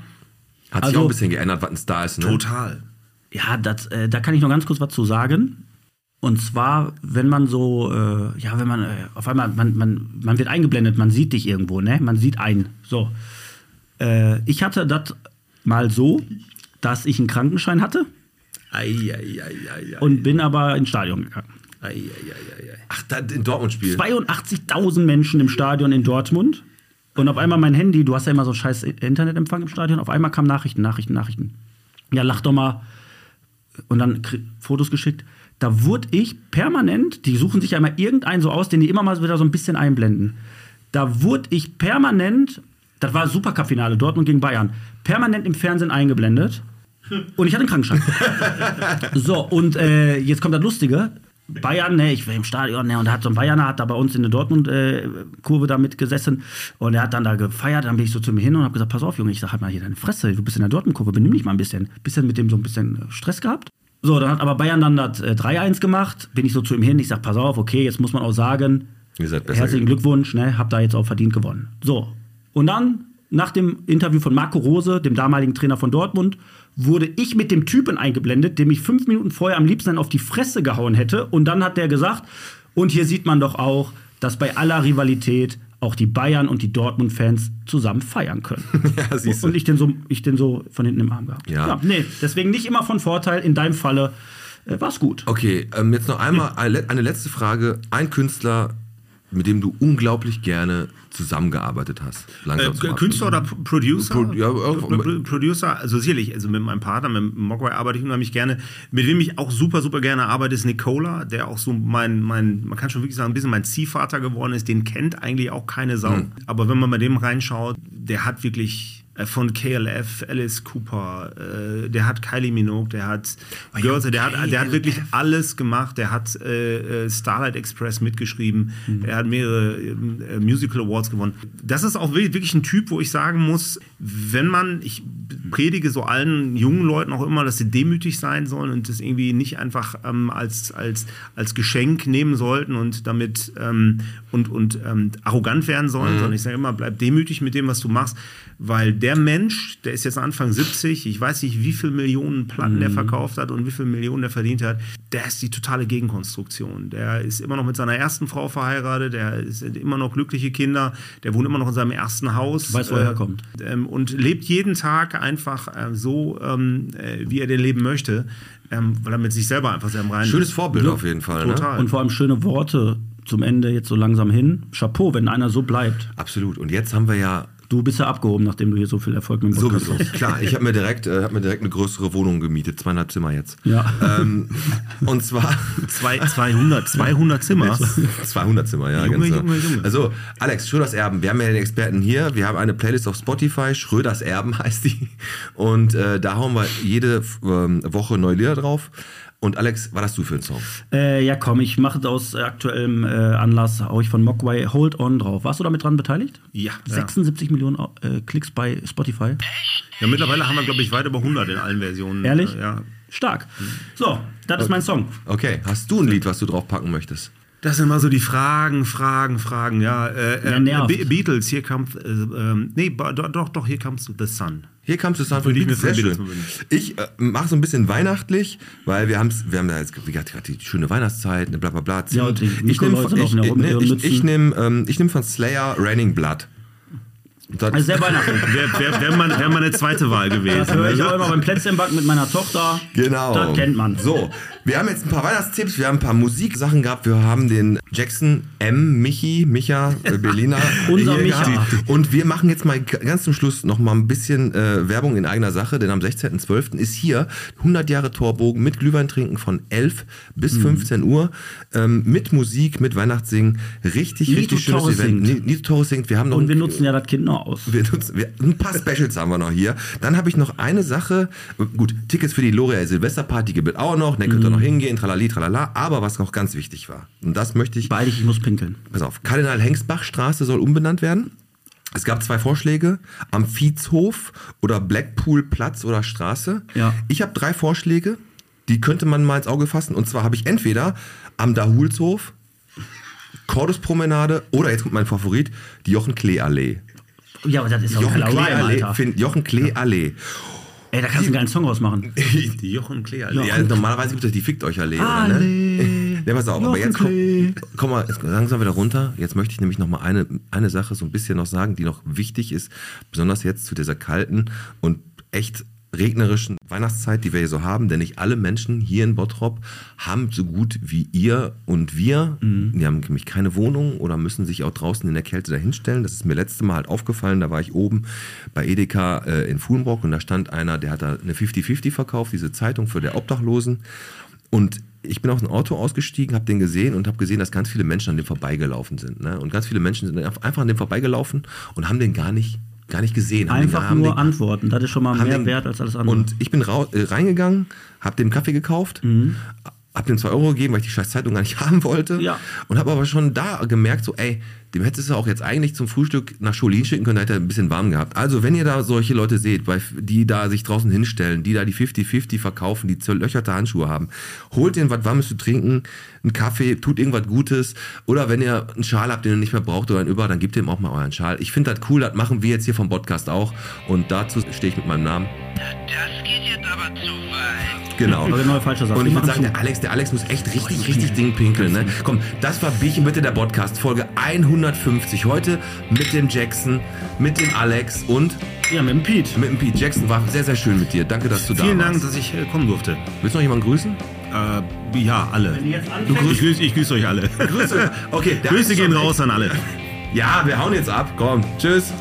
Hat sich Also- auch ein bisschen geändert, was ein Star ist, ne? total. Ja, das, äh, da kann ich noch ganz kurz was zu sagen. Und zwar, wenn man so, äh, ja, wenn man äh, auf einmal, man, man, man wird eingeblendet, man sieht dich irgendwo, ne? Man sieht einen. So. Äh, ich hatte das mal so, dass ich einen Krankenschein hatte Ei, ei, ei, und bin aber ins Stadion gegangen. Ach, da, in Dortmund spielen. 82.000 Menschen im Stadion in Dortmund. Und auf einmal mein Handy, du hast ja immer so scheiß Internetempfang im Stadion, auf einmal kamen Nachrichten, Nachrichten, Nachrichten. Ja, lach doch mal. Und dann Fotos geschickt. Da wurde ich permanent, die suchen sich ja immer irgendeinen so aus, den die immer mal wieder so ein bisschen einblenden. Da wurde ich permanent, das war Supercup-Finale, Dortmund gegen Bayern, permanent im Fernsehen eingeblendet. Und ich hatte einen Krankenschein. so, und äh, jetzt kommt das Lustige. Bayern, ne, ich war im Stadion, ne, und da hat so ein Bayerner hat da bei uns in der Dortmund-Kurve da mitgesessen und er hat dann da gefeiert, dann bin ich so zu mir hin und habe gesagt, pass auf, Junge, ich sag halt mal hier deine Fresse, du bist in der Dortmund-Kurve, benimm dich mal ein bisschen. Bisschen mit dem so ein bisschen Stress gehabt. So, dann hat aber Bayern dann das äh, 3-1 gemacht, bin ich so zu ihm hin, ich sag, pass auf, okay, jetzt muss man auch sagen, Ihr seid besser. herzlichen Glückwunsch, ne, habt da jetzt auch verdient gewonnen. So, und dann, nach dem Interview von Marco Rose, dem damaligen Trainer von Dortmund, wurde ich mit dem Typen eingeblendet, dem ich fünf Minuten vorher am liebsten auf die Fresse gehauen hätte. Und dann hat der gesagt, und hier sieht man doch auch, dass bei aller Rivalität auch die Bayern und die Dortmund-Fans zusammen feiern können. Ja, siehst du. Und ich den, so, ich den so von hinten im Arm gehabt. Ja. nee, deswegen nicht immer von Vorteil. In deinem Falle äh, war es gut. Okay, ähm, jetzt noch einmal eine letzte Frage. Ein Künstler, mit dem du unglaublich gerne zusammengearbeitet hast. Äh, Künstler oder Producer? Pro- ja, Producer, also sicherlich, also mit meinem Partner, mit Mogwai arbeite ich unheimlich gerne. Mit wem ich auch super, super gerne arbeite, ist Nicola, der auch so mein, mein, man kann schon wirklich sagen, ein bisschen mein Ziehvater geworden ist. Den kennt eigentlich auch keine Sau. Mhm. Aber wenn man bei dem reinschaut, der hat wirklich von KLF, Alice Cooper, äh, der hat Kylie Minogue, der hat Girls, der hat, der hat wirklich alles gemacht. Der hat äh, äh, Starlight Express mitgeschrieben. Er hat mehrere äh, Musical Awards gewonnen. Das ist auch wirklich wirklich ein Typ, wo ich sagen muss, wenn man, ich predige so allen jungen Leuten auch immer, dass sie demütig sein sollen und das irgendwie nicht einfach ähm, als, als, als Geschenk nehmen sollten und damit ähm, und, und ähm, arrogant werden sollen, sondern ich sage immer, bleib demütig mit dem, was du machst, weil der Mensch, der ist jetzt Anfang 70, ich weiß nicht, wie viele Millionen Platten der verkauft hat und wie viele Millionen der verdient hat, der ist die totale Gegenkonstruktion. Der ist immer noch mit seiner ersten Frau verheiratet, der ist immer noch glückliche Kinder, der wohnt immer noch in seinem ersten Haus. Weiß, wo er äh, herkommt. ähm, und lebt jeden Tag einfach äh, so, ähm, äh, wie er den leben möchte, ähm, weil er mit sich selber einfach sehr im Reinen Schönes. Vorbild Ja, auf jeden Fall. Ne? total. Und vor allem schöne Worte zum Ende jetzt so langsam hin. Chapeau, wenn einer so bleibt. Absolut. Und jetzt haben wir ja Du bist ja abgehoben, nachdem du hier so viel Erfolg mit dem Podcast sowieso. hast. Klar, ich habe mir, direkt, äh, hab mir direkt eine größere Wohnung gemietet, zweieinhalb Zimmer jetzt. Ja. Ähm, und zwar Zwei, 200, 200 Zimmer. 200 Zimmer, ja. Junge, ganz Junge, Junge. Also, Alex, Schröders Erben. Wir haben ja den Experten hier. Wir haben eine Playlist auf Spotify. Schröders Erben heißt die. Und äh, da hauen wir jede ähm, Woche neue Lieder drauf. Und Alex, was hast du für einen Song? Äh, ja, komm, ich mache aus aktuellem äh, Anlass, hau ich von Mogwai Hold On drauf. Warst du damit dran beteiligt? Ja, ja. 76 Millionen äh, Klicks bei Spotify. ja, mittlerweile haben wir, glaube ich, weit über 100 in allen Versionen. Ehrlich? Äh, ja. Stark. So, das ist mein Song. Okay, hast du ein Lied, was du drauf packen möchtest? Das sind immer so die Fragen, Fragen, Fragen. Ja, äh, Ja, äh, nervt. Be Beatles, hier kommt, äh, ähm, nee, doch, doch, hier kommt The Sun. Hier kamst du es Würde ich mir sehr von schön. Ich äh, mache so ein bisschen weihnachtlich, weil wir, haben's, wir haben ja jetzt wie gesagt, gerade die schöne Weihnachtszeit, ne, bla bla bla. Ja, und ich nehme von, ich, ne, ihren ich, ich nehm, ähm, ich nehm von Slayer Raining Blood. Das, Also sehr weihnachtlich. Wäre wär, wär mal, wär mal eine zweite Wahl gewesen. Das höre ich ne? auch immer beim Plätzchenbacken mit meiner Tochter. Genau. Das kennt man. So, wir haben jetzt ein paar Weihnachtstipps, wir haben ein paar Musiksachen gehabt, wir haben den Jackson M, Michi, Micha, äh, Berliner. Unser Micha. Und wir machen jetzt mal ganz zum Schluss noch mal ein bisschen äh, Werbung in eigener Sache, denn am 16.12. ist hier 100 Jahre Torbogen mit Glühwein trinken von 11 bis Mhm. 15 Uhr, ähm, mit Musik, mit Weihnachtssingen. Richtig, Nito richtig schönes Torres Event. singt. Ni- Nito Torres singt. Wir haben noch Und wir ein- nutzen ja das Kind noch aus. wir nutzen, wir, ein paar Specials haben wir noch hier. Dann habe ich noch eine Sache. Gut, Tickets für die L'Oreal Silvesterparty gibt es auch noch. Da könnt ihr noch hingehen, tralali, tralala. Aber was noch ganz wichtig war, und das möchte ich, Beide, ich muss pinkeln. pass auf, Kardinal Hengstbach-Straße soll umbenannt werden. Es gab zwei Vorschläge, am Viehshof oder Blackpool Platz oder Straße. Ja. Ich habe drei Vorschläge, die könnte man mal ins Auge fassen. Und zwar habe ich entweder am Dahulshof, Corduspromenade oder jetzt kommt mein Favorit, die Jochen-Klee-Allee. Ja, aber das ist Jochen Klee Allee. Jochen Klee Allee. Ey, da kannst du einen geilen Song rausmachen. Die Jochen Klee. Ja. Ja, normalerweise gibt es die Fickt euch Allee, oder Allee. ne? Ja, pass auf, aber Jochen jetzt komm, komm mal jetzt langsam wieder runter. Jetzt möchte ich nämlich noch mal eine, eine Sache so ein bisschen noch sagen, die noch wichtig ist, besonders jetzt zu dieser kalten und echt regnerischen Weihnachtszeit, die wir hier so haben, denn nicht alle Menschen hier in Bottrop haben so gut wie ihr und wir, die haben nämlich keine Wohnung oder müssen sich auch draußen in der Kälte dahinstellen. Das ist mir letzte Mal halt aufgefallen, da war ich oben bei Edeka äh, in Fuhlenbrock und da stand einer, der hat da eine 50-50 verkauft, diese Zeitung für der Obdachlosen und ich bin aus dem Auto ausgestiegen, habe den gesehen und habe gesehen, dass ganz viele Menschen an dem vorbeigelaufen sind. Ne? Und ganz viele Menschen sind einfach an dem vorbeigelaufen und haben den gar nicht, gar nicht gesehen. Einfach nur den, antworten. Das ist schon mal mehr den- wert als alles andere. Und ich bin äh, reingegangen, habe dem Kaffee gekauft, Mhm. Hab dem 2 Euro gegeben, weil ich die scheiß Zeitung gar nicht haben wollte. Ja. Und habe aber schon da gemerkt, so, ey, dem hättest du auch jetzt eigentlich zum Frühstück nach Scholin schicken können, da hätte er ein bisschen warm gehabt. Also, wenn ihr da solche Leute seht, die da sich draußen hinstellen, die da die 50-50 verkaufen, die zerlöcherte Handschuhe haben, holt denen was Warmes zu trinken, einen Kaffee, tut irgendwas Gutes. Oder wenn ihr einen Schal habt, den ihr nicht mehr braucht oder einen über, dann gebt dem auch mal euren Schal. Ich finde das cool, das machen wir jetzt hier vom Podcast auch. Und dazu stehe ich mit meinem Namen. Das geht jetzt. Genau. Aber genau, falscher Satz. Und ich würde sagen, der Alex, der Alex muss echt richtig, richtig Ding pinkeln. Ne? Komm, das war Bierchen bitte der Podcast, Folge 150. Heute mit dem Jackson, mit dem Alex und Ja, mit dem Pete. mit dem Pete. Jackson war sehr, sehr schön mit dir. Danke, dass du Vielen da Dank, warst. dass ich äh, kommen durfte. Willst du noch jemanden grüßen? Äh, ja, alle. Du grüß, ich, grüße, ich grüße euch alle. Grüße. Okay, der Grüße gehen raus an alle. Ja, wir hauen jetzt ab. Komm, tschüss.